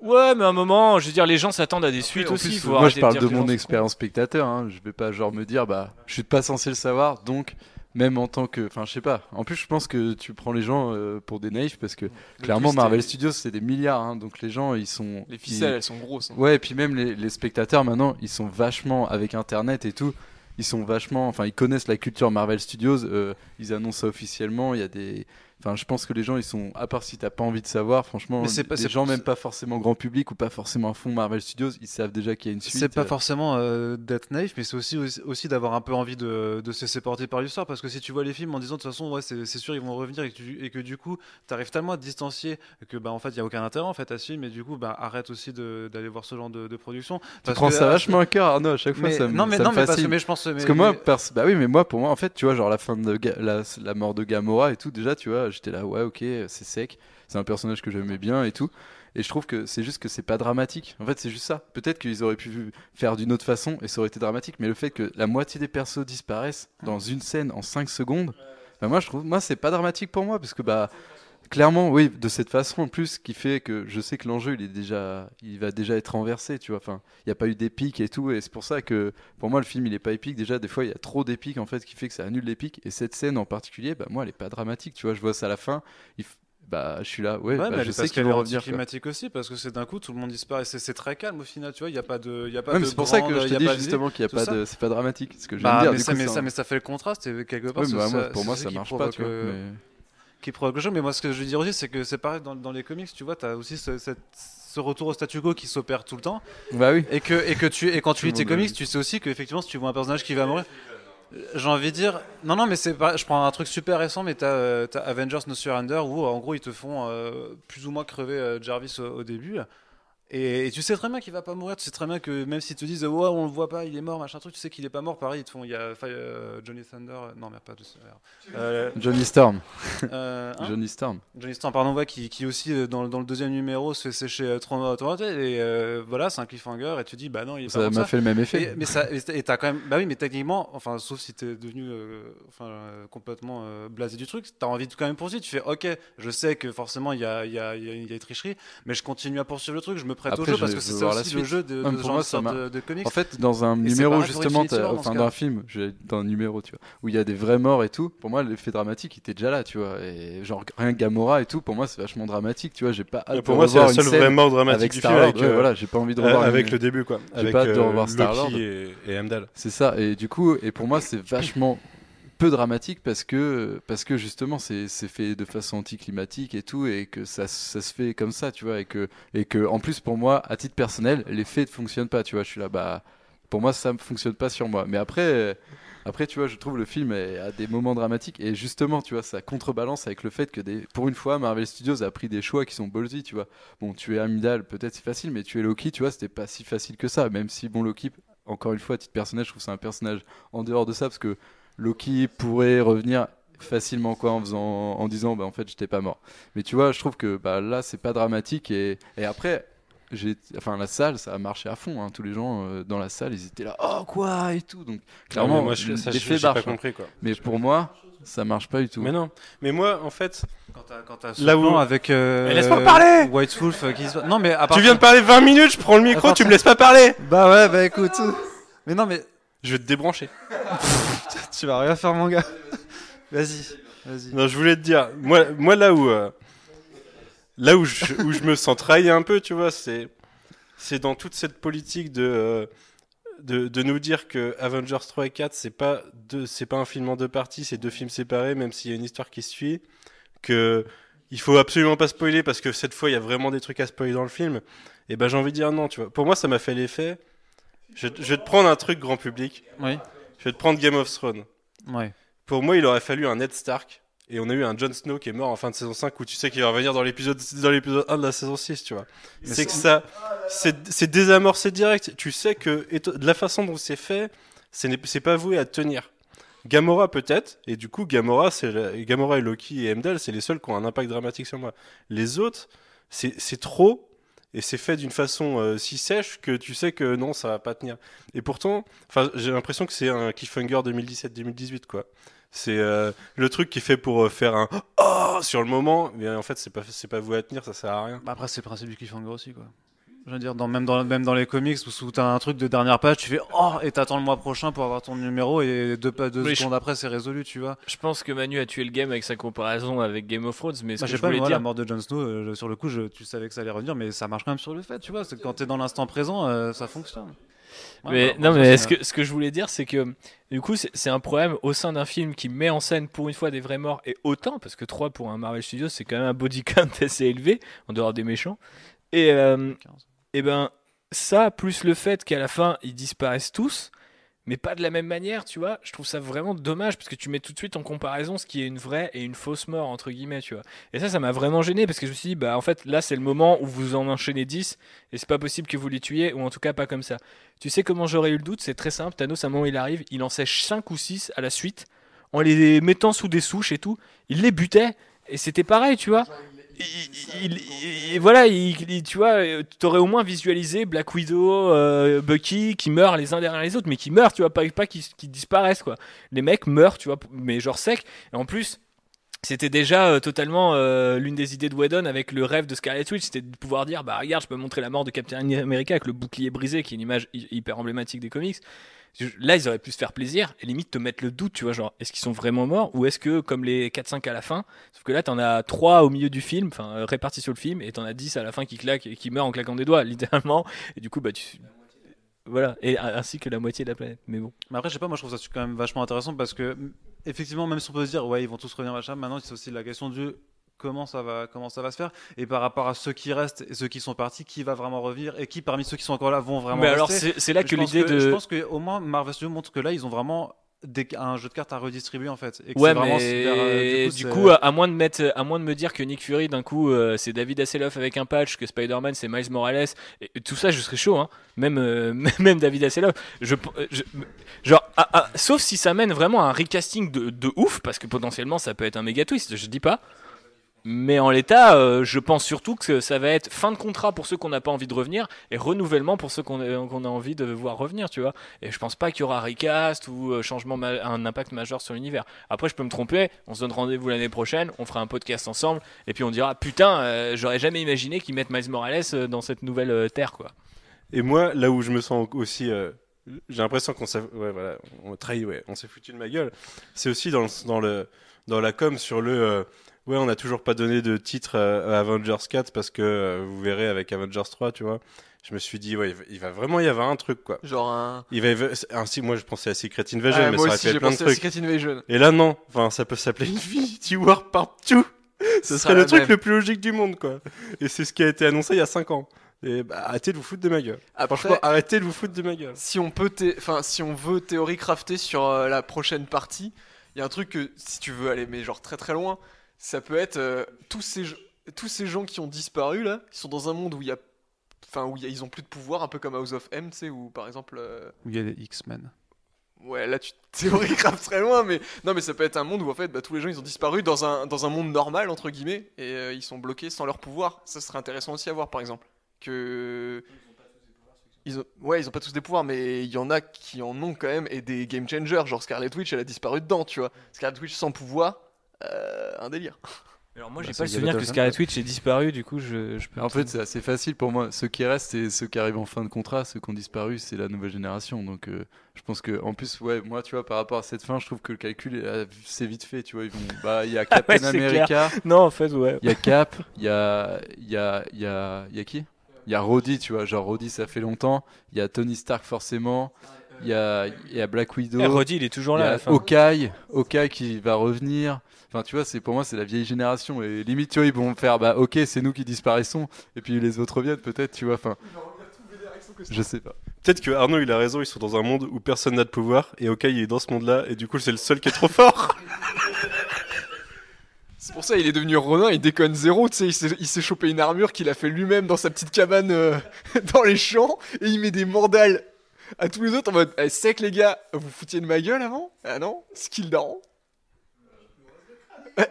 Ouais, mais à un moment, je veux dire, les gens s'attendent à des suites aussi. moi, je parle de, mon expérience spectateur. Hein. Je vais pas genre me dire, bah, je suis pas censé le savoir, donc même en tant que, enfin, je sais pas. En plus, je pense que tu prends les gens euh, pour des naïfs parce que clairement, Marvel Studios, c'est des milliards, hein. donc les gens, ils sont. Les ficelles, elles sont grosses. Hein. Ouais, et puis même les, les spectateurs maintenant, ils sont vachement avec Internet et tout ils sont vachement, enfin, ils connaissent la culture Marvel Studios. Euh, ils annoncent ça officiellement. Il y a des, enfin, je pense que les gens, ils sont, à part si t'as pas envie de savoir, franchement, mais c'est pas, les gens même pas forcément grand public ou pas forcément à fond Marvel Studios, ils savent déjà qu'il y a une suite. C'est pas euh. forcément euh, d'être naïf, mais c'est aussi aussi, d'avoir un peu envie de, de se laisser porter par l'histoire, parce que si tu vois les films en disant de toute façon, ouais, c'est sûr, ils vont revenir et que, et que du coup, t'arrives tellement à te distancier que bah en fait, il y a aucun intérêt en fait à suivre, mais du coup, bah arrête aussi d'aller voir ce genre de, de production. Tu prends ça vachement à cœur, Arnaud, à chaque fois. ça non, mais non, mais parce que mais je pense. Parce que moi, bah oui, mais moi, pour moi, en fait, tu vois, genre la fin de la, la mort de Gamora et tout, déjà, tu vois, j'étais là, ouais, ok, c'est sec, c'est un personnage que j'aimais bien et tout. Et je trouve que c'est juste que c'est pas dramatique. En fait, c'est juste ça. Peut-être qu'ils auraient pu faire d'une autre façon et ça aurait été dramatique, mais le fait que la moitié des persos disparaissent dans une scène en 5 secondes, bah moi, je trouve, moi, c'est pas dramatique pour moi parce que bah Clairement, oui, de cette façon en plus, qui fait que je sais que l'enjeu, il est déjà, il va déjà être renversé, tu vois. Enfin, il n'y a pas eu d'épique et tout, et c'est pour ça que, pour moi, le film, il est pas épique. Déjà, des fois, il y a trop d'épique en fait, qui fait que ça annule l'épique. Et cette scène en particulier, bah, moi, elle est pas dramatique, tu vois. Je vois ça à la fin, bah, je suis là, ouais, bah, mais je sais qu'elle est revenir. climatique aussi, parce que c'est d'un coup, tout le monde disparaît. C'est très calme au final, tu vois. Il y a pas de, il y a pas de. C'est pour ça que je te dis justement qu'il y a pas de, c'est pas dramatique, ce que je viens de dire. Mais, ça, mais, ça, mais ça fait le contraste quelque part. Bah, pour moi, ça marche pas, tu vois qui provoque le jeu. Mais moi, ce que je veux dire aussi, c'est que c'est pareil dans, dans, les comics, tu vois, tu as aussi ce, ce, retour au statu quo qui s'opère tout le temps. Bah oui. Et, que, et, que tu, et quand tu lis tes comics, tu sais aussi qu'effectivement, si tu vois un personnage qui va mourir. J'ai envie de dire, non, non, mais c'est pas. Je prends un truc super récent, mais t'as euh, as Avengers No Surrender où en gros ils te font euh, plus ou moins crever euh, Jarvis au, début. Et, tu sais très bien qu'il va pas mourir, tu sais très bien que même s'ils te disent ouais on le voit pas, il est mort, machin truc, tu sais qu'il est pas mort. Pareil, ils te font, il y a euh, Johnny Thunder, non mais pas de euh, Johnny Storm. Euh, hein Johnny Storm. Johnny Storm, pardon, ouais, qui, qui aussi euh, dans, dans, le deuxième numéro se fait sécher Toronto et voilà, c'est un cliffhanger et tu dis bah non il est ça m'a fait le même effet. Et, mais ça, et t'as quand même, bah oui, mais techniquement, enfin sauf si t'es devenu enfin complètement blasé du truc, t'as envie de quand même poursuivre. Tu fais ok, je sais que forcément il y a y a, y a une tricherie, mais je continue à poursuivre le truc, je me prête au jeu parce que c'est aussi le jeu de, de, genre de, de, comics. En fait, dans un numéro justement, enfin d'un film, dans un numéro, tu vois, où il y a des vrais morts et tout. Pour moi, l'effet dramatique, il était déjà là, tu vois. Et genre rien que Gamora et tout, pour moi, c'est vachement dramatique, tu vois. J'ai pas hâte pour moi, c'est la seule vraie mort dramatique du film. Avec, euh, voilà, j'ai pas envie de revoir avec le début, quoi. J'ai pas hâte de revoir euh, Star Lord et Heimdall. C'est ça. Et du coup, et pour moi, c'est vachement peu dramatique parce que, parce que justement c'est fait de façon anticlimatique et tout et que ça, ça, se fait comme ça tu vois et que, et que en plus pour moi à titre personnel l'effet ne fonctionne pas tu vois je suis là bah pour moi, ça ne fonctionne pas sur moi. Mais après, après, tu vois, je trouve le film a des moments dramatiques et justement, tu vois, ça contrebalance avec le fait que des, pour une fois, Marvel Studios a pris des choix qui sont ballsy, tu vois. Bon, tu es Amidal, peut-être c'est facile, mais tu es Loki, tu vois, c'était pas si facile que ça. Même si, bon, Loki, encore une fois, à titre personnel, je trouve c'est un personnage en dehors de ça parce que Loki pourrait revenir facilement quoi en faisant en disant bah en fait j'étais pas mort mais tu vois je trouve que bah là c'est pas dramatique et, et après j'ai enfin la salle ça a marché à fond hein. tous les gens euh, dans la salle ils étaient là oh quoi et tout donc clairement Non, moi, je, ça, j'ai pas compris quoi. mais pour moi ça marche pas du tout Mais non. Mais moi, en fait, Quand t'as, quand t'as ce Là où- avec euh, Mais laisse-moi parler White Wolf euh, qui se... Non mais à part tu viens de parler 20 minutes, je prends le micro, tu me laisses pas parler. Bah ouais, bah écoute. Mais non mais Je vais te débrancher. tu vas rien faire mon gars. Vas-y, vas-y. Non, je voulais te dire, moi, moi là où, euh, là où je, où je me sens trahi un peu, tu vois, c'est, c'est dans toute cette politique de, euh, de, de nous dire que Avengers 3 et 4, c'est pas deux, c'est pas un film en deux parties, c'est deux films séparés, même s'il y a une histoire qui se suit, que il faut absolument pas spoiler parce que cette fois il y a vraiment des trucs à spoiler dans le film. Et ben j'ai envie de dire non, tu vois. Pour moi, ça m'a fait l'effet. Je, je vais te prendre un truc grand public. Oui. Je vais te prendre Game of Thrones. Ouais. Pour moi, il aurait fallu un Ned Stark. Et on a eu un Jon Snow qui est mort en fin de saison 5 où tu sais qu'il va revenir dans l'épisode dans l'épisode 1 de la saison 6, tu vois. C'est que ça c'est désamorcé direct. Tu sais que et de la façon dont c'est fait, c'est pas voué à tenir. Gamora peut-être et du coup Gamora c'est Gamora et Loki et Heimdall, c'est les seuls qui ont un impact dramatique sur moi. Les autres, c'est trop et c'est fait d'une façon euh, si sèche que tu sais que non, ça va pas tenir. Et pourtant, j'ai l'impression que c'est un cliffhanger 2017-2018 quoi. C'est euh, le truc qui est fait pour euh, faire un oh sur le moment, mais en fait c'est pas c'est pas voué à tenir, ça sert à rien. Bah après c'est le principe du cliffhanger aussi quoi. Je veux dire, dans, même, dans, même dans les comics où, où t'as un truc de dernière page, tu fais oh et t'attends le mois prochain pour avoir ton numéro et deux, pas deux Oui, je- secondes après c'est résolu, tu vois. Je pense que Manu a tué le game avec sa comparaison avec Game of Thrones, mais ce Bah, que je pas voulais moi, dire, la mort de Jon Snow euh, sur le coup, je, tu savais que ça allait revenir, mais ça marche quand même sur le fait, tu vois. C'est que quand t'es dans l'instant présent, euh, ça fonctionne. Ouais, mais bah, non, mais ce que, ce que je voulais dire, c'est que du coup, c'est c'est un problème au sein d'un film qui met en scène pour une fois des vrais morts et autant, parce que 3 pour un Marvel Studios, c'est quand même un body count assez élevé, en dehors des méchants. Et, euh, 15. Et ben, ça, plus le fait qu'à la fin, ils disparaissent tous, mais pas de la même manière, tu vois, je trouve ça vraiment dommage parce que tu mets tout de suite en comparaison ce qui est une vraie et une fausse mort, entre guillemets, tu vois. Et ça, ça m'a vraiment gêné parce que je me suis dit, bah en fait, là, c'est le moment où vous en enchaînez 10 et c'est pas possible que vous les tuiez, ou en tout cas pas comme ça. Tu sais comment j'aurais eu le doute? C'est très simple. Thanos, à un moment, il arrive, il en sèche 5 ou 6 à la suite, en les mettant sous des souches et tout. Il les butait, et c'était pareil, tu vois. Il- il- il- voilà, il- tu vois, euh, t'aurais au moins visualisé Black Widow, euh, Bucky qui meurent les uns derrière les autres, mais qui meurent, tu vois, pas, pas qui, disparaissent, quoi. Les mecs meurent, tu vois, mais genre sec. Et en plus, c'était déjà euh, totalement l'une des idées de Whedon avec le rêve de Scarlet Witch, c'était de pouvoir dire bah regarde, je peux montrer la mort de Captain America avec le bouclier brisé, qui est une image hy- hyper emblématique des comics. Là, ils auraient pu se faire plaisir et limite te mettre le doute, tu vois, genre est-ce qu'ils sont vraiment morts ou est-ce que comme les 4-5 à la fin, sauf que là t'en as 3 au milieu du film, enfin euh, répartis sur le film, et t'en as 10 à la fin qui claquent et qui meurent en claquant des doigts, littéralement, et du coup bah tu voilà, et ainsi que la moitié de la planète. Mais bon. Mais après, je sais pas, moi je trouve ça quand même vachement intéressant parce que, effectivement, même si on peut se dire, ouais, ils vont tous revenir, machin, maintenant c'est aussi la question du comment ça va, comment ça va se faire. Et par rapport à ceux qui restent et ceux qui sont partis, qui va vraiment revenir et qui parmi ceux qui sont encore là vont vraiment Mais alors rester. c'est c'est là que l'idée de Je pense qu'au moins Marvel Studios montre que là, ils ont vraiment des- un jeu de cartes à redistribuer en fait. Et que Ouais, vraiment mais super, euh, du coup, à, à moins de mettre, à moins de me dire que Nick Fury d'un coup euh, c'est David Hasselhoff avec un patch, que Spider-Man c'est Miles Morales, et, et tout ça, je serais chaud, hein. Même, euh, même David Hasselhoff. Je, je- genre, ah, ah, sauf si ça mène vraiment à un recasting de, de ouf, parce que potentiellement ça peut être un méga twist, je dis pas. Mais en l'état, euh, je pense surtout que ça va être fin de contrat pour ceux qu'on n'a pas envie de revenir et renouvellement pour ceux qu'on a, qu'on a envie de voir revenir, tu vois. Et je pense pas qu'il y aura recast ou euh, changement, un impact majeur sur l'univers. Après, je peux me tromper. On se donne rendez-vous l'année prochaine. On fera un podcast ensemble. Et puis on dira Putain, euh, j'aurais jamais imaginé qu'ils mettent Miles Morales euh, dans cette nouvelle euh, terre, quoi. Et moi, là où je me sens aussi, euh, j'ai l'impression qu'on s'est, ouais, ouais, on s'est foutu de ma gueule. C'est aussi dans dans le, dans la com sur le, euh, ouais, on n'a toujours pas donné de titre euh, à Avengers 4 parce que euh, vous verrez avec Avengers 3, tu vois. Je me suis dit, ouais, il va- vraiment y avoir un truc, quoi. Genre un. Il va, ainsi, moi, je pensais à Secret Invasion, Ah, mais moi ça aurait aussi, plein de trucs. Secret Invasion. Et là, non. Enfin, ça peut s'appeler Infinity War Part 2. Ce serait sera le truc même. le plus logique du monde, quoi. Et c'est ce qui a été annoncé il y a 5 ans. Et bah, arrêtez de vous foutre de ma gueule. Après, Franchement, arrêtez de vous foutre de ma gueule. si on peut, enfin, si on veut théorie crafter sur euh, la prochaine partie, il y a un truc que si tu veux aller, mais genre très très loin, ça peut être euh, tous ces tous ces gens qui ont disparu là, qui sont dans un monde où il y a, enfin où il y a- ils ont plus de pouvoir, un peu comme House of M, tu sais, où par exemple, euh, Où il y a les X-Men. ouais, là tu théorie craft très loin, mais non, mais ça peut être un monde où en fait, bah, tous les gens ils ont disparu dans un dans un monde normal entre guillemets et euh, ils sont bloqués sans leur pouvoir. Ça serait intéressant aussi à voir, par exemple, que ils ont... Ouais, ils ont pas tous des pouvoirs, mais il y en a qui en ont quand même et des game changers. Genre Scarlet Witch, elle a disparu dedans, tu vois. Scarlet Witch sans pouvoir, un délire. Alors moi, Bah, j'ai c'est pas le souvenir que. Scarlet Witch ait disparu, du coup, je, je peux. En fait, c'est assez facile pour moi. Ceux qui restent, c'est ceux qui arrivent en fin de contrat. Ceux qui ont disparu, c'est la nouvelle génération. Donc, euh, je pense que, en plus, ouais, moi, tu vois, par rapport à cette fin, je trouve que le calcul, est- c'est vite fait. Tu vois, ils vont, bah, il y a Captain ouais, America, non, en fait, ouais. il y a Cap, il y a, il y a, il y a, il y a qui? Il y a Rhodey, tu vois, genre Rhodey, ça fait longtemps. Il y a Tony Stark, forcément. Il y a, il y a Black Widow. Eh, Roddy, il est toujours Il y là à a la fin. Hawkeye, Hawkeye qui va revenir. Enfin, tu vois, c'est pour moi, c'est la vieille génération. Et limite, tu vois, ils vont faire, bah, ok, c'est nous qui disparaissons. Et puis les autres reviennent, peut-être, tu vois. Enfin, je sais pas. Peut-être que Arnaud il a raison, ils sont dans un monde où personne n'a de pouvoir et Okai il est dans ce monde-là et du coup c'est le seul qui est trop fort. C'est pour ça il est devenu Ronin, il déconne zéro, tu sais, il s'est- il s'est chopé une armure qu'il a fait lui-même dans sa petite cabane euh, dans les champs et il met des mandales à tous les autres en mode eh, sec les gars, vous foutiez de ma gueule avant? Ah non? Skill daron?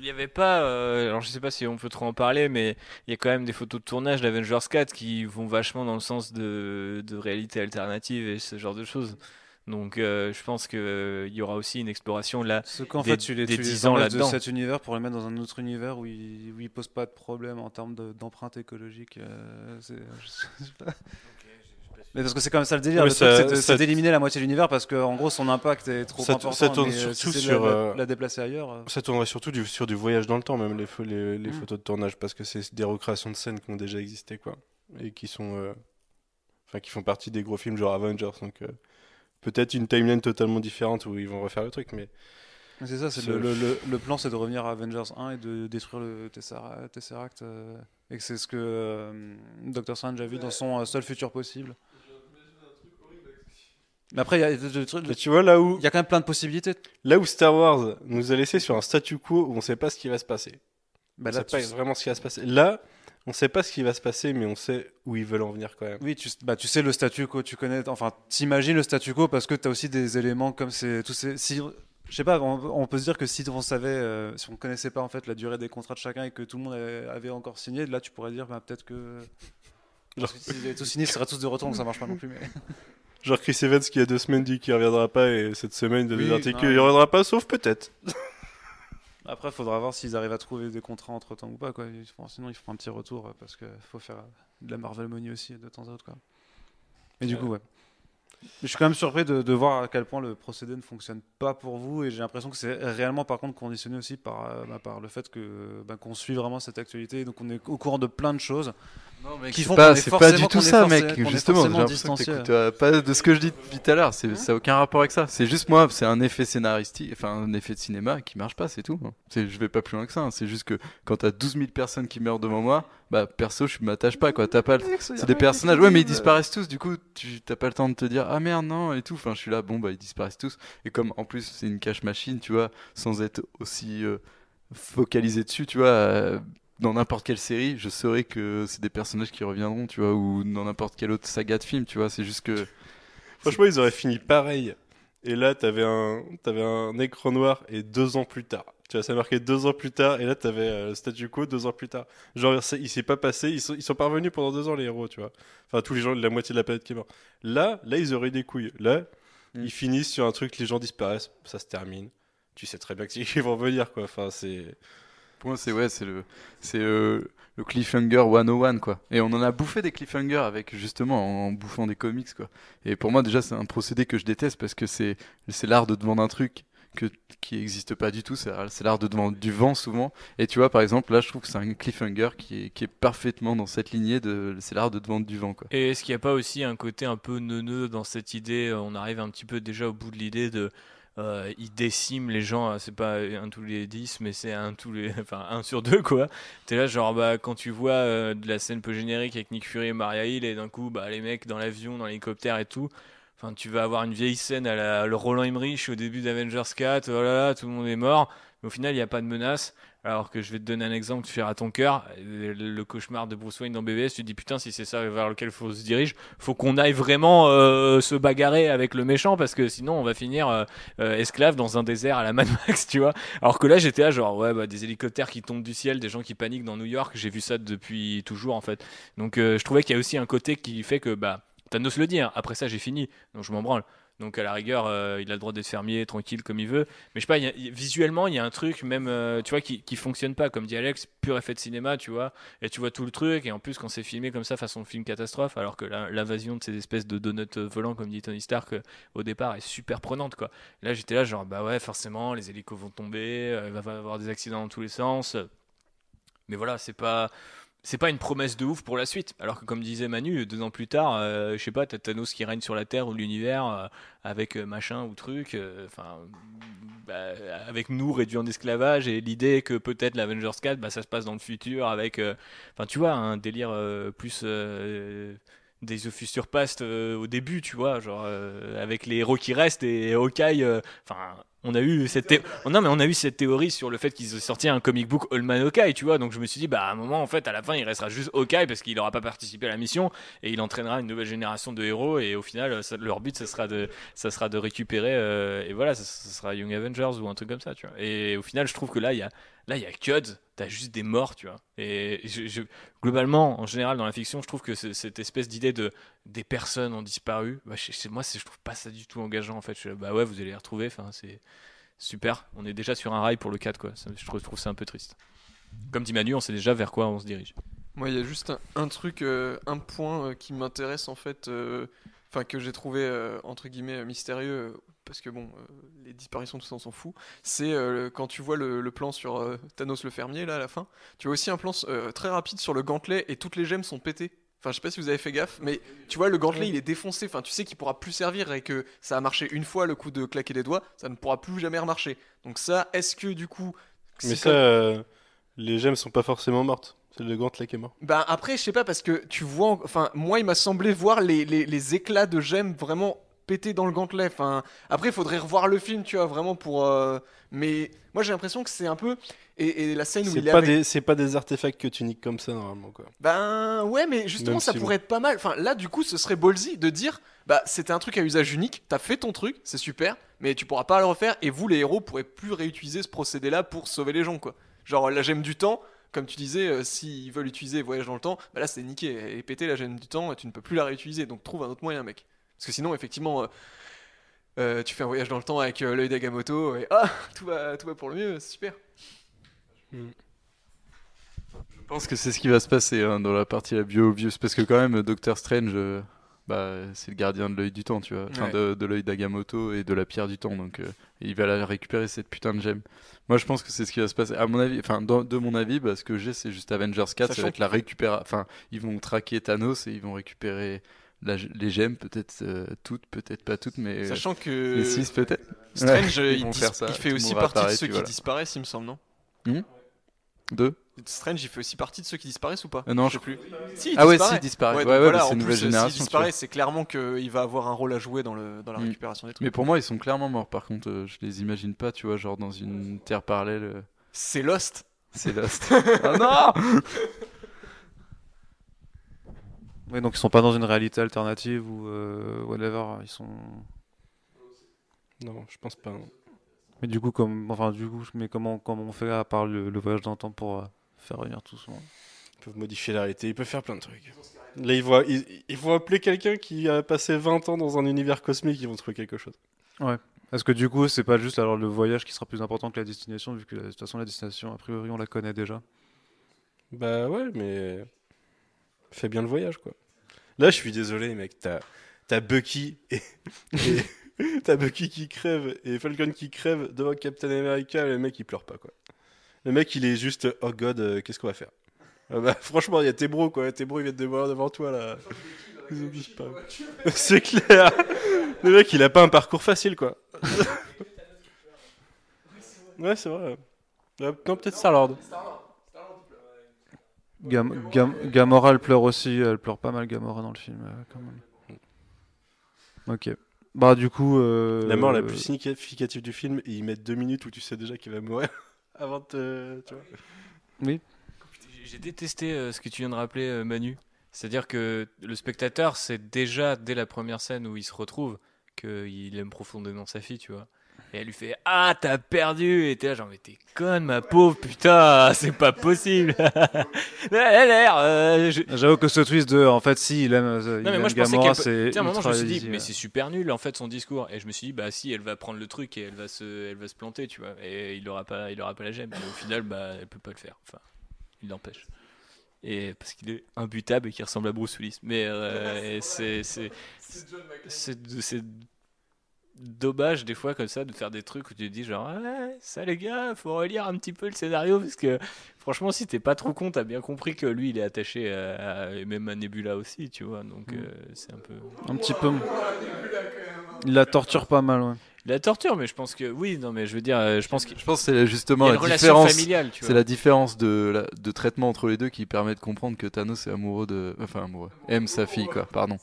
Il y avait pas, euh, alors je sais pas si on peut trop en parler, mais il y a quand même des photos de tournage d'Avengers 4 qui vont vachement dans le sens de, de réalité alternative et ce genre de choses. Donc euh, je pense qu'il y aura aussi une exploration là. Ce qu'en fait, tu les, des tu les 10 ans de cet univers pour les mettre dans un autre univers où il, où il pose pas de problème en termes de- d'empreinte écologique. euh, je sais pas. Mais parce que c'est quand même ça le délire. C'est d'éliminer la moitié de l'univers parce que en gros son impact est trop Ça- important. ça tourne mais, euh, surtout si sur, la, la- euh, la déplacer ailleurs. euh, Ça tournerait surtout du, sur du voyage dans le temps, même les, pho- les, les Mm. photos de tournage, parce que c'est des recréations de scènes qui ont déjà existé, quoi. Et qui sont. euh, Enfin, qui font partie des gros films genre Avengers. Donc, euh, peut-être une timeline totalement différente où ils vont refaire le truc, mais. Mais C'est ça, c'est Ce- le, le- le- le plan, c'est de revenir à Avengers 1 et de détruire le Tessera- Tesseract. euh, et que c'est ce que euh, Doctor Strange a vu dans son euh, seul futur possible. Mais après, il y a de- de- de- Mais tu vois, là où, il y a quand même plein de possibilités. là où Star Wars nous a laissé sur un statu quo où on sait pas ce qui va se passer. Bah on là, sait pas vraiment ce qui va se passer. Là, on sait pas ce qui va se passer, mais on sait où ils veulent en venir quand même. Oui, tu, bah, tu sais le statu quo, tu connais, enfin, t'imagines le statu quo parce que tu as aussi des éléments comme c'est tous ces. Si, je sais pas, on, on peut se dire que si on savait, euh, si on connaissait pas en fait la durée des contrats de chacun et que tout le monde avait, avait encore signé, là tu pourrais dire bah, peut-être que. Genre- S'ils avaient tous signé, ils seraient tous de retour, donc ça marche pas non plus. Mais... Genre Chris Evans qui il y a deux semaines dit qu'il reviendra pas et cette semaine de Oui, articles qu'il mais- reviendra pas sauf peut-être. Après, faudra voir s'ils arrivent à trouver des contrats entre temps ou pas. Quoi. Sinon, ils feront un petit retour euh, parce qu'il faut faire euh, de la Marvel Money aussi de temps à autre. Quoi. Et du coup, ouais. Mais je suis quand même surpris de, de voir à quel point le procédé ne fonctionne pas pour vous et j'ai l'impression que c'est réellement par contre conditionné aussi par, euh, bah, par le fait que bah, qu'on suit vraiment cette actualité et donc on est au courant de plein de choses. Non, mec, Qui font pas, c'est pas du tout ça, mec. Justement, j'ai euh, pas de ce que je dis depuis tout à l'heure. C'est, ça a aucun rapport avec ça. C'est juste moi, c'est un effet scénaristique, enfin un effet de cinéma qui marche pas, c'est tout. hein. C'est, je vais pas plus loin que ça. hein. C'est juste que quand t'as 12 000 personnes qui meurent devant moi, bah perso, je m'attache pas quoi. T'as pas, le- c'est des personnages. Ouais, mais ils disparaissent tous. Du coup, tu t'as pas le temps de te dire ah merde non et tout. Enfin, je suis là, bon bah ils disparaissent tous. Et comme en plus c'est une cache machine, tu vois, sans être aussi euh, focalisé dessus, tu vois. Dans n'importe quelle série, je saurais que c'est des personnages qui reviendront, tu vois, ou dans n'importe quelle autre saga de film, tu vois. C'est juste que Franchement, ils auraient fini pareil. Et là, t'avais un, t'avais un écran noir et deux ans plus tard. Tu vois, ça marquait deux ans plus tard. Et là, t'avais euh, le statu quo deux ans plus tard. Genre, il s'est pas passé. Ils sont, ils sont parvenus pendant deux ans, les héros, tu vois. Enfin, tous les gens, la moitié de la planète qui est morte. Là, là, ils auraient eu des couilles. Là, Mm. ils finissent sur un truc, les gens disparaissent. Ça se termine. Tu sais très bien qu'ils vont venir, quoi. Enfin, c'est. C'est ouais, c'est le, c'est euh, le cliffhanger 101, quoi. Et on en a bouffé des cliffhangers avec justement en, bouffant des comics, quoi. Et pour moi, déjà, c'est un procédé que je déteste parce que c'est, c'est l'art de vendre un truc que, qui n'existe pas du tout. C'est, l'art de vendre du vent souvent. Et tu vois, par exemple, là, je trouve que c'est un cliffhanger qui est, qui est parfaitement dans cette lignée de, c'est l'art de vendre du vent, quoi. Et est-ce qu'il n'y a pas aussi un côté un peu neuneux dans cette idée? On arrive un petit peu déjà au bout de l'idée de euh, il décime les gens, euh, c'est pas un tous les 10, mais c'est un tous les, enfin un sur deux quoi. T'es là genre bah quand tu vois euh, de la scène peu générique avec Nick Fury et Maria Hill et d'un coup bah les mecs dans l'avion, dans l'hélicoptère et tout. Enfin tu vas avoir une vieille scène à la le Roland Emmerich au début d'Avengers 4, oh tout le monde est mort, mais au final il n'y a pas de menace. Alors que je vais te donner un exemple, tu feras ton cœur. Le, cauchemar de Bruce Wayne dans BVS, tu dis putain, si c'est ça vers lequel faut se diriger, faut qu'on aille vraiment euh, se bagarrer avec le méchant parce que sinon on va finir euh, euh, esclave dans un désert à la Mad Max, tu vois. Alors que là j'étais là genre ouais bah des hélicoptères qui tombent du ciel, des gens qui paniquent dans New York, j'ai vu ça depuis toujours en fait. Donc euh, je trouvais qu'il y a aussi un côté qui fait que bah Thanos le dit, hein, après ça j'ai fini, donc je m'en branle. Donc à la rigueur, euh, il a le droit d'être fermier, tranquille comme il veut. Mais je sais pas, visuellement, il y a un truc même, euh, tu vois, qui, qui fonctionne pas. Comme dit Alex, pur effet de cinéma, tu vois. Et tu vois tout le truc. Et en plus, quand c'est filmé comme ça, façon film catastrophe, alors que l'invasion de ces espèces de donuts euh, volants, comme dit Tony Stark, au départ, est super prenante, quoi. Là, j'étais là, genre, bah ouais, forcément, les hélicos vont tomber, il va y avoir des accidents dans tous les sens. Mais voilà, c'est pas c'est pas une promesse de ouf pour la suite. Alors que comme disait Manu, deux ans plus tard, euh, je sais pas, t'as Thanos qui règne sur la Terre ou l'univers euh, avec euh, machin ou truc, euh, enfin, bah, avec nous réduits en esclavage et l'idée que peut-être l'Avengers 4, bah, ça se passe dans le futur avec, enfin, tu vois, un délire plus des of Future Past au début, tu vois, genre avec les héros qui restent et Hawkeye, enfin. On a eu cette oh, non mais on a eu cette théorie sur le fait qu'ils aient sorti un comic book All Man tu vois. Donc je me suis dit bah à un moment en fait à la fin il restera juste Hawkeye parce qu'il n'aura pas participé à la mission et il entraînera une nouvelle génération de héros et au final ça- leur but ça sera de ça sera de récupérer euh, et voilà ça, ça sera Young Avengers ou un truc comme ça, tu vois. Et au final je trouve que là il y a là il y a Cud, t'as juste des morts, tu vois. Et globalement en général dans la fiction je trouve que cette espèce d'idée de des personnes ont disparu, bah, je- moi je trouve pas ça du tout engageant en fait. Je bah ouais vous allez les retrouver, c'est Super, on est déjà sur un rail pour le 4 quoi. Je trouve, ça un peu triste. Comme dit Manu, on sait déjà vers quoi on se dirige. Moi, il y a juste un, truc, euh, un point euh, qui m'intéresse en fait, euh, enfin que j'ai trouvé entre guillemets mystérieux, parce que bon, euh, les disparitions tout ça on s'en fout. C'est euh, quand tu vois le, le plan sur euh, Thanos le fermier là à la fin, tu vois aussi un plan très rapide sur le gantelet et toutes les gemmes sont pétées. Enfin, je sais pas si vous avez fait gaffe, mais tu vois, le gantelet il est défoncé. Enfin, tu sais qu'il pourra plus servir et que ça a marché une fois le coup de claquer des doigts, ça ne pourra plus jamais remarcher. Donc, ça, est-ce que du coup. Mais ça, euh, les gemmes sont pas forcément mortes. C'est le gantelet qui est mort. Ben après, je sais pas, parce que tu vois, en- enfin, moi, il m'a semblé voir les, les, les éclats de gemmes vraiment péter dans le gantelet. Enfin, après, il faudrait revoir le film, tu vois, vraiment pour. euh, Mais moi, j'ai l'impression que c'est un peu. Et, et la scène où il est pas, avec- des, c'est pas des artefacts que tu niques comme ça normalement quoi. Ben ouais, mais justement, Même ça si pourrait être pas mal. Enfin, là, du coup, ce serait ballsy de dire, bah, c'était un truc à usage unique, t'as fait ton truc, c'est super, mais tu pourras pas le refaire, et vous, les héros, pourrez plus réutiliser ce procédé-là pour sauver les gens, quoi. Genre, la gemme du temps, comme tu disais, euh, s'ils veulent utiliser voyage dans le temps, bah là, c'est niqué. Elle est pétée, la gemme du temps, et tu ne peux plus la réutiliser, donc trouve un autre moyen, mec. Parce que sinon, effectivement, euh, euh, tu fais un voyage dans le temps avec euh, l'œil d'Agamotto, et ah, tout va, tout va pour le mieux, c'est super. Je pense que c'est ce qui va se passer hein, dans la partie la bio obvious parce que quand même Doctor Strange euh, bah, c'est le gardien de l'œil du temps tu vois enfin Ouais. de, de l'œil d'Agamotto et de la pierre du temps donc euh, il va la récupérer cette putain de gemme moi je pense que c'est ce qui va se passer à mon avis enfin de mon avis bah, ce que j'ai c'est juste Avengers 4 ça Sachant va être la récupération enfin ils vont traquer Thanos et ils vont récupérer les gemmes peut-être euh, toutes peut-être pas toutes mais euh, Sachant que. les 6 peut-être Strange, Ouais, il, faire ça, il fait aussi partie de ceux qui voilà. disparaissent, il me semble, non? Deux? Strange, il fait aussi partie de ceux qui disparaissent ou pas? Euh, non, je sais plus. Si, il ah ouais si disparaît Ouais, ouais, voilà, c'est une nouvelle s'il génération vois. disparaît, c'est clairement qu'il va avoir un rôle à jouer dans, le, dans la Mm. récupération des trucs. Mais pour moi, ils sont clairement morts. Par contre, euh, je les imagine pas, tu vois, genre dans une terre parallèle. euh, C'est Lost. C'est Lost. ah non Oui, donc ils sont pas dans une réalité alternative ou euh, whatever. Ils sont. Non, je pense pas. non. Mais du coup, comme, enfin, du coup, mais comment, comment on fait à part le, le voyage dans le temps pour euh, faire revenir tout ce monde? Ils peuvent modifier la réalité, ils peuvent faire plein de trucs. Là, ils vont, ils, ils vont appeler quelqu'un qui a passé 20 ans dans un univers cosmique, ils vont trouver quelque chose. Est-ce que du coup, c'est pas juste alors le voyage qui sera plus important que la destination, vu que de toute façon la destination, a priori, on la connaît déjà? Bah ouais, mais. Fais bien le voyage, quoi. Là, je suis désolé, mec. T'as, t'as Bucky et. et- t'as Bucky qui crève et Falcon qui crève devant Captain America. Le mec, il pleure pas, quoi. Le mec, il est juste. Oh god, euh, qu'est-ce qu'on va faire? Ah bah, Franchement, il y a tes bros, quoi. Tes bros, ils viennent de mourir devant toi, là. C'est clair. Le mec, il a pas un parcours facile, quoi. Ouais, c'est vrai. Non, peut-être Star-Lord. Gam- Gam- Gamora, elle pleure aussi. Elle pleure pas mal, Gamora, dans le film, euh, quand même. Ok. Bah, du coup. euh, La mort la plus significative du film, et ils mettent deux minutes où tu sais déjà qu'il va mourir avant de te. Tu vois Oui. J'ai- détesté euh, ce que tu viens de rappeler, euh, Manu. C'est-à-dire que le spectateur, c'est déjà dès la première scène où il se retrouve qu'il aime profondément sa fille, tu vois. Et elle lui fait Ah, t'as perdu Et t'es là, genre, mais t'es conne, ma pauvre, putain, c'est pas possible Elle a l'air. euh, je- J'avoue que ce twist de. En fait, si, il aime, euh, il Non, mais moi, aime je pensais Gamora, qu'elle peut- c'est. À un moment, je ultra me suis dit, easy, mais ouais. c'est super nul en fait son discours. Et je me suis dit, bah si, elle va prendre le truc et elle va se, elle va se planter, tu vois. Et il aura pas, il aura pas la gemme. Mais au final, bah, elle peut pas le faire. Enfin, il l'empêche. Et parce qu'il est imbutable et qu'il ressemble à Bruce Willis. Mais euh, et c'est, c'est, c'est, c'est dommage des fois comme ça de faire des trucs où tu te dis genre, ouais, ça les gars, faut relire un petit peu le scénario parce que franchement, si t'es pas trop con, t'as bien compris que lui, il est attaché à, à- et même à Nebula aussi, tu vois. Donc Mm. euh, c'est un peu. Un petit peu. Il la torture pas mal, ouais. La torture, mais je pense que oui, non, mais je veux dire, euh, je pense qu'il Je pense que c'est justement la différence. familiale, tu C'est la différence de, la- de traitement entre les deux qui permet de comprendre que Thanos est amoureux de. Enfin, amoureux. Aime sa fille, quoi, pardon.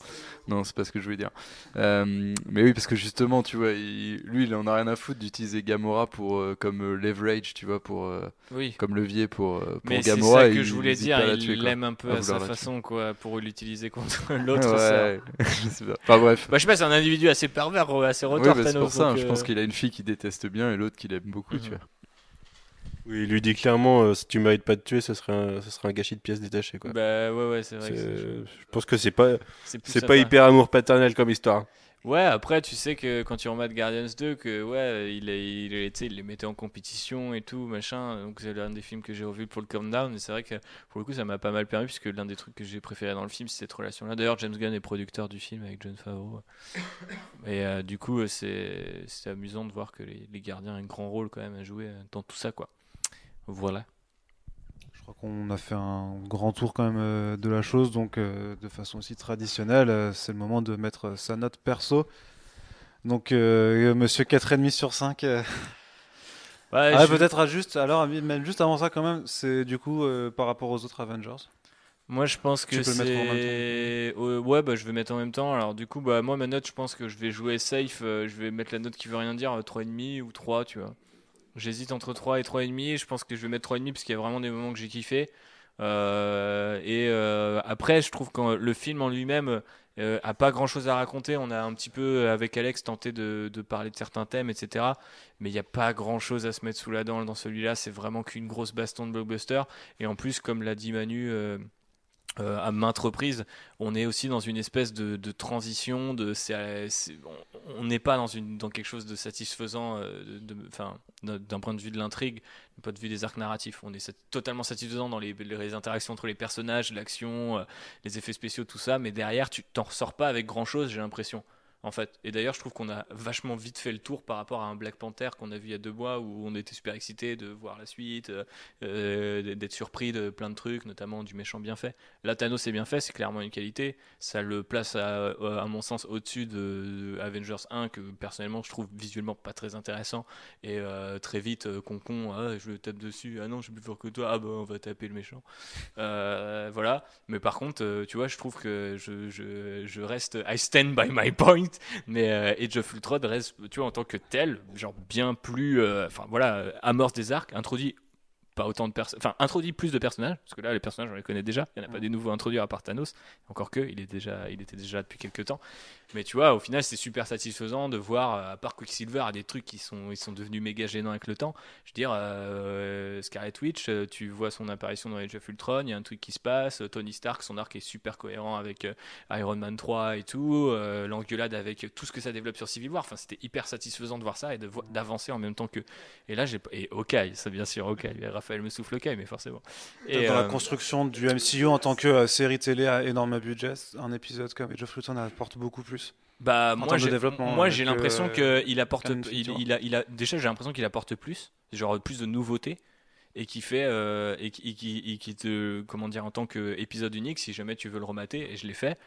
Non, c'est pas ce que je voulais dire. Euh, mais oui, parce que justement, tu vois, il- lui, il en a rien à foutre d'utiliser Gamora pour, euh, comme leverage, tu vois, pour, euh, Oui. comme levier pour, pour Mais c'est Gamora. ça et que je voulais dire, il l'aime un peu À à sa façon, quoi, pour l'utiliser contre l'autre. Ouais, je sais pas. Enfin bref. Bah, je sais pas, c'est un individu assez pervers, assez Oui, retors, bah, c'est Thanos. Je pense qu'il a une fille qui déteste bien et l'autre qu'il aime beaucoup, tu Mhm. vois. Oui, il lui dit clairement euh, si tu mérites pas de tuer, ce serait un, ce serait un gâchis de pièces détachées. Quoi. Bah ouais, ouais, c'est vrai. que je pense que c'est pas, c'est pas hyper amour paternel comme histoire. Ouais, après, tu sais que quand tu remates Guardians 2, que ouais, il, il, sais, il les mettait en compétition et tout, machin. Donc, c'est l'un des films que j'ai revu pour le countdown. Et c'est vrai que pour le coup, ça m'a pas mal permis, puisque l'un des trucs que j'ai préféré dans le film, c'est cette relation-là. D'ailleurs, James Gunn est producteur du film avec John Favreau. Et euh, du coup, c'est c'est amusant de voir que les, les gardiens ont un grand rôle quand même à jouer euh, dans tout ça, quoi. Voilà. Je crois qu'on a fait un grand tour quand même euh, de la chose, donc euh, de façon aussi traditionnelle, euh, c'est le moment de mettre sa note perso. Donc, euh, monsieur 4,5 sur 5. euh, Ouais, Ah, je- peut-être à juste, alors, même juste avant ça, quand même, c'est du coup euh, par rapport aux autres Avengers. Moi, je pense que c'est. Euh, ouais, bah, je vais mettre en même temps. Alors, du coup, bah, moi, ma note, je pense que je vais jouer safe. euh, je vais mettre la note qui veut rien dire, euh, 3,5 ou 3, tu vois. J'hésite entre 3 et 3,5. Je pense que je vais mettre 3,5 parce qu'il y a vraiment des moments que j'ai kiffé. Euh, et euh, après, je trouve que le film en lui-même euh, a pas grand chose à raconter. On a un petit peu, avec Alex, tenté de, de parler de certains thèmes, etc. Mais il n'y a pas grand chose à se mettre sous la dent dans celui-là. C'est vraiment qu'une grosse baston de blockbuster. Et en plus, comme l'a dit Manu. Euh, à maintes reprises, on est aussi dans une espèce de, transition. De, on- n'est pas dans, quelque chose de satisfaisant, euh, d'un point de vue de l'intrigue, d'un point de vue des arcs narratifs. On est totalement satisfaisant dans les, interactions entre les personnages, l'action, euh, les effets spéciaux, tout ça. Mais derrière, tu t'en ressors pas avec grand chose, j'ai l'impression. En fait. Et d'ailleurs, je trouve qu'on a vachement vite fait le tour par rapport à un Black Panther qu'on a vu il y a deux mois où on était super excités de voir la suite, euh, euh, d'être surpris de plein de trucs, notamment du méchant bien fait. Là, Thanos est bien fait, c'est clairement une qualité. Ça le place, à, mon sens, au-dessus de, Avengers 1, que personnellement je trouve visuellement pas très intéressant. Et euh, très vite, euh, con con, ah, je le tape dessus, ah non, je suis plus fort que toi, ah bah on va taper le méchant. Voilà. Mais par contre, tu vois, je trouve que je, je reste, I stand by my point. Mais euh, of Ultron reste, tu vois, en tant que tel, genre bien plus, euh, enfin voilà, euh, amorce des arcs, introduit pas autant de personnes, enfin introduit plus de personnages, parce que là les personnages on les connaît déjà, il n'y en a pas des nouveaux introduits à part Thanos, encore que il, est déjà, il était déjà là depuis quelques temps. Mais tu vois, au final c'est super satisfaisant de voir, euh, à part Quicksilver, à des trucs qui sont, ils sont devenus méga gênants avec le temps. Je veux dire, euh, Scarlet Witch, euh, tu vois son apparition dans Age of Ultron, il y a un truc qui se passe, Tony Stark, son arc est super cohérent avec euh, Iron Man 3 et tout, euh, l'engueulade avec tout ce que ça développe sur Civil War, enfin c'était hyper satisfaisant de voir ça et d'avancer en même temps que... Et là j'ai... Et Hawkeye, ça bien sûr, Hawkeye, Raphaël me souffle Hawkeye, mais forcément. Et, Dans euh, la construction du MCU en tant que euh, série télé à énorme budget, un épisode comme Age of apporte beaucoup plus. Bah, En moi, j'ai, moi, avec, j'ai l'impression euh, qu'il apporte, il, a, il a, déjà, j'ai l'impression qu'il apporte plus, genre plus de nouveautés, et qui fait, euh, et qui, et qui, et qui te, comment dire, en tant qu'épisode unique, si jamais tu veux le remater, et je l'ai fait,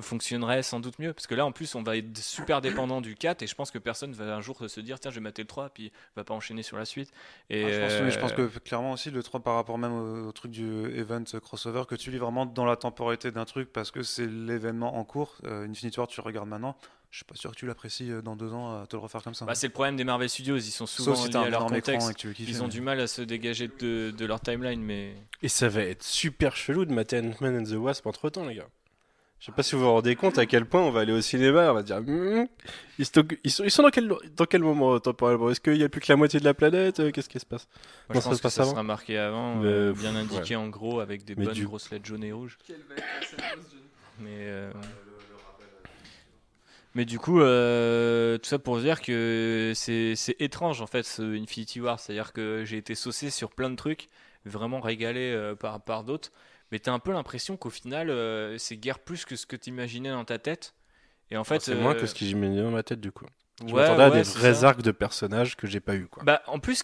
fonctionnerait sans doute mieux. Parce que là, en plus, on va être super dépendant du 4 et je pense que personne va un jour se dire tiens, je vais mater le 3 puis va pas enchaîner sur la suite. Et Ah, je, pense, euh, oui, je pense que clairement aussi le 3 par rapport même au, au truc du event crossover que tu lis vraiment dans la temporalité d'un truc parce que c'est l'événement en cours. Euh, Infinity War tu regardes maintenant. Je suis pas sûr que tu l'apprécies euh, dans deux ans à te le refaire comme ça. bah, c'est le problème des Marvel Studios. Ils sont souvent si liés à leur contexte. et que tu veux kiffer. Ils ont mais- du mal à se dégager de, de leur timeline, mais Et ça va être super chelou de mater Ant-Man and the Wasp entre temps, les gars. Je sais pas si vous vous rendez compte à quel point on va aller au cinéma, on va dire. Hmm, ils, sont, ils sont- ils sont dans quel, dans quel moment temporellement? Est-ce qu'il y a plus que la moitié de la planète? Euh, Qu'est-ce qui se passe? Moi, Non, je ça pense se que passe ça avant sera marqué avant, Mais, euh, pff, bien indiqué en gros avec des Mais bonnes du- grosses lettres jaunes et rouges. Mais, euh, mais du coup, euh, tout ça pour dire que c'est c'est étrange en fait ce Infinity War. C'est-à-dire que j'ai été saucé sur plein de trucs, vraiment régalé euh, par, par d'autres. Mais t'as un peu l'impression qu'au final, euh, c'est guère plus que ce que t'imaginais dans ta tête. Et en fait, C'est moins euh, que ce que j'imaginais dans ma tête, du coup. Je ouais, m'attendais à ouais, des vrais ça. arcs de personnages que j'ai pas eu, quoi. Bah, en plus,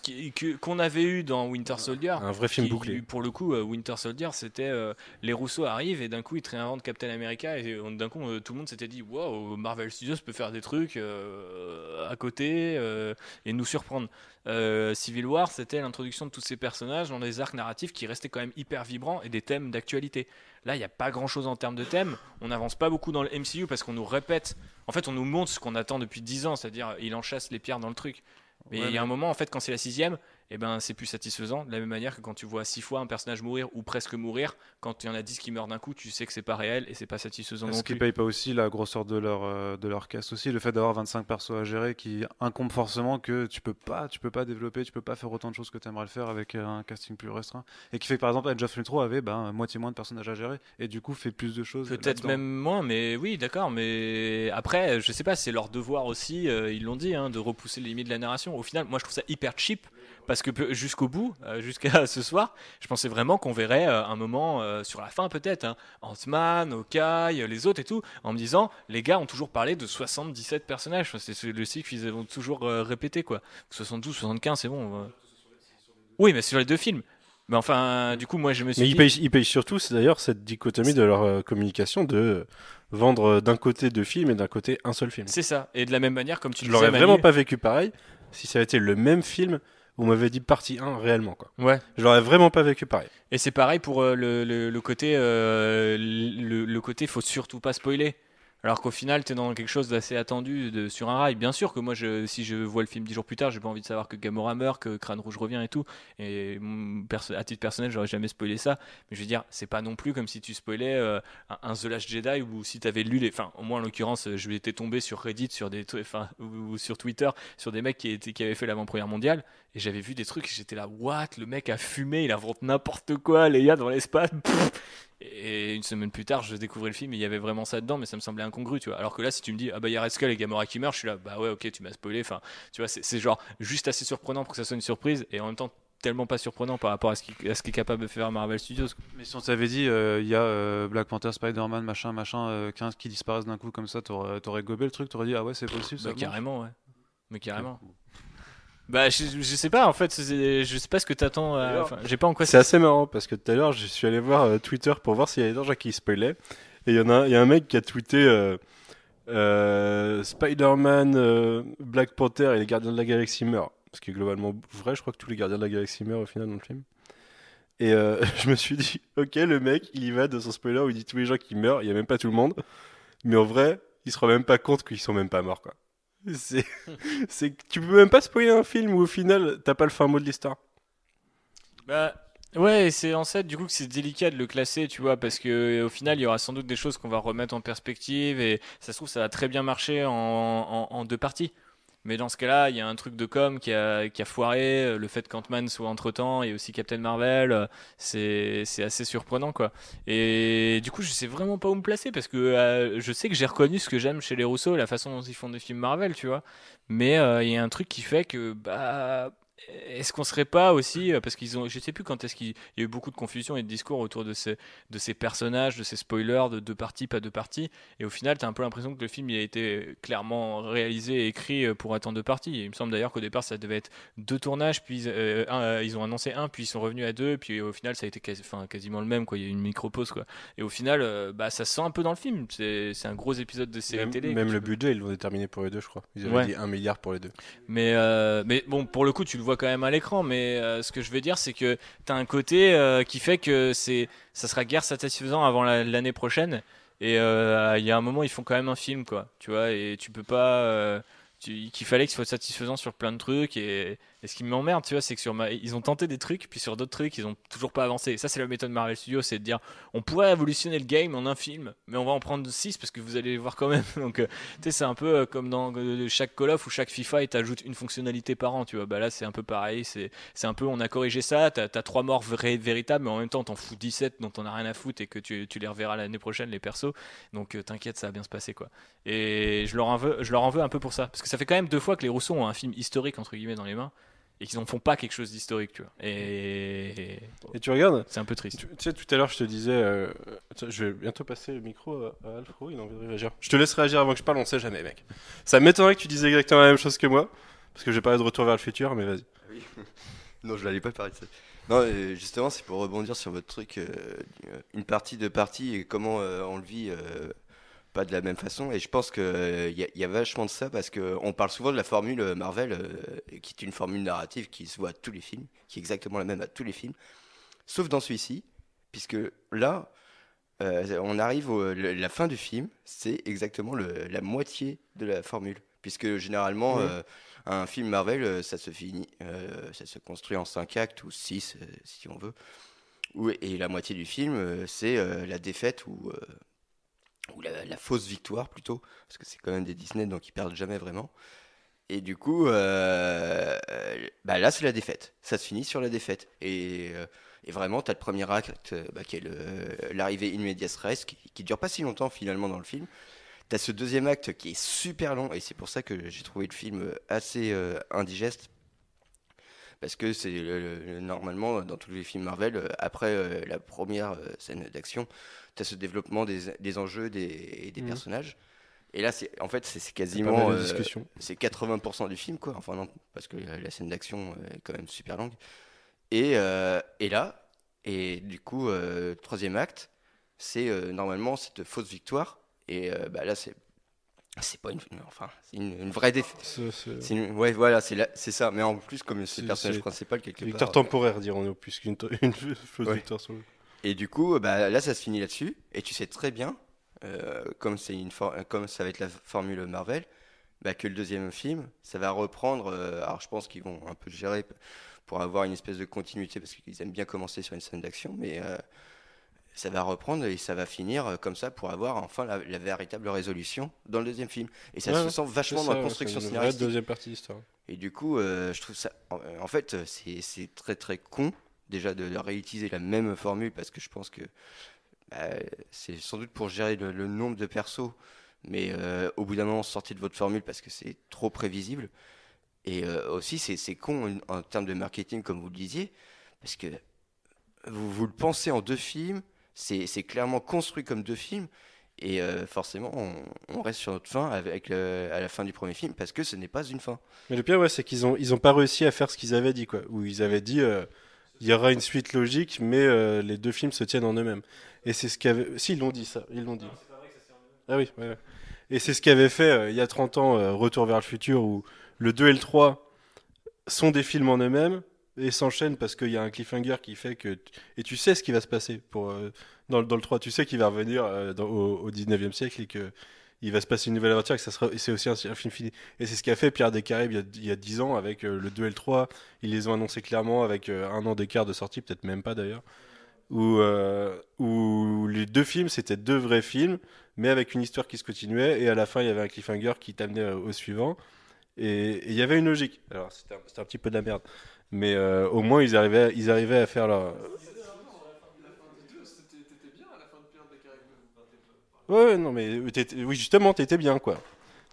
qu'on avait eu dans Winter Soldier. Un vrai film qui- bouclé. Pour le coup, euh, Winter Soldier, c'était euh, les Rousseau arrivent et d'un coup ils te réinventent Captain America et euh, d'un coup euh, tout le monde s'était dit waouh, Marvel Studios peut faire des trucs euh, à côté euh, et nous surprendre. Euh, Civil War, c'était l'introduction de tous ces personnages dans des arcs narratifs qui restaient quand même hyper vibrants et des thèmes d'actualité. Là, il n'y a pas grand chose en termes de thèmes. On n'avance pas beaucoup dans le MCU parce qu'on nous répète, en fait, on nous montre ce qu'on attend depuis 10 ans, c'est-à-dire il enchasse les pierres dans le truc. Mais il Ouais, y a un moment, en fait, quand c'est la sixième, eh ben, c'est plus satisfaisant. De la même manière que quand tu vois six fois un personnage mourir ou presque mourir, quand il y en a 10 qui meurent d'un coup, tu sais que c'est pas réel et c'est pas satisfaisant Est-ce qu'ils payent pas aussi la grosseur de leur, euh, de leur cast aussi Le fait d'avoir 25 persos à gérer qui incombe forcément que tu peux pas, tu peux pas développer, tu peux pas faire autant de choses que tu aimerais le faire avec euh, un casting plus restreint. Et qui fait que par exemple, Age of Ultron avait ben, moitié moins de personnages à gérer et du coup fait plus de choses. Peut-être même moins, mais oui, d'accord. Mais après, je sais pas, c'est leur devoir aussi, euh, ils l'ont dit, hein, de repousser les limites de la narration. Au final, moi je trouve ça hyper cheap. Parce que jusqu'au bout, euh, jusqu'à ce soir, je pensais vraiment qu'on verrait euh, un moment euh, sur la fin peut-être, hein, Ant-Man, Hawkeye, les autres et tout, en me disant, les gars ont toujours parlé de 77 personnages. C'est le cycle qu'ils ont toujours répété quoi. 72, 75, c'est bon. Oui, mais sur les deux films. Mais enfin, du coup, moi je me suis Mais dit, ils payent, ils payent surtout, c'est d'ailleurs cette dichotomie de leur euh, communication de euh, vendre d'un côté deux films et d'un côté un seul film. c'est ça. Et de la même manière, comme tu Je l'aurais vraiment pas vécu pareil si ça avait été le même film on m'avait dit partie 1 réellement. Quoi. Ouais. Je l'aurais vraiment pas vécu pareil. Et c'est pareil pour euh, le, le- le côté, euh, le, le côté, faut surtout pas spoiler. Alors qu'au final, tu es dans quelque chose d'assez attendu de, sur un rail. Bien sûr que moi, si je vois le film dix jours plus tard, j'ai pas envie de savoir que Gamora meurt, que Crâne Rouge revient et tout. Et à titre personnel, j'aurais jamais spoilé ça. Mais je veux dire, c'est pas non plus comme si tu spoilais euh, un, The Last Jedi ou si tu avais lu les. Enfin, au moins en l'occurrence, je étais tombé sur Reddit, sur des, enfin, ou, sur Twitter, sur des mecs qui, avaient fait l'avant-première mondiale. Et j'avais vu des trucs, j'étais là, what? Le mec a fumé, il invente n'importe quoi, Léa dans l'espace. pff. Et une semaine plus tard, je découvrais le film et il y avait vraiment ça dedans, mais ça me semblait incongru, tu vois. Alors que là, si tu me dis, ah bah il y a Red Skull et Gamora qui meurent, je suis là, bah ouais, ok, tu m'as spoilé. Enfin, tu vois, c'est genre juste assez surprenant pour que ça soit une surprise et en même temps tellement pas surprenant par rapport à ce qui- à ce qu'est capable de faire Marvel Studios. Mais si on t'avait dit, euh, il y a euh, Black Panther, Spider-Man, machin, machin, euh, 15 qui disparaissent d'un coup comme ça, t'aurais gobé le truc, t'aurais dit, ah ouais, c'est possible. ça Bah, carrément, ouais. Mais carrément. Bah, je, je sais pas, en fait, je sais pas ce que t'attends. à- D'ailleurs, Enfin, j'ai pas en quoi C'est assez marrant parce que tout à l'heure, je suis allé voir euh, Twitter pour voir s'il y avait des gens qui spoilaient. Et il y en a, y a un mec qui a tweeté euh, euh, Spider-Man, euh, Black Panther et les Gardiens de la Galaxie meurent. Ce qui est globalement vrai, je crois que tous les Gardiens de la Galaxie meurent au final dans le film. Et euh, je me suis dit, ok, le mec, il y va de son spoiler où il dit tous les gens qui meurent, il y a même pas tout le monde. Mais en vrai, il se rend même pas compte qu'ils sont même pas morts, quoi. C'est, tu peux même pas spoiler un film où au final, t'as pas le fin mot de l'histoire. Bah ouais, c'est en fait du coup que c'est délicat de le classer, tu vois, parce que euh, au final il y aura sans doute des choses qu'on va remettre en perspective et ça se trouve ça a très bien marché en, en- en deux parties. Mais dans ce cas-là, il y a un truc de com qui a, qui a foiré, euh, le fait qu'Ant-Man soit entre-temps et aussi Captain Marvel, euh, c'est assez surprenant quoi. Et du coup, je sais vraiment pas où me placer parce que euh, je sais que j'ai reconnu ce que j'aime chez les Rousseau, la façon dont ils font des films Marvel, tu vois. Mais il y a un truc qui fait que bah est-ce qu'on serait pas aussi, euh, parce qu'ils ont, je sais plus quand est-ce qu'il y a eu beaucoup de confusion et de discours autour de ces, de ces personnages, de ces spoilers, de deux parties, pas deux parties, et au final, tu as un peu l'impression que le film il a été clairement réalisé et écrit euh, pour en deux parties. Et il me semble d'ailleurs qu'au départ, ça devait être deux tournages, puis euh, un, ils ont annoncé un, puis ils sont revenus à deux, puis au final, ça a été quasi, enfin, quasiment le même, quoi. Il y a eu une micro-pause, quoi. Et au final, euh, bah, ça se sent un peu dans le film. C'est c'est un gros épisode de série Même, télé. même le budget, ils l'ont déterminé pour les deux, je crois. Ils avaient Ouais. dit 1 milliard pour les deux. Mais, euh, mais bon, pour le coup, tu le vois quand même à l'écran. Mais euh, ce que je veux dire, c'est que tu as un côté euh, qui fait que c'est, ça sera guère satisfaisant avant la- l'année prochaine. Et euh, il y a un moment, ils font quand même un film, quoi. Tu vois, et tu peux pas. qu'il fallait qu'il soit satisfaisant sur plein de trucs. Et, et ce qui m'emmerde, tu vois, c'est que sur ma... ils ont tenté des trucs, puis sur d'autres trucs, ils ont toujours pas avancé. Et ça, c'est la méthode Marvel Studios, c'est de dire on pourrait révolutionner le game en un film, mais on va en prendre 6 parce que vous allez les voir quand même. Donc, euh, tu sais, c'est un peu euh, comme dans euh, chaque Call of ou chaque FIFA, et t'ajoutes une fonctionnalité par an, tu vois. Bah là, c'est un peu pareil. C'est un peu, on a corrigé ça, t'as as morts vrais- véritables, mais en même temps, t'en fous 17 dont t'en as rien à foutre et que tu, tu les reverras l'année prochaine, les persos. Donc, t'inquiète, ça va bien se passer, quoi. Et je leur, en veux, je leur en veux un peu pour ça. Parce que ça fait quand même deux fois que les Rousseau ont un film historique, entre guillemets, dans les mains, et qu'ils en font pas quelque chose d'historique, tu vois. Et Et tu regardes, c'est un peu triste. tu, tu sais, tout à l'heure, je te disais, euh, je vais bientôt passer le micro à, à Alfro, il a envie de réagir. Je te laisse réagir avant que je parle, on sait jamais, mec. Ça m'étonnerait que tu dises exactement la même chose que moi, parce que j'ai parlé de retour vers le futur, mais vas-y. Oui. non, je l'allais pas parler de ça. Non, euh, justement, c'est pour rebondir sur votre truc, euh, euh, une partie de partie et comment euh, on le vit euh, pas de la même façon. Et je pense qu'il y, a- y a vachement de ça parce qu'on parle souvent de la formule euh, Marvel, euh, qui est une formule narrative qui se voit à tous les films, qui est exactement la même à tous les films, sauf dans celui-ci, puisque là, euh, on arrive à la fin du film, c'est exactement le- la moitié de la formule. Puisque généralement, euh, un film Marvel, euh, ça se finit, euh, ça se construit en 5 actes ou 6 si on veut. Et la moitié du film, euh, c'est euh, la défaite ou, euh, ou la, fausse victoire plutôt, parce que c'est quand même des Disney, donc ils perdent jamais vraiment. Et du coup, euh, euh, bah là, c'est la défaite. Ça se finit sur la défaite. Et, euh, vraiment, tu as le premier acte, bah, qui est l'arrivée in qui, qui dure pas si longtemps finalement dans le film. Tu as ce deuxième acte qui est super long, et c'est pour ça que j'ai trouvé le film assez indigeste. Parce que c'est le- le- le- normalement, dans tous les films Marvel, après la première scène d'action, tu as ce développement des, des enjeux des, et des Mhm. personnages. Et là, c'est en fait, c'est quasiment. euh, c'est 80% du film, quoi. Enfin, non, parce que la, scène d'action est quand même super longue. Et, euh, et là, et du coup, euh, troisième acte, c'est euh, normalement cette fausse victoire. Et euh, bah, là, c'est. C'est pas une. Enfin, une, une vraie défaite. Ce- ce- C'est une- Ouais, voilà, c'est la- c'est ça. Mais en plus, comme c'est le personnage principal, quelque Victoire part. temporaire, dirons-nous, plus qu'une to- une fausse Ouais. victoire sur le. Et du coup, bah, là, ça se finit là-dessus. Et tu sais très bien, euh, comme, c'est une for- comme ça va être la formule Marvel, bah, que le deuxième film, ça va reprendre. euh, alors, je pense qu'ils vont un peu gérer pour avoir une espèce de continuité, parce qu'ils aiment bien commencer sur une scène d'action, mais euh, ça va reprendre et ça va finir euh, comme ça pour avoir enfin la, la véritable résolution dans le deuxième film. Et ça Ouais, se sent vachement ça, dans la construction scénaristique. deuxième partie d'histoire. Et du coup, euh, je trouve ça. En, en fait, euh, c'est très très con déjà de, réutiliser la même formule parce que je pense que bah, c'est sans doute pour gérer le, nombre de persos, mais euh, au bout d'un moment, sortez de votre formule parce que c'est trop prévisible. Et euh, aussi, c'est con en, termes de marketing, comme vous le disiez, parce que vous, vous le pensez en deux films, c'est clairement construit comme deux films. Et euh, forcément, on, reste sur notre fin avec à la fin du premier film parce que ce n'est pas une fin. Mais le pire, c'est qu'ils ont, ils ont pas réussi à faire ce qu'ils avaient dit, quoi. Où ils avaient dit, il y aura une suite logique, mais euh, les deux films se tiennent en eux-mêmes. Et c'est ce qu'avait. Si, ils l'ont dit, ça. Ils l'ont dit. Ah oui, ouais, ouais. Et c'est ce qu'avait fait euh, il y a 30 ans, euh, Retour vers le futur, où le 2 et le 3 sont des films en eux-mêmes et s'enchaînent parce qu'il y a un cliffhanger qui fait que. Et tu sais ce qui va se passer pour, euh, dans, le- dans le 3. Tu sais qu'il va revenir euh, dans- au, au 19e siècle et que. Il va se passer une nouvelle aventure et que c'est aussi un, film fini. Et c'est ce qu'a fait Pierre Descartes il y a, il y a 10 ans avec euh, le 2 et le 3. Ils les ont annoncés clairement avec euh, un an d'écart de sortie, peut-être même pas d'ailleurs. Euh, où les deux films, c'était deux vrais films, mais avec une histoire qui se continuait. Et à la fin, il y avait un cliffhanger qui t'amenait au suivant. Et il y avait une logique. Alors, c'était un, petit peu de la merde. Mais au moins, ils arrivaient, ils arrivaient à faire leur. Ouais, non, mais oui, justement, t'étais bien, quoi.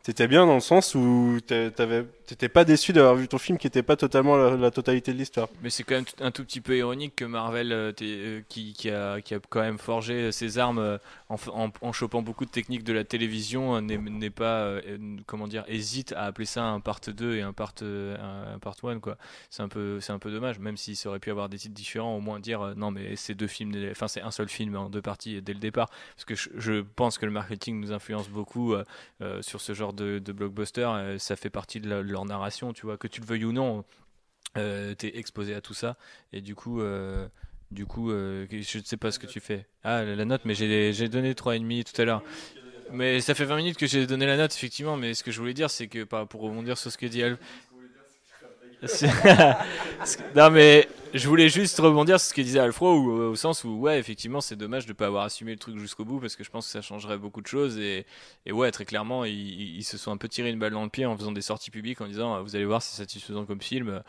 t'étais bien dans le sens où t'a- t'avais- t'étais pas déçu d'avoir vu ton film qui était pas totalement la, totalité de l'histoire. Mais c'est quand même un tout petit peu ironique que Marvel, euh, euh, qui, a, qui a quand même forgé ses armes euh, en, en, chopant beaucoup de techniques de la télévision, euh, n'est pas, euh, euh, comment dire, hésite à appeler ça un part 2 et un part, euh, un, part 1, quoi. C'est un, peu- un peu dommage, même s'il aurait pu avoir des titres différents, au moins dire euh, non, mais c'est deux films, enfin, c'est un seul film en deux parties dès le départ. Parce que je, pense que le marketing nous influence beaucoup euh, euh, sur ce genre de, blockbuster. euh, ça fait partie de, de leur narration, tu vois, que tu le veuilles ou non euh, t'es exposé à tout ça. Et du coup euh, du coup euh, je ne sais pas ce que tu fais. Ah la note mais j'ai donné 3,5 tout à l'heure. Mais ça fait 20 minutes que j'ai donné la note effectivement. Mais ce que je voulais dire c'est que pour rebondir sur ce que dit Alf non mais je voulais juste rebondir sur ce que disait Alfro au, au sens où ouais effectivement c'est dommage de pas avoir assumé le truc jusqu'au bout parce que je pense que ça changerait beaucoup de choses et, et ouais très clairement ils, ils se sont un peu tiré une balle dans le pied en faisant des sorties publiques en disant vous allez voir c'est satisfaisant comme film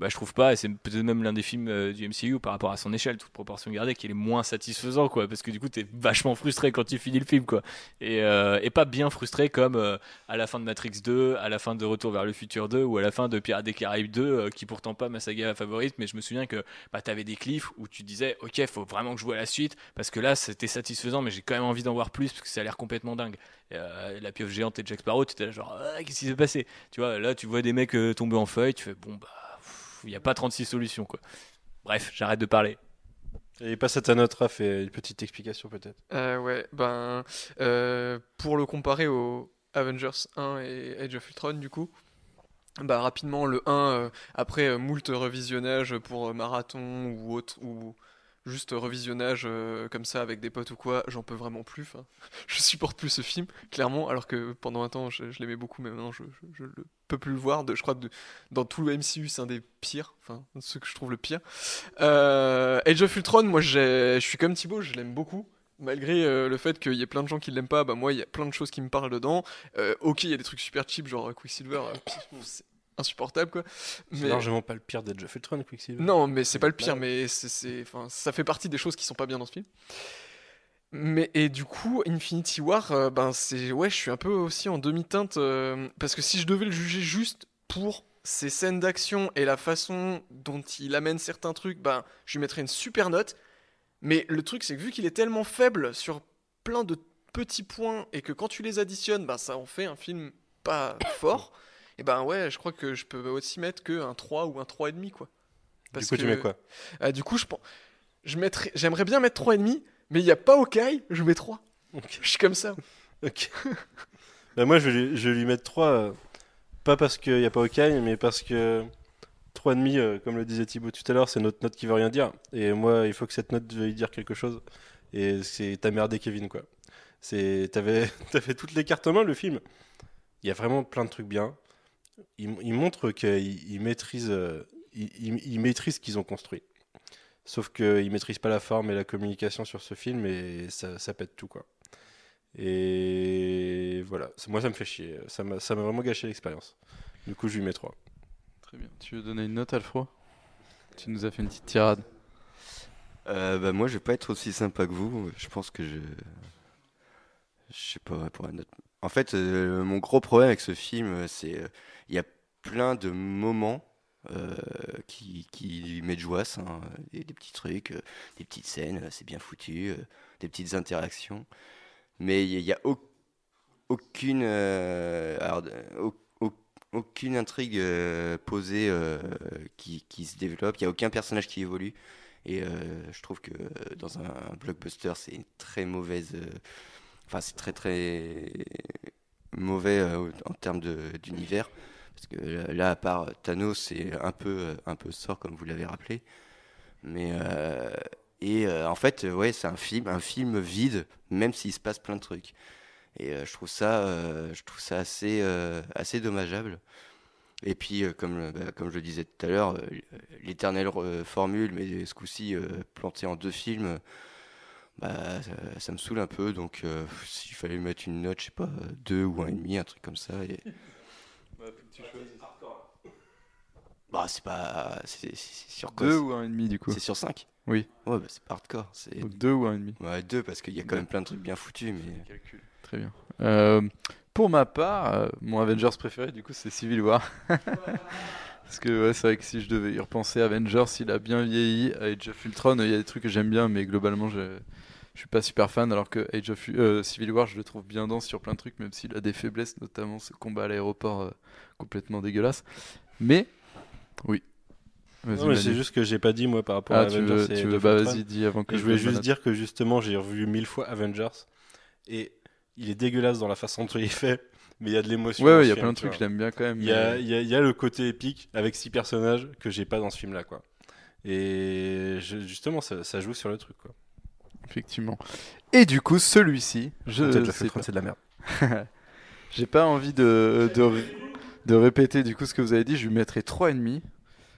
bah, je trouve pas, et c'est peut-être même l'un des films euh, du MCU par rapport à son échelle, toute proportion gardée, qui est moins satisfaisant, quoi, parce que du coup, t'es vachement frustré quand tu finis le film, quoi. Et, euh, pas bien frustré comme euh, à la fin de Matrix 2, à la fin de Retour vers le futur 2, ou à la fin de Pirates des Caraïbes 2, euh, qui pourtant pas ma saga favorite, mais je me souviens que bah, t'avais des cliffs où tu disais, ok, faut vraiment que je vois la suite, parce que là, c'était satisfaisant, mais j'ai quand même envie d'en voir plus, parce que ça a l'air complètement dingue. La pieuvre géante et Jack Sparrow, tu étais là genre, Ah, qu'est-ce qui s'est passé? Tu vois, là, tu vois des mecs tomber en feuille, tu fais, bon, bah, il n'y a pas 36 solutions, quoi. Bref, j'arrête de parler. Et passe à ta note, Raph, et une petite explication peut-être. Euh, ouais, ben, euh, pour le comparer au Avengers 1 et Age of Ultron, du coup, bah, rapidement, le 1, euh, après euh, moult revisionnage pour euh, marathon ou autre, ou juste revisionnage euh, comme ça avec des potes ou quoi, j'en peux vraiment plus. Enfin, je supporte plus ce film, clairement, alors que pendant un temps, je, l'aimais beaucoup, mais maintenant, je, je, je le peux plus le voir. De, je crois que de- dans tout le MCU, c'est un des pires, enfin, ceux que je trouve le pire. Euh, Age of Ultron, moi, je suis comme Thibaut, je l'aime beaucoup. Malgré euh, le fait qu'il y ait plein de gens qui l'aiment pas, bah moi il y a plein de choses qui me parlent dedans. Euh, ok, il y a des trucs super cheap, genre Quicksilver, insupportable quoi. C'est Mais largement pas le pire d'Edge of Ultron, Quicksilver. non, mais c'est pas le pire, mais c'est, c'est, enfin, ça fait partie des choses qui sont pas bien dans ce film. Mais et du coup, Infinity War, euh, ben c'est ouais, je suis un peu aussi en demi-teinte euh, parce que si je devais le juger juste pour ses scènes d'action et la façon dont il amène certains trucs, ben je lui mettrais une super note. Mais le truc, c'est que vu qu'il est tellement faible sur plein de petits points et que quand tu les additionnes, ben ça en fait un film pas fort. Et ben ouais, je crois que je peux aussi mettre que un 3 ou un 3,5 quoi. Du coup, tu mets quoi? Ah, du coup, je pense. Je mettrais... J'aimerais bien mettre 3,5, mais il n'y a pas Hawkeye, je mets 3. Ok. Je suis comme ça. Ok. bah moi, je vais, lui, je vais lui mettre 3, pas parce qu'il n'y a pas Hawkeye, mais parce que 3,5, euh, comme le disait Thibaut tout à l'heure, c'est notre note qui veut rien dire. Et moi, il faut que cette note veuille dire quelque chose. Et c'est t'as merdé Kevin, quoi. C'est T'avais t'avais toutes les cartes en main, le film. Il y a vraiment plein de trucs bien. Il, il montre qu'il il maîtrise, euh, il, il- il maîtrise ce qu'ils ont construit. Sauf qu'il ne maîtrise pas la forme et la communication sur ce film et ça, ça pète tout, quoi. Et voilà, moi ça me fait chier, ça m'a vraiment gâché l'expérience. Du coup, je lui mets 3. Très bien. Tu veux donner une note, Alfro? Tu nous as fait une petite tirade. Euh, bah, moi, je vais pas être aussi sympa que vous. Je pense que je. Je sais pas, pour un autre. En fait, euh, mon gros problème avec ce film, euh, c'est. euh, Il y a plein de moments euh, qui, qui mettent joie, hein, des, petits trucs, euh, des petites scènes, euh, c'est bien foutu, euh, des petites interactions. Mais il n'y a, euh, euh, au- au- aucune intrigue euh, posée euh, qui, se développe, il n'y a aucun personnage qui évolue. Et euh, je trouve que euh, dans un, un blockbuster, c'est une très mauvaise. Enfin, c'est très très mauvais euh, en termes d'univers. Parce que euh, là, à part Thanos, c'est un peu, euh, un peu sort, comme vous l'avez rappelé. Mais. et en fait, ouais, c'est un film, un film vide, même s'il se passe plein de trucs. Et je trouve ça, je trouve ça assez, assez dommageable. Et puis, comme, bah, comme je le disais tout à l'heure, l'éternelle formule, mais ce coup-ci plantée en deux films, bah, ça, ça me saoule un peu. Donc, euh, s'il fallait lui mettre une note, je sais pas, euh, deux ou un et demi, un truc comme ça. Et... Bah, c'est pas. C'est c'est sur quoi 2 c'est- ou 1,5 du coup C'est sur 5 Oui. Ouais, bah, c'est pas hardcore. C'est... Donc 2 ou 1,5 Ouais, deux, parce qu'il y a quand même plein de trucs bien foutus, mais. Très bien. Euh, pour ma part, euh, mon Avengers préféré, du coup, c'est Civil War. Parce que ouais, c'est vrai que si je devais y repenser, Avengers, il a bien vieilli. Age of Ultron, il y a des trucs que j'aime bien, mais globalement, je, je suis pas super fan. Alors que Age of euh, Civil War, je le trouve bien dense sur plein de trucs, même s'il a des faiblesses, notamment ce combat à l'aéroport euh, complètement dégueulasse. Mais, oui. Non, c'est juste que j'ai pas dit moi par rapport Ah, à Avengers. veux, et tu veux bah vas-y, dis avant que Et je voulais juste dire que justement, j'ai revu mille fois Avengers et il est dégueulasse dans la façon dont il est fait, mais il y a de l'émotion. Ouais, il y a film, plein de trucs, l'aime bien quand même. Il y a, mais- il y a- il y a le côté épique avec six personnages que j'ai pas dans ce film-là, quoi. Et je- justement, ça, ça joue sur le truc, quoi. Effectivement. Et du coup, celui-ci, je c'est de la merde. J'ai pas envie de, de, de répéter du coup ce que vous avez dit, je lui mettrai 3,5.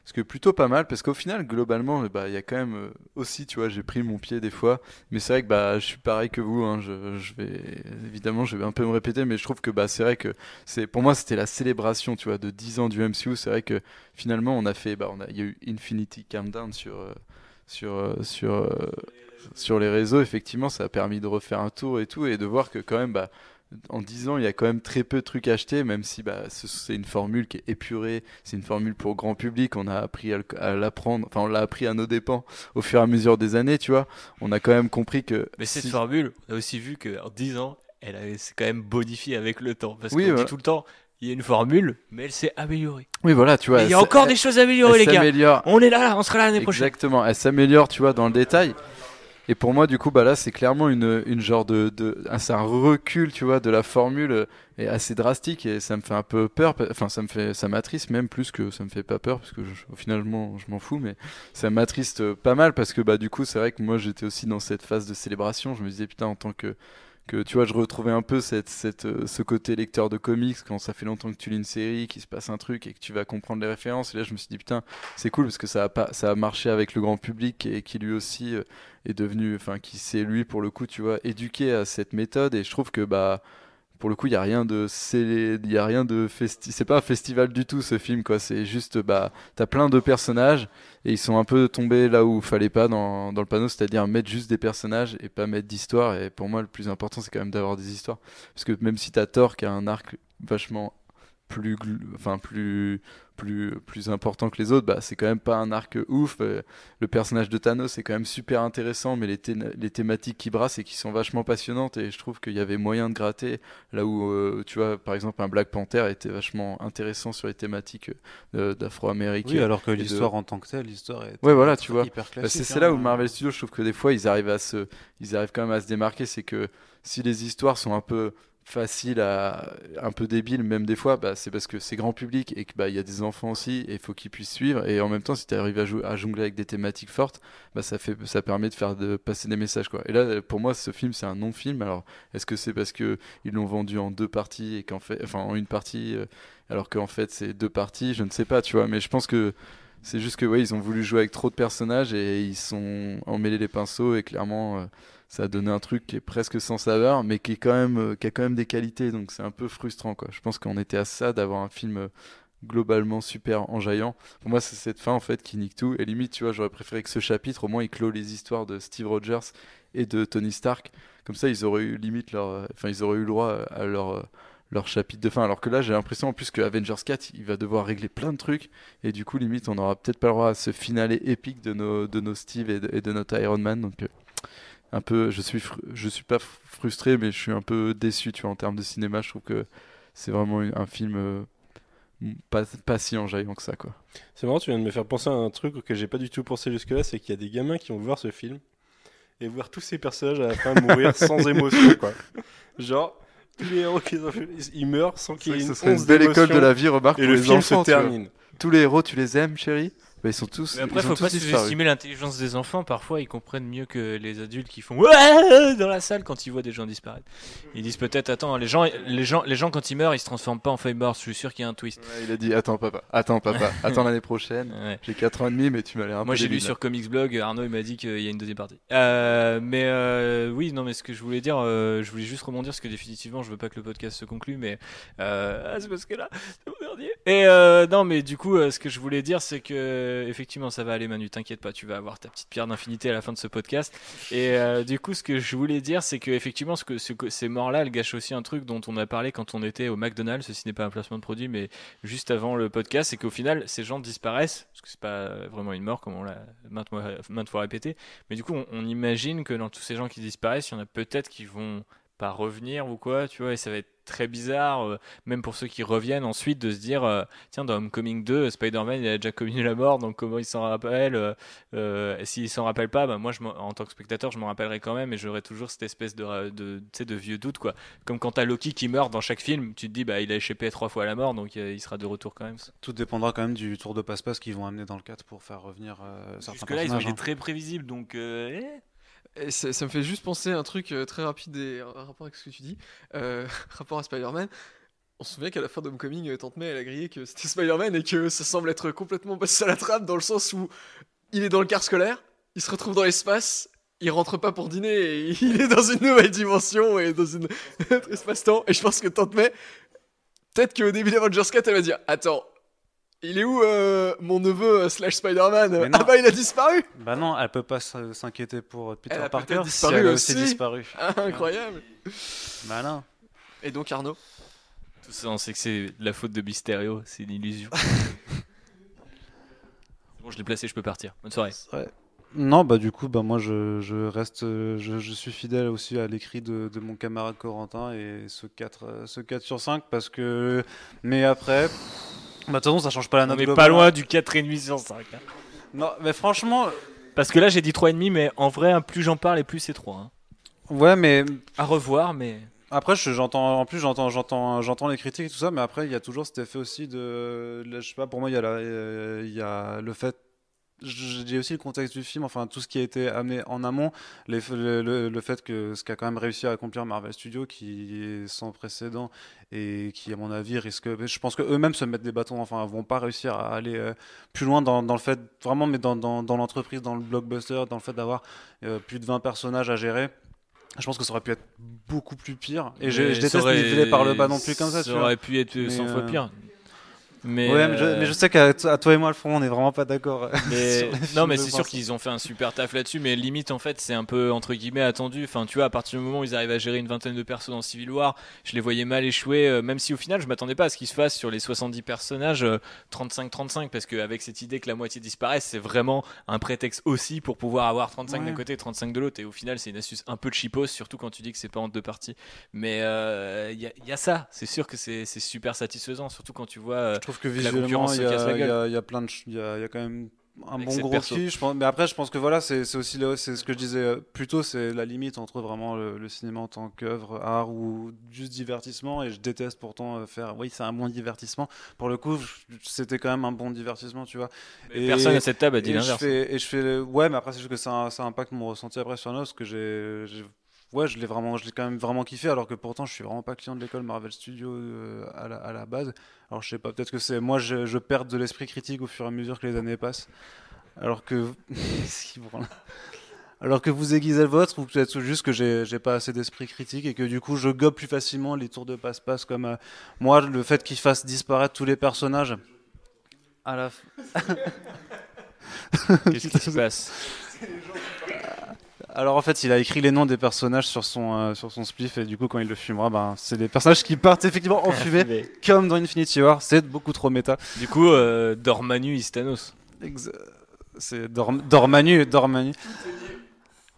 Ce que plutôt pas mal, parce qu'au final, globalement, bah, il y a quand même euh, aussi, tu vois, j'ai pris mon pied des fois. Mais c'est vrai que bah, je suis pareil que vous, hein, je, je vais, évidemment, je vais un peu me répéter, mais je trouve que bah, c'est vrai que c'est, pour moi, c'était la célébration, tu vois, de 10 ans du MCU. C'est vrai que finalement, on a fait, bah, on a, il y a eu Infinity Countdown sur, euh, sur, euh, sur, euh, sur les réseaux. Effectivement, ça a permis de refaire un tour et tout, et de voir que quand même, bah, en 10 ans, il y a quand même très peu de trucs achetés, même si bah, ce- c'est une formule qui est épurée, c'est une formule pour grand public, on a appris à l'apprendre, enfin on l'a appris à nos dépens au fur et à mesure des années, tu vois. On a quand même compris que... Mais cette si- formule, on a aussi vu qu'en 10 ans, elle s'est quand même bonifiée avec le temps. Parce Oui, qu'on dit tout le temps, il y a une formule, mais elle s'est améliorée. Oui, voilà, tu vois. Il y a encore elle- des choses à améliorer, les gars. On est là, là, on sera là l'année prochaine. Exactement, elle s'améliore, tu vois, dans le détail. Et pour moi, du coup, bah là, c'est clairement une, une genre de, de c'est un recul, tu vois, de la formule euh, est assez drastique et ça me fait un peu peur. Enfin, ça me fait, ça m'attriste même plus que ça me fait pas peur parce que je- au finalement, je m'en fous, mais ça m'attriste euh, pas mal parce que bah du coup, c'est vrai que moi, j'étais aussi dans cette phase de célébration. Je me disais putain, en tant que que tu vois, je retrouvais un peu euh, ce côté lecteur de comics quand ça fait longtemps que tu lis une série, qu'il se passe un truc et que tu vas comprendre les références. Et là, je me suis dit, putain, c'est cool parce que ça a, pas, ça marché avec le grand public et qui lui aussi euh, est devenu, enfin, qui s'est lui, pour le coup, tu vois, éduqué à cette méthode. Et je trouve que, bah, pour le coup, il n'y a rien de il a rien de c'est pas un festival du tout ce film quoi, c'est juste bah t'as plein de personnages et ils sont un peu tombés là où fallait pas dans, dans le panneau, c'est-à-dire mettre juste des personnages et pas mettre d'histoire. Et pour moi le plus important c'est quand même d'avoir des histoires. Parce que même si t'as Thor qui a un arc vachement plus enfin plus plus plus important que les autres bah c'est quand même pas un arc ouf Euh, le personnage de Thanos est quand même super intéressant mais les, thé- les thématiques qui brassent et qui sont vachement passionnantes et je trouve qu'il y avait moyen de gratter là où euh, tu vois par exemple un Black Panther était vachement intéressant sur les thématiques euh, d'afro-amérique Oui, alors que de- l'histoire en tant que telle, l'histoire est Ouais, voilà, tu vois. hyper bah, classique. c'est c'est hein. là où Marvel Studios, je trouve que des fois, ils arrivent à se, ils arrivent quand même à se démarquer. C'est que si les histoires sont un peu faciles à, un peu débiles, même des fois, bah, c'est parce que c'est grand public et que bah, il y a des enfants aussi et il faut qu'ils puissent suivre. Et en même temps, si tu arrives à, à jongler avec des thématiques fortes, bah, ça fait, ça permet de faire de passer des messages, quoi. Et là, pour moi, ce film, c'est un non-film. Alors, est-ce que c'est parce que ils l'ont vendu en deux parties et qu'en fait, enfin, en une partie, euh, alors qu'en fait, c'est deux parties, je ne sais pas, tu vois. Mais je pense que c'est juste que ouais, ils ont voulu jouer avec trop de personnages et ils sont emmêlés les pinceaux et clairement euh, ça a donné un truc qui est presque sans saveur mais qui est quand même euh, qui a quand même des qualités donc c'est un peu frustrant quoi. Je pense qu'on était à ça d'avoir un film euh, globalement super enjaillant. Pour moi, c'est cette fin en fait qui nique tout et limite, tu vois, j'aurais préféré que ce chapitre au moins il clôt les histoires de Steve Rogers et de Tony Stark. Comme ça, ils auraient eu limite leur euh, enfin ils auraient eu le droit à leur leur chapitre de fin. Alors que là, j'ai l'impression en plus que Avengers 4, il va devoir régler plein de trucs. Et du coup, limite, on n'aura peut-être pas le droit à ce finale épique de nos, de nos Steve et de, notre Iron Man. Donc, un peu, je suis, je suis pas fr- frustré, mais je suis un peu déçu, tu vois, en termes de cinéma. Je trouve que c'est vraiment un film euh, pas, pas si enjaillant que ça, quoi. C'est marrant, tu viens de me faire penser à un truc que j'ai pas du tout pensé jusque-là, c'est qu'il y a des gamins qui vont voir ce film et voir tous ces personnages à la fin mourir sans émotion, quoi. Genre, tous les héros fait, ils meurent sans qu'il y ait une une belle école de la vie, remarque, Et pour le les film enfants. se termine. Tous les héros, tu les aimes, chérie? Bah, Ils sont tous. Mais après, ils faut pas sous-estimer l'intelligence des enfants. Parfois, ils comprennent mieux que les adultes qui font ouais dans la salle quand ils voient des gens disparaître. Ils disent peut-être attends, les gens, les gens, les gens quand ils meurent, ils se transforment pas en feuille morte. Je suis sûr qu'il y a un twist. Ouais, il a dit Attends, papa, attends, papa, attends l'année prochaine. Ouais. J'ai 4 ans et demi, mais tu m'as l'air un Moi j'ai lu sur Comics Blog, Arnaud il m'a dit qu'il y a une deuxième partie. Euh, mais euh, oui, non, mais ce que je voulais dire, euh, je voulais juste rebondir parce que définitivement je veux pas que le podcast se conclue, mais ah, c'est parce que là, c'est mon dernier. Et euh, non, mais du coup, euh, ce que je voulais dire, c'est que que effectivement ça va aller Manu, t'inquiète pas, tu vas avoir ta petite pierre d'infinité à la fin de ce podcast. Et euh, du coup, ce que je voulais dire, c'est que effectivement, ce que, ce que- ces morts-là, elles gâchent aussi un truc dont on a parlé quand on était au McDonald's. Ceci n'est pas un placement de produit, mais juste avant le podcast, c'est qu'au final, ces gens disparaissent parce que c'est pas vraiment une mort comme on l'a maintes, fois- maintes fois répété. Mais du coup, on, on imagine que dans tous ces gens qui disparaissent, il y en a peut-être qui vont pas revenir ou quoi, tu vois, et ça va être très bizarre, euh, même pour ceux qui reviennent ensuite, de se dire, euh, tiens, dans Homecoming 2, Spider-Man, il a déjà connu la mort, donc comment il s'en rappelle euh, S'il s'en rappelle pas, bah, moi, je en tant que spectateur, je m'en rappellerai quand même, et j'aurai toujours cette espèce de, de, vieux doute, quoi. Comme quand t'as Loki qui meurt dans chaque film, tu te dis, bah, il a échappé trois fois à la mort, donc il sera de retour quand même. Tout dépendra quand même du tour de passe-passe qu'ils vont amener dans le 4 pour faire revenir certains Jusque-là, ils ont été très prévisibles, donc... eh. Et ça, me fait juste penser à un truc euh, très rapide et en rapport avec ce que tu dis, euh, rapport à Spider-Man. On se souvient qu'à la fin d'Homecoming, euh, Tante May, elle a grillé que c'était Spider-Man et que ça semble être complètement passé à la trappe dans le sens où il est dans le car scolaire, il se retrouve dans l'espace, il rentre pas pour dîner et il est dans une nouvelle dimension et dans une un espace-temps. Et je pense que Tante May, peut-être qu'au début d'Avengers 4, elle va dire Attends, il est où euh, mon neveu euh, slash Spider-Man. Ah bah il a disparu Bah non, elle peut pas s'inquiéter pour Peter Elle a Parker si disparu elle a aussi. aussi disparu. Ah, Incroyable Malin. Et donc Arnaud Tout ça, on sait que c'est de la faute de Mysterio, c'est une illusion. bon, je l'ai placé, je peux partir. Bonne soirée. Non, bah du coup, bah moi je, je reste, je, je suis fidèle aussi à l'écrit de, de mon camarade Corentin et ce 4, euh, ce 4 sur 5 parce que. Mais après, bah de toute façon ça change pas la On note est globale. pas loin du 4,5 sur 5. hein. Non, mais franchement, Parce que là, j'ai dit 3,5, mais en vrai, plus j'en parle et plus c'est 3. hein. ouais, mais À revoir, mais. Après, je- j'entends, en plus, j'entends, j'entends, j'entends les critiques et tout ça, mais après, il y a toujours cet effet aussi de, je sais pas, pour moi, il y a, la- euh, il y a le fait, j'ai aussi le contexte du film, enfin, tout ce qui a été amené en amont, les- le, le- le fait que ce qu'a quand même réussi à accomplir Marvel Studios, qui est sans précédent et qui, à mon avis, risque, je pense que eux-mêmes se mettent des bâtons, enfin, vont pas réussir à aller euh, plus loin dans, dans le fait, vraiment, mais dans, dans, dans l'entreprise, dans le blockbuster, dans le fait d'avoir euh, plus de 20 personnages à gérer. Je pense que ça aurait pu être beaucoup plus pire. Et je, je déteste niveler par le bas non plus comme ça. Ça aurait pu être Mais, 100 fois euh, pire. Mais, ouais, mais je, euh, mais je sais qu'à toi et moi, le front, on n'est vraiment pas d'accord. Mais- les non, mais c'est sûr qu'ils ont fait un super taf là-dessus, mais limite en fait, c'est un peu entre guillemets attendu. Enfin, tu vois, à partir du moment où ils arrivent à gérer une vingtaine de persos dans Civil War, je les voyais mal échouer, euh, même si au final, je m'attendais pas à ce qu'ils se fassent sur les 70 personnages euh, 35-35, parce qu'avec cette idée que la moitié disparaisse, c'est vraiment un prétexte aussi pour pouvoir avoir 35 d'un Ouais. côté et 35 de l'autre. Et au final, c'est une astuce un peu de chipos, surtout quand tu dis que c'est pas en deux parties. Mais euh, il y, a- il y a ça, c'est sûr que c'est super satisfaisant, surtout quand tu vois. euh, Je trouve que visuellement, il y, a- y a- plein de, il y y a quand même un Avec bon gros cul. Je pense, mais après, je pense que voilà, c'est aussi c'est ce que je disais plus tôt, c'est la limite entre vraiment le, le cinéma en tant qu'œuvre, art ou juste divertissement. Et je déteste pourtant euh, faire, oui, c'est un bon divertissement. Pour le coup, c'était quand même un bon divertissement, tu vois. Et- Personne à cette table a dit et je l'inverse. fais, et je fais, ouais, mais après c'est juste que ça, ça impacte mon ressenti après sur nous, parce que j'ai- ouais, je l'ai vraiment, je l'ai quand même vraiment kiffé, alors que pourtant je suis vraiment pas client de l'école Marvel Studios euh, à, la, à la base. Alors je sais pas, peut-être que c'est moi, je, je perds de l'esprit critique au fur et à mesure que les années passent, alors que, alors que vous aiguisez le vôtre, ou peut-être juste que j'ai pas assez d'esprit critique et que du coup je gobe plus facilement les tours de passe-passe comme euh, moi, le fait qu'ils fassent disparaître tous les personnages. À la. Qu'est-ce qui se passe? Alors en fait, il a écrit les noms des personnages sur son, euh, sur son spliff et du coup quand il le fumera, ben, c'est des personnages qui partent effectivement en fumée comme dans Infinity War. C'est beaucoup trop méta. Du coup, euh, Dormanu Istanos. Ex- C'est Dorm- Dormanu, Dormanu.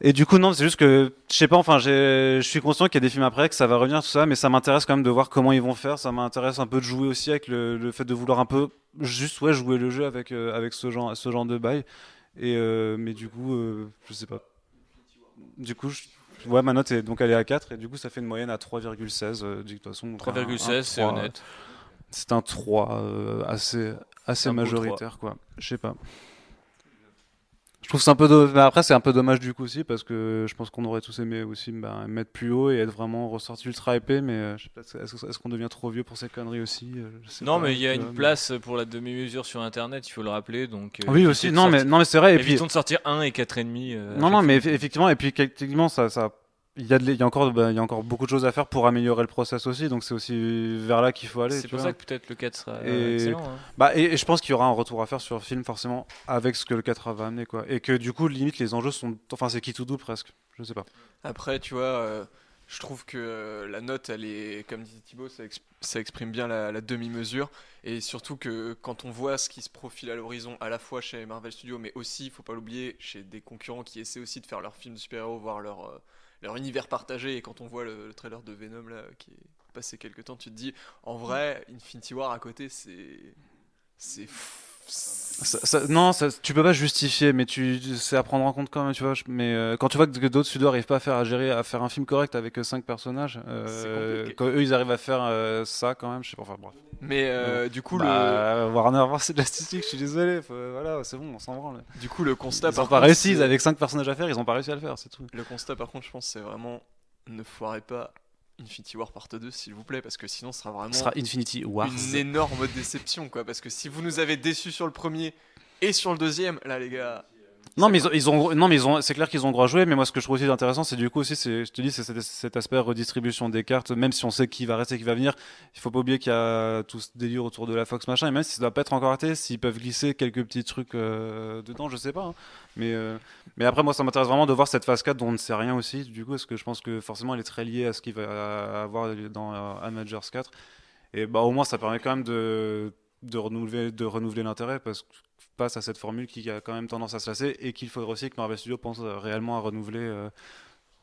Et du coup non, c'est juste que je sais pas. Enfin, j'ai- je suis conscient qu'il y a des films après que ça va revenir tout ça, mais ça m'intéresse quand même de voir comment ils vont faire. Ça m'intéresse un peu de jouer aussi avec le, le fait de vouloir un peu juste ouais jouer le jeu avec euh, avec ce genre ce genre de bail. Et euh, mais du coup, euh, je sais pas. Du coup, je- ouais, ma note est donc elle est à 4 et du coup ça fait une moyenne à 3,16. euh, de toute façon, donc un- un 3,16, c'est 3, honnête. C'est un 3 euh, assez assez majoritaire quoi. Je sais pas. Je trouve c'est un peu do- mais après c'est un peu dommage du coup aussi parce que je pense qu'on aurait tous aimé aussi bah, mettre plus haut et être vraiment ressorti ultra épais mais euh, je sais pas est-ce qu'on devient trop vieux pour ces conneries aussi euh, je sais Non, pas, mais il y a une mais- place pour la demi-mesure sur Internet, il faut le rappeler. Donc, euh, Oui aussi non mais non mais c'est vrai et puis de sortir 1 et 4,5. euh, à non chaque non mais fois. effectivement et puis effectivement ça ça il y, a de- il y a encore, bah, il y a encore beaucoup de choses à faire pour améliorer le process aussi, donc c'est aussi vers là qu'il faut aller. C'est pour vois. ça que peut-être le 4 sera Et- euh, excellent. hein. Bah, et, et je pense qu'il y aura un retour à faire sur le film forcément avec ce que le 4 va amener quoi. Et que du coup limite les enjeux sont, enfin c'est qui tout doux presque. Je sais pas. Après, tu vois, euh, je trouve que euh, la note, elle est, comme disait Thibaut, ça, ex- ça exprime bien la, la demi-mesure. Et surtout que quand on voit ce qui se profile à l'horizon, à la fois chez Marvel Studios, mais aussi, il faut pas l'oublier, chez des concurrents qui essaient aussi de faire leurs films de super-héros, voir leur, euh, leur univers partagé. Et quand on voit le, le trailer de Venom, là, qui est passé quelques temps, tu te dis, en vrai, Infinity War à côté, c'est. C'est. f- Ça- ça- non, ça, tu peux pas justifier, mais tu, c'est à prendre en compte quand même, tu vois. Mais euh, quand tu vois que, d'autres studios arrivent pas à faire à gérer, à faire un film correct avec 5 personnages, euh, C'est compliqué. quand eux ils arrivent à faire euh, ça quand même, je sais pas. Enfin bref. Mais euh, du coup, le. Bah, Warner, c'est Justice League, je suis désolé. faut- voilà, c'est bon, on s'en branle. Du coup, le constat, Ils par ont pas contre, réussi, ils c'est- avaient 5 personnages à faire, ils ont pas réussi à le faire, c'est tout. Le constat, par contre, je pense, c'est vraiment ne foirez pas Infinity War Part 2, s'il vous plaît, parce que sinon, ce sera vraiment Ce sera Infinity Wars. une énorme déception, quoi. Parce que si vous nous avez déçus sur le premier et sur le deuxième, là, les gars. Non mais ils ont, non mais ils ont, c'est clair qu'ils ont droit à jouer. Mais moi, ce que je trouve aussi intéressant, c'est du coup aussi, c'est, je te dis, c'est cet, cet aspect redistribution des cartes. Même si on sait qui va rester, qui va venir, il faut pas oublier qu'il y a tout ce délire autour de la Fox machin. Et même si ça doit pas être encore raté, s'ils peuvent glisser quelques petits trucs euh, dedans, je sais pas. hein. Mais euh, mais après, moi, ça m'intéresse vraiment de voir cette phase 4 dont on ne sait rien aussi. Du coup, parce que je pense que forcément, elle est très liée à ce qu'il va avoir dans euh, Avengers 4. Et bah au moins, ça permet quand même de de renouveler, de renouveler l'intérêt parce face à cette formule qui a quand même tendance à se lasser et qu'il faudrait aussi que Marvel Studios pense euh, réellement à renouveler euh,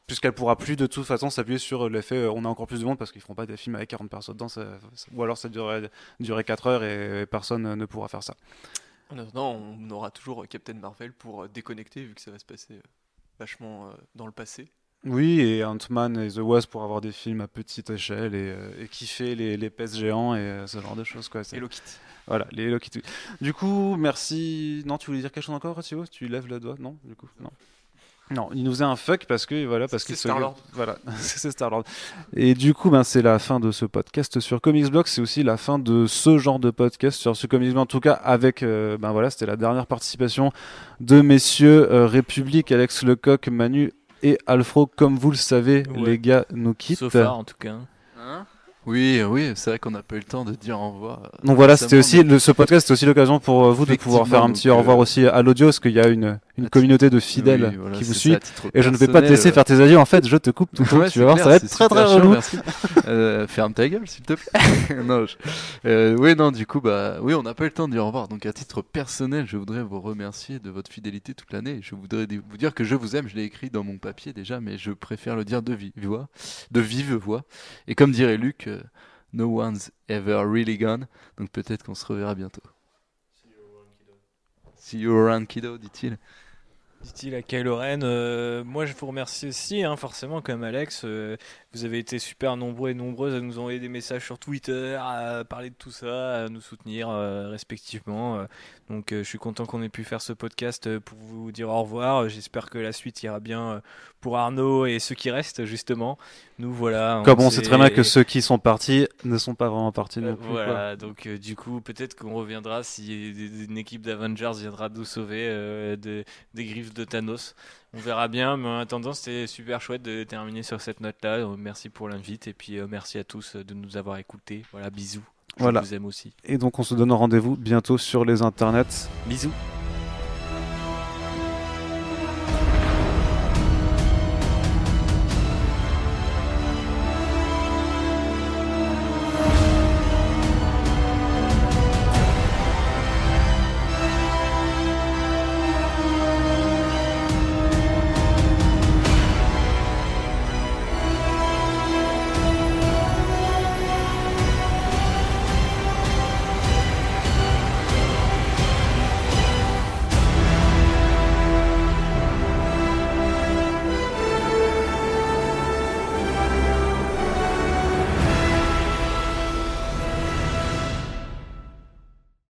puisqu'elle pourra plus de toute façon s'appuyer sur l'effet euh, on a encore plus de monde parce qu'ils feront pas des films avec 40 personnes dedans ou alors ça durerait, durer 4 heures et, personne euh, ne pourra faire ça En attendant, on aura toujours Captain Marvel pour euh, déconnecter, vu que ça va se passer euh, vachement euh, dans le passé. Oui et Ant-Man et The Wasp pour avoir des films à petite échelle et, euh, et kiffer les, les pèses géants et euh, ce genre de choses quoi Hello Kitty. voilà les Hello Kitty. du coup merci non tu voulais dire quelque chose encore Ratio tu lèves le doigt? Non du coup non non, il nous faisait un fuck parce que voilà parce C'est qu'il se- Star-Lord. Voilà, c'est Star-Lord. Et du coup, ben c'est la fin de ce podcast sur Comics Blog. C'est aussi la fin de ce genre de podcast sur ce Comics Blog. En tout cas, avec euh, ben voilà, c'était la dernière participation de messieurs euh, République, Alex Lecoq, Manu et Alfro. Comme vous le savez, Ouais. les gars nous quittent. So far, en tout cas. Hein Oui, oui, c'est vrai qu'on n'a pas eu le temps de dire au revoir. euh, Donc voilà, c'était aussi le, ce podcast, c'était aussi l'occasion pour euh, vous de pouvoir faire un petit au revoir euh, aussi à l'audio, parce qu'il y a une, une communauté de fidèles oui, voilà, qui vous suit. Et je ne vais pas te laisser euh, faire tes adieux. En fait, je te coupe tout le temps. Tu vas voir, ça va être très très relou. Euh, ferme ta gueule, s'il te plaît. non, je- euh, oui, non, du coup, bah, oui, on n'a pas eu le temps de dire au revoir. Donc, à titre personnel, je voudrais vous remercier de votre fidélité toute l'année. Je voudrais vous dire que je vous aime. Je l'ai écrit dans mon papier déjà, mais je préfère le dire de vive voix, de vive voix. Et comme dirait Luc, euh, no one's ever really gone. Donc, peut-être qu'on se reverra bientôt. See you around, kiddo, dit-il. Dit-il à Kylo Ren. Euh, moi, je vous remercie aussi, hein, forcément, comme Alex. euh, vous avez été super nombreux et nombreuses à nous envoyer des messages sur Twitter, à parler de tout ça, à nous soutenir euh, respectivement. donc, je suis content qu'on ait pu faire ce podcast pour vous dire au revoir. J'espère que la suite ira bien pour Arnaud et ceux qui restent, justement. Nous, voilà. Comme on sait très bien que ceux qui sont partis ne sont pas vraiment partis non plus. quoi. Voilà, donc euh, du coup, peut-être qu'on reviendra si une équipe d'Avengers viendra nous sauver euh, de- des griffes de Thanos. On verra bien, mais en attendant, c'était super chouette de terminer sur cette note-là. Euh, Merci pour l'invite et puis euh, merci à tous euh, de nous avoir écoutés. Voilà, bisous. Je Voilà. vous aime aussi. Et donc on se donne rendez-vous bientôt sur les internets. Bisous.